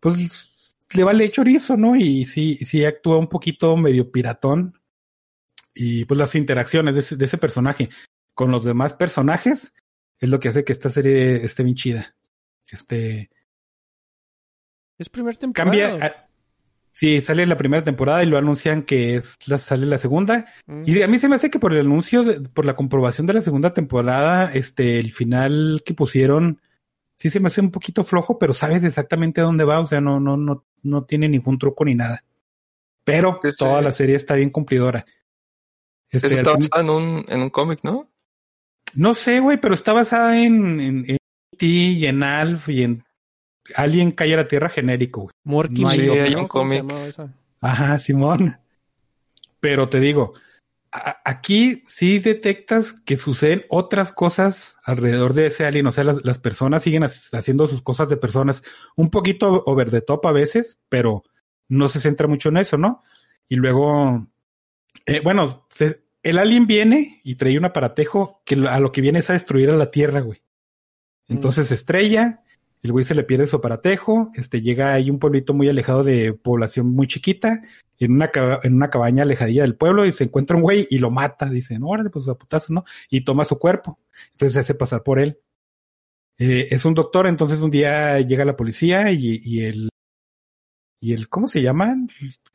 S2: pues le vale chorizo, ¿no? Y sí, sí actúa un poquito medio piratón. Y pues las interacciones de ese, de ese personaje con los demás personajes es lo que hace que esta serie esté bien chida. Este
S1: Es primer temporada.
S2: cambia. a- sí, sale la primera temporada y lo anuncian que es la, sale la segunda.
S1: Mm.
S2: Y a mí se me hace que por el anuncio, de- por la comprobación de la segunda temporada, este, el final que pusieron, sí se me hace un poquito flojo, pero sabes exactamente a dónde va, o sea, no, no, no, no tiene ningún truco ni nada. Pero
S3: Sí, sí.
S2: toda la serie está bien cumplidora. Este,
S3: Eso está
S2: fin-
S3: basado en un, en un cómic, ¿no?
S2: no sé, güey, pero está basada en, en, en E.T. y en Alf y en Alien Calle a la Tierra genérico, güey.
S1: Morky
S2: No hay
S1: ¿no?
S3: un
S1: ¿Cómo se
S3: cómic.
S2: Ajá, Simón. Pero te digo, aquí sí detectas que suceden otras cosas alrededor de ese alien. O sea, las, las personas siguen ha- haciendo sus cosas de personas un poquito over the top a veces, pero no se centra mucho en eso, ¿no? Y luego, eh, bueno, se- el alien viene y trae un aparatejo que a lo que viene es a destruir a la Tierra, güey. Entonces se estrella, el güey se le pierde su aparatejo, este llega ahí un pueblito muy alejado de población muy chiquita, en una, en una cabaña alejadilla del pueblo y se encuentra un güey y lo mata. Dicen, órale, pues a putazos, ¿no? Y toma su cuerpo. Entonces se hace pasar por él. Eh, es un doctor, entonces un día llega la policía y, y el, y el, ¿cómo se llama?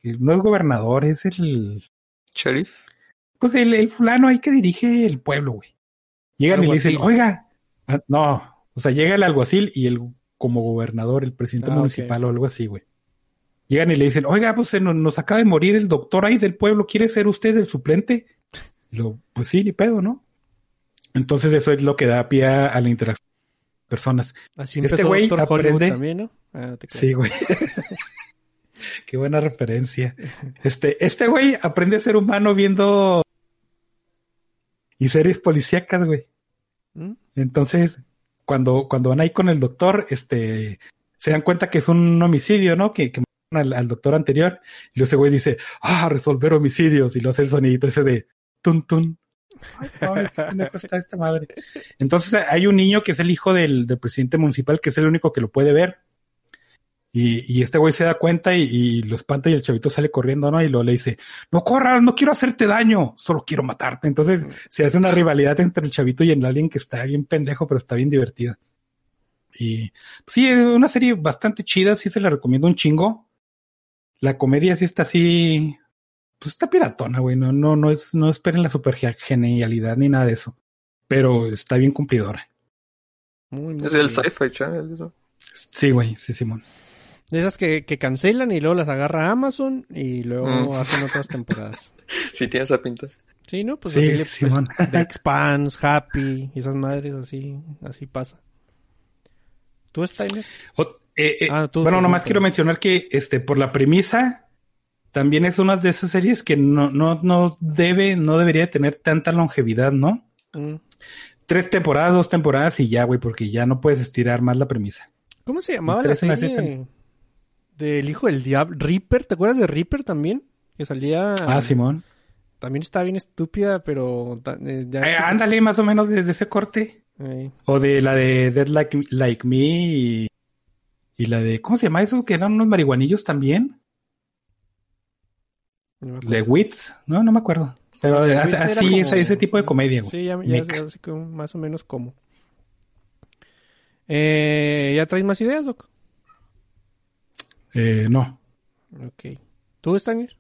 S2: No es gobernador, es el,
S3: Sheriff.
S2: pues el, el fulano ahí que dirige el pueblo, güey. Llegan y le dicen, oiga, ah, no, o sea, llega el alguacil y el como gobernador, el presidente
S1: Ah,
S2: municipal o algo así, güey. Llegan y le dicen, oiga, pues se nos, nos acaba de morir el doctor ahí del pueblo, ¿quiere ser usted el suplente? Y lo, pues sí, ni pedo, ¿no? Entonces eso es lo que da pie a, la interacción de personas.
S1: Así
S2: Este güey aprende-
S1: también, ¿no? Ah, te.
S2: Sí, güey. Qué buena referencia. Este, este güey aprende a ser humano viendo y series policíacas, güey.
S1: ¿Mm?
S2: Entonces, cuando, cuando van ahí con el doctor, este, se dan cuenta que es un homicidio, ¿no? Que, que al, al doctor anterior. Y luego ese güey dice, ah, resolver homicidios. Y lo hace el sonidito ese de tun tun. Ay, qué está esta madre. Entonces hay un niño que es el hijo del, del presidente municipal, que es el único que lo puede ver. Y, y este güey se da cuenta y, y lo espanta y el chavito sale corriendo, ¿no? Y luego le dice, no corras, no quiero hacerte daño, solo quiero matarte. Entonces se hace una rivalidad entre el chavito y el alien que está bien pendejo, pero está bien divertida. Y pues, sí, es una serie bastante chida, sí se la recomiendo un chingo. La comedia sí está así, pues está piratona, güey, no, no, no es, no esperen la super ge- genialidad ni nada de eso. Pero está bien cumplidora.
S1: Muy, muy
S3: Es el. Sci-Fi Channel. Eso.
S2: Sí, güey, sí, Simón.
S1: De esas que, que cancelan y luego las agarra Amazon y luego
S3: Mm.
S1: hacen otras temporadas.
S3: Sí, tiene esa pinta.
S1: Sí, ¿no? Pues
S2: Sí,
S1: así le pues,
S2: Simón.
S1: The Expanse, Happy, y esas madres así, así pasa. ¿Tú?
S2: O- eh, eh,
S1: Ah, tú,
S2: bueno,
S1: tú,
S2: nomás
S1: tú.
S2: quiero mencionar que, este, por la premisa, también es una de esas series que no, no, no debe, no debería tener tanta longevidad, ¿no?
S1: Mm.
S2: Tres temporadas, dos temporadas y ya, güey, porque ya no puedes estirar más la premisa.
S1: ¿Cómo se llamaba la
S2: Tres en la
S1: serie. Del hijo del diablo? Reaper, ¿te acuerdas de Reaper también? Que salía...
S2: Ah, Simón.
S1: También estaba bien estúpida, pero... eh, ya
S2: Eh,
S1: que-
S2: ándale, más o menos desde ese corte. O de la de Dead Like, Like Me y, y la de, ¿cómo se llama eso? Que eran unos marihuanillos también.
S1: no
S2: Wits, no, no me acuerdo. Pero así, así,
S1: como-
S2: ese, ese tipo de comedia, güey.
S1: Sí, ya, ya sé- sé como- más o menos cómo. Eh, ¿Ya traes más ideas, Doc?
S2: Eh, no.
S1: Ok. ¿Tú, Steiner?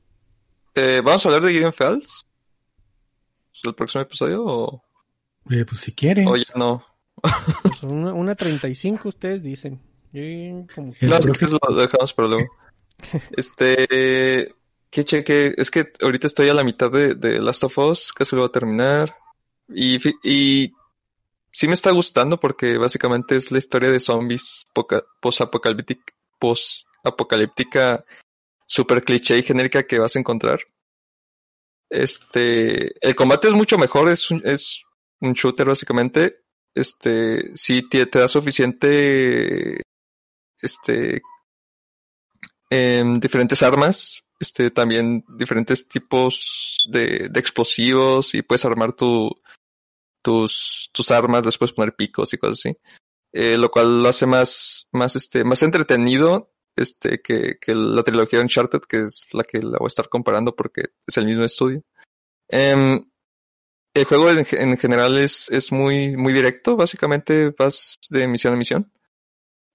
S3: Eh, ¿Vamos a hablar de Gideon Falls? ¿El próximo episodio o,
S2: Eh, pues si quieres.
S3: o ya no?
S1: Pues una, una 35 ustedes dicen. Yo como que...
S3: No, si
S2: próximo-
S3: quieres lo dejamos para luego. Este, que cheque, es que ahorita estoy a la mitad de, de Last of Us, casi lo voy a terminar. Y, y sí me está gustando porque básicamente es la historia de zombies poca- post-apocalíptica, super cliché y genérica que vas a encontrar. Este, el combate es mucho mejor, es un, es un shooter básicamente. Este, sí te, te da suficiente, este, em, diferentes armas, este, también diferentes tipos de, de explosivos y puedes armar tu, tus, tus armas, después poner picos y cosas así. Eh, lo cual lo hace más, más, este, más entretenido, este, que, que la trilogía de Uncharted, que es la que la voy a estar comparando porque es el mismo estudio. Em, el juego en, en general es, es muy, muy directo, básicamente vas de misión a misión.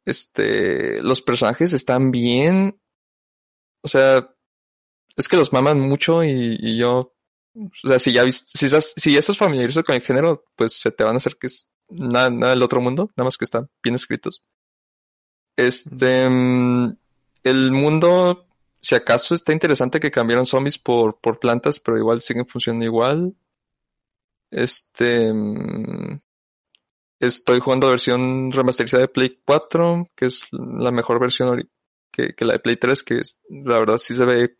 S3: Este, los personajes están bien, o sea, es que los maman mucho y, y yo, o sea, si ya si, estás, si ya estás familiarizado con el género, pues se te van a hacer que es nada, nada del otro mundo, nada más que están bien escritos. Este, mm, el mundo, si acaso está interesante que cambiaron zombies por, por plantas, pero igual siguen funcionando igual. Este, mm, estoy jugando versión remasterizada de Play 4, que es la mejor versión que, que la de Play 3, que la verdad sí se ve,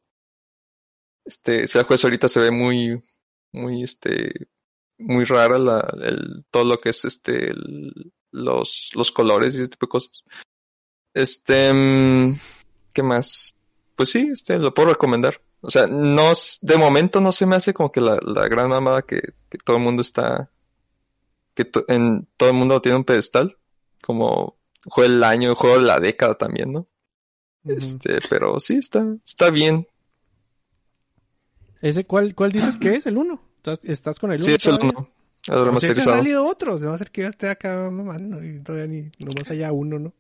S3: este, si la juegas ahorita se ve muy, muy, este, muy rara la, el, todo lo que es, este, los, los colores y ese tipo de cosas. Este, mm, ¿qué más? Pues sí, este, lo puedo recomendar. O sea, no, de momento no se me hace como que la, la gran mamada que, que todo el mundo está, que to- en, todo el mundo tiene un pedestal, como juego del año, juego la década también, ¿no? Este, pero sí, está, está bien.
S1: ¿Ese cuál, cuál dices que es? ¿El 1? ¿Estás, estás con el 1?
S3: Sí, es el uno. El
S1: ese han
S3: remasterizado.
S1: salido otros. No va a ser que yo esté acá mamando y todavía ni nomás haya uno, ¿no?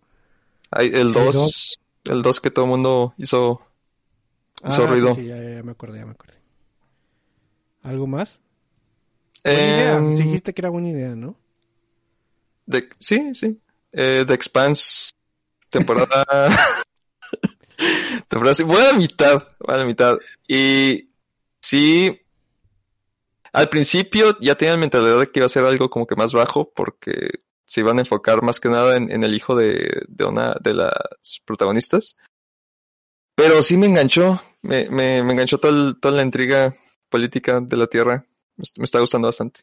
S3: Hay el
S2: Sí,
S3: 2,
S2: dos.
S3: el 2 que todo el mundo hizo, hizo
S1: Ah,
S3: ruido.
S1: Sí, sí, ya, ya, me acordé, ya me acordé. ¿Algo más? Buena idea. Dijiste que era buena idea, ¿no?
S3: de- sí, sí. Eh, The Expanse, temporada. temporada, sí, voy a la mitad, voy a la mitad. Y sí, al principio ya tenía la mentalidad de que iba a ser algo como que más bajo, porque se iban a enfocar más que nada en, en el hijo de, de una de las protagonistas. Pero sí me enganchó, me, me, me enganchó toda, el- toda la intriga política de la Tierra. Me, me está gustando bastante.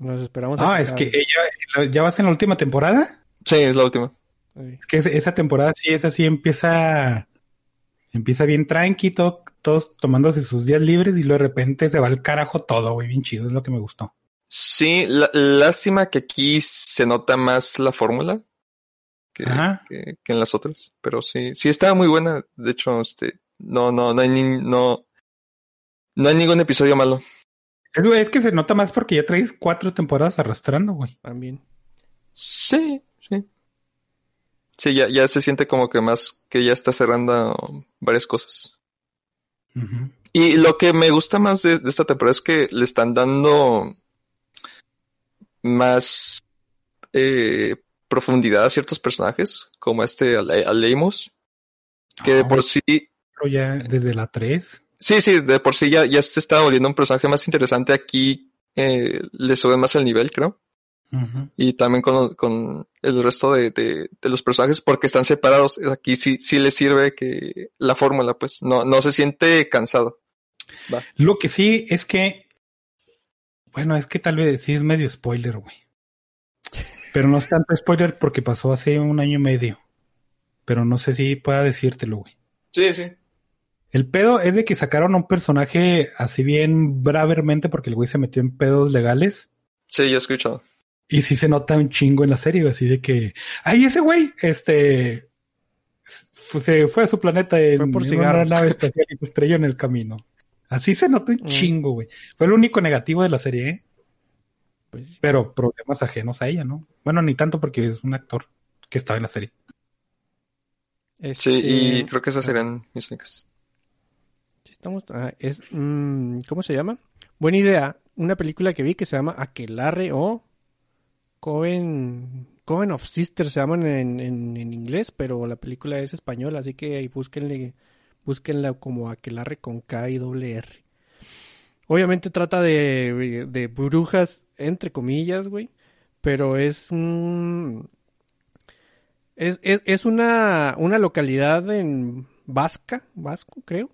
S1: Nos esperamos a
S2: Ah, es que ella, ¿ya vas en la última temporada?
S3: Sí, es la última.
S1: Sí.
S2: Es que esa- esa temporada sí es así, empieza, empieza bien tranqui, to- todos tomándose sus días libres y luego de repente se va al carajo todo, güey, bien chido, es lo que me gustó.
S3: Sí, la- lástima que aquí se nota más la fórmula que,
S2: Ajá.
S3: que, que en las otras. Pero sí, sí estaba muy buena. De hecho, este, no, no, no hay ni, no, no hay ningún episodio malo.
S2: Es, que se nota más porque ya traes cuatro temporadas arrastrando, güey.
S1: También.
S3: Sí, sí. Sí, ya, ya se siente como que más, que ya está cerrando varias cosas. Y lo que me gusta más de, de esta temporada es que le están dando más eh, profundidad a ciertos personajes, como este Ale- Aleimos, que de
S2: Ah,
S3: por sí,
S2: pero ya desde la 3.
S3: sí, sí, de por sí ya, ya se está volviendo un personaje más interesante. Aquí eh, le sube más el nivel, creo. Y también con, con el resto de, de, de los personajes, porque están separados. Aquí sí, sí le sirve que la fórmula, pues, no, no se siente cansado.
S2: Lo que sí es que, bueno, es que tal vez sí es medio spoiler, güey. Pero no es tanto spoiler porque pasó hace un año y medio. Pero no sé si pueda decírtelo, güey.
S3: Sí, sí.
S2: El pedo es de que sacaron a un personaje así bien bravermente porque el güey se metió en pedos legales.
S3: Sí, yo he escuchado.
S2: Y sí se nota un chingo en la serie, así de que, ay, ese güey, este, se fue a su planeta en,
S1: Fue por
S2: una nave espacial y se estrelló en el camino. Así se nota un
S1: Mm.
S2: chingo, güey. Fue el único negativo de la serie, ¿eh?
S1: Pues,
S2: Pero problemas ajenos a ella, ¿no? Bueno, ni tanto porque es un actor que estaba en la serie.
S3: Sí, y
S1: este,
S3: creo que esas serían mis únicas.
S1: sí Estamos, ah, es, mm, ¿cómo se llama? Buena idea. Una película que vi que se llama Aquelarre o Coven, Coven of Sisters se llaman en, en, en inglés, pero la película es española, así que ahí búsquenle, búsquenla como Aquelarre con K y doble R. Obviamente trata de, de brujas, entre comillas, güey, pero es un... Es, es, una, una localidad en Vasca, Vasco, creo.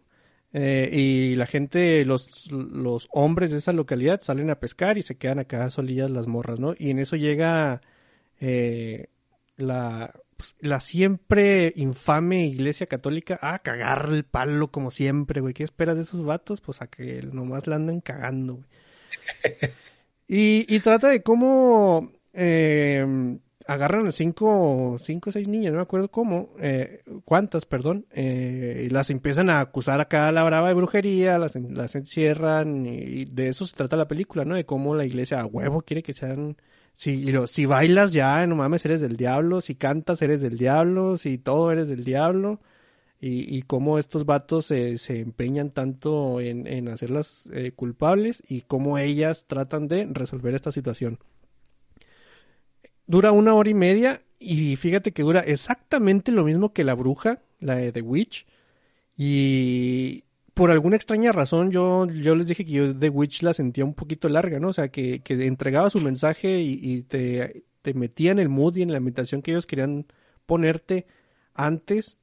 S1: Eh, y la gente, los, los hombres de esa localidad salen a pescar y se quedan acá solillas las morras, ¿no? Y en eso llega eh, la, pues, la siempre infame iglesia católica a cagar el palo como siempre, güey. ¿Qué esperas de esos vatos? Pues a que nomás la andan cagando, güey. Y, y trata de cómo eh, agarran a cinco, cinco o seis niñas, no me acuerdo cómo, eh, cuántas, perdón, eh, y las empiezan a acusar acá a la brava de brujería, las, las encierran, y, y de eso se trata la película, ¿no? De cómo la iglesia a huevo quiere que sean, si, si bailas ya, no mames, eres del diablo, si cantas eres del diablo, si todo eres del diablo, y, y cómo estos vatos se, se empeñan tanto en, en hacerlas eh, culpables y cómo ellas tratan de resolver esta situación. Dura una hora y media y fíjate que dura exactamente lo mismo que La Bruja, la de The Witch. Y por alguna extraña razón yo, yo les dije que yo The Witch la sentía un poquito larga, ¿no? O sea, que, que entregaba su mensaje y, te, te metía en el mood y en la ambientación que ellos querían ponerte antes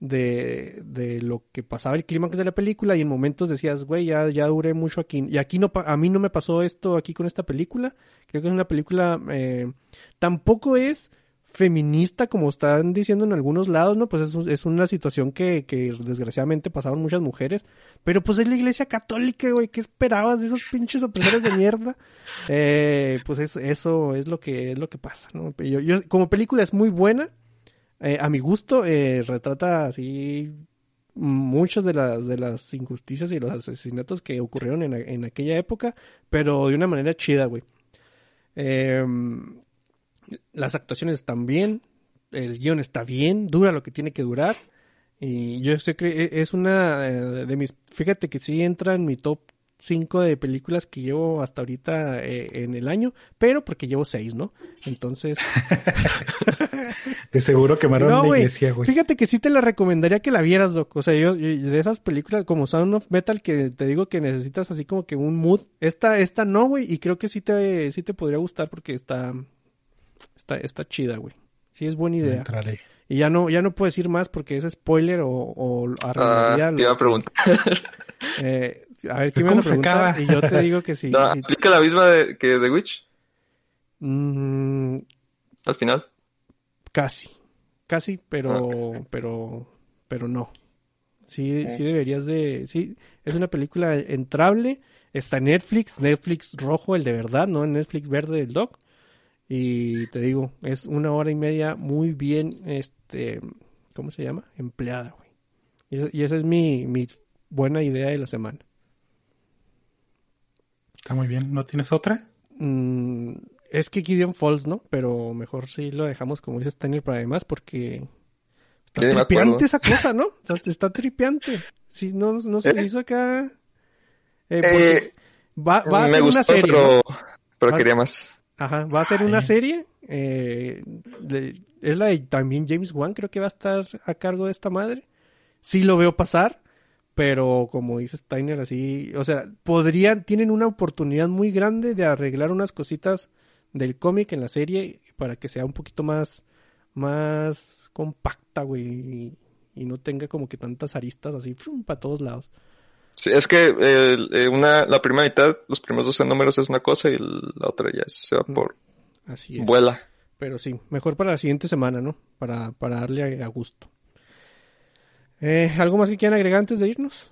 S1: de, de lo que pasaba el clímax de la película y en momentos decías, güey, ya, ya duré mucho aquí. Y aquí no, a mí no me pasó esto aquí con esta película. Creo que es una película, eh, tampoco es feminista como están diciendo en algunos lados, ¿no? Pues es, es una situación que, que desgraciadamente pasaron muchas mujeres. Pero pues es la iglesia católica, güey. ¿Qué esperabas de esos pinches opresores de mierda? Eh, pues es- eso es lo que es lo que pasa, ¿no? Yo, yo- como película es muy buena. Eh, a mi gusto, eh, retrata así muchas de las, de las injusticias y los asesinatos que ocurrieron en, en aquella época, pero de una manera chida, güey. Em, las actuaciones están bien, el guion está bien, dura lo que tiene que durar. Y yo sé que es una eh, de mis. Fíjate que sí entra en mi top 5 de películas que llevo hasta ahorita eh, en el año, pero porque llevo 6, ¿no? Entonces.
S2: De seguro quemaron
S1: No,
S2: la iglesia, güey.
S1: Fíjate que sí te la recomendaría que la vieras, Doc. O sea, yo, yo- de esas películas como Sound of Metal que te digo que necesitas así como que un mood. Esta, esta no, güey. Y creo que sí te, sí te podría gustar porque está, está, está chida, güey. Sí es buena idea.
S2: Entraré.
S1: Y ya no, ya no puedo decir más porque es spoiler o, o arruinaría
S3: Ah, te iba a preguntar.
S1: eh, a ver, ¿qué me
S2: ¿Cómo
S1: vas a
S2: se
S1: preguntar?
S2: acaba?
S1: Y yo te digo que sí.
S3: No,
S1: sí.
S3: ¿Aplica la misma de, que The Witch
S1: Mm,
S3: al final?
S1: Casi, casi, pero, pero, pero no. Sí, sí deberías de, sí, es una película entrable, está en Netflix, Netflix rojo, el de verdad, no en Netflix verde del doc. Y te digo, es una hora y media muy bien, este, ¿cómo se llama? Empleada, güey. Y, esa- y esa es mi, mi buena idea de la semana.
S2: Está muy bien. ¿No tienes otra?
S1: Mm, es que Gideon Falls, ¿no? Pero mejor sí lo dejamos como dice Stanley para además porque está
S3: acuerdo.
S1: tripeante esa cosa, ¿no? O sea, está tripeante. Sí, no, no se
S3: ¿Eh?
S1: hizo acá. Eh, porque
S3: Eh,
S1: va, va a
S3: Me
S1: ser
S3: gustó,
S1: una serie.
S3: pero,
S1: ¿no?
S3: pero
S1: Va-
S3: quería más.
S1: Ajá, va a ser una serie. eh, de- es la de también James Wan, creo que va a estar a cargo de esta madre. Sí lo veo pasar, pero como dice Steiner, así, o sea, podrían, tienen una oportunidad muy grande de arreglar unas cositas del cómic en la serie para que sea un poquito más, más compacta, güey, y, y no tenga como que tantas aristas así para todos lados.
S3: Sí, es que eh, eh, una, la primera mitad, los primeros 12 números es una cosa y la otra ya se va por
S1: Así es.
S3: vuela.
S1: Pero sí, mejor para la siguiente semana, ¿no? Para, para darle a, a gusto. Eh, ¿Algo más que quieran agregar antes de irnos?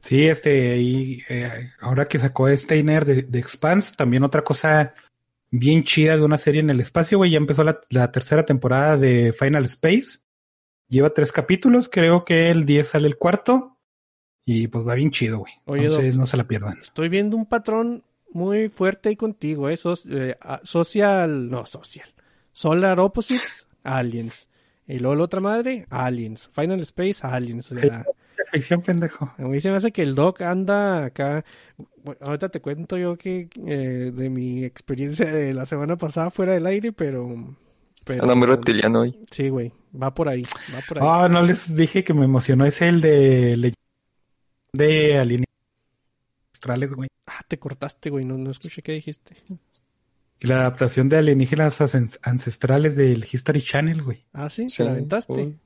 S2: Sí, este, y eh, ahora que sacó Steiner de, de Expanse, también otra cosa bien chida de una serie en el espacio, güey. Ya empezó la, la tercera temporada de Final Space. Lleva tres capítulos, creo que el 10 sale el cuarto. Y pues va bien chido, güey.
S1: Oye,
S2: Entonces
S1: Doc.
S2: no se la pierdan.
S1: Estoy viendo un patrón muy fuerte ahí contigo, ¿eh? Sos- eh, social, no, social. Solar Opposites, Aliens. Y luego la otra madre, Aliens. Final Space, Aliens. O sea,
S2: ficción, pendejo.
S1: A mí se me hace que el Doc anda acá. Bueno, ahorita te cuento yo que eh, de mi experiencia de la semana pasada fuera del aire, pero. pero
S3: Anda muy reptiliano hoy.
S1: Sí, güey. Va por ahí. Va por ahí.
S2: Ah, no les dije que me emocionó. Es el de, le- de alienígenas astrales, güey.
S1: Ah, te cortaste, güey. No, no escuché qué dijiste.
S2: La adaptación de alienígenas ancest- ancestrales del History Channel, güey.
S1: Ah, sí,
S3: Sí,
S1: te la aventaste.
S3: uy.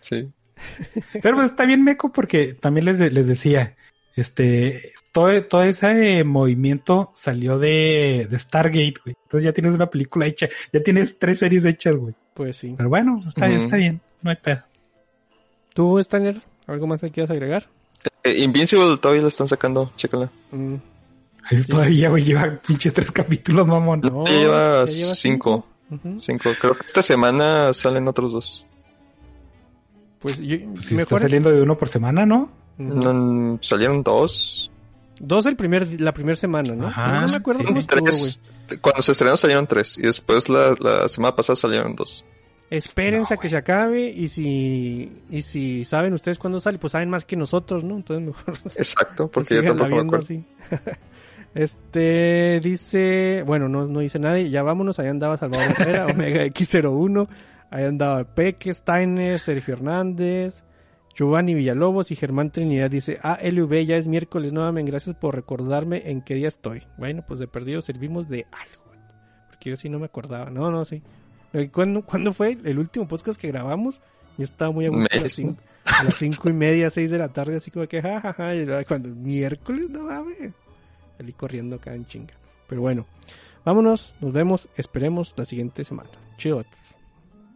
S3: Sí.
S2: Pero pues está bien meco porque también les, de- les decía, este, todo, todo ese eh, movimiento salió de, de Stargate, güey. Entonces ya tienes una película hecha, ya tienes tres series hechas, güey.
S1: Pues sí.
S2: Pero bueno, está bien, está bien, no hay pedo.
S1: ¿Tú, Stanner, algo más que quieras agregar?
S3: Eh, Invincible todavía la están sacando, chécala.
S1: Mm,
S2: Ahí Todavía, güey, lleva pinches tres capítulos, mamón.
S1: No,
S3: ya lleva
S1: ya lleva
S3: cinco. Cinco. Creo que esta semana salen otros dos.
S1: Pues yo,
S2: Pues si
S1: mejor
S2: está
S1: es-
S2: saliendo de uno por semana, ¿no?
S1: Ujú.
S3: No, salieron dos.
S1: Dos el primer, la primera semana, ¿no?
S2: Ajá,
S1: no, no me acuerdo
S2: sí,
S1: cómo estuvo, güey.
S3: Cuando se estrenó salieron tres. Y después la, la semana pasada salieron dos.
S1: Espérense a que se acabe y si y si saben ustedes cuándo sale, pues saben más que nosotros, ¿no? Entonces mejor
S3: Exacto, porque yo tampoco me
S1: así. Este dice, bueno, no, no dice nadie, ya vámonos, ahí andaba Salvador Herrera, Omega X01, ahí andaba Peque, Steiner, Sergio Hernández, Giovanni Villalobos y Germán Trinidad dice, ah, LV, ya es miércoles nuevamente, gracias por recordarme en qué día estoy. Bueno, pues de perdido servimos de algo, porque yo sí no me acordaba, no, no, sí. Eh, ¿Cuándo, ¿Cuándo fue el último podcast que grabamos? Yo estaba muy a gusto a las, cinco, a las cinco y media, seis de la tarde, así como que jajaja. Y luego cuando miércoles, no mames. Salí corriendo acá en chinga. Pero bueno, vámonos, nos vemos, esperemos la siguiente semana. Chido.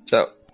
S3: Chao.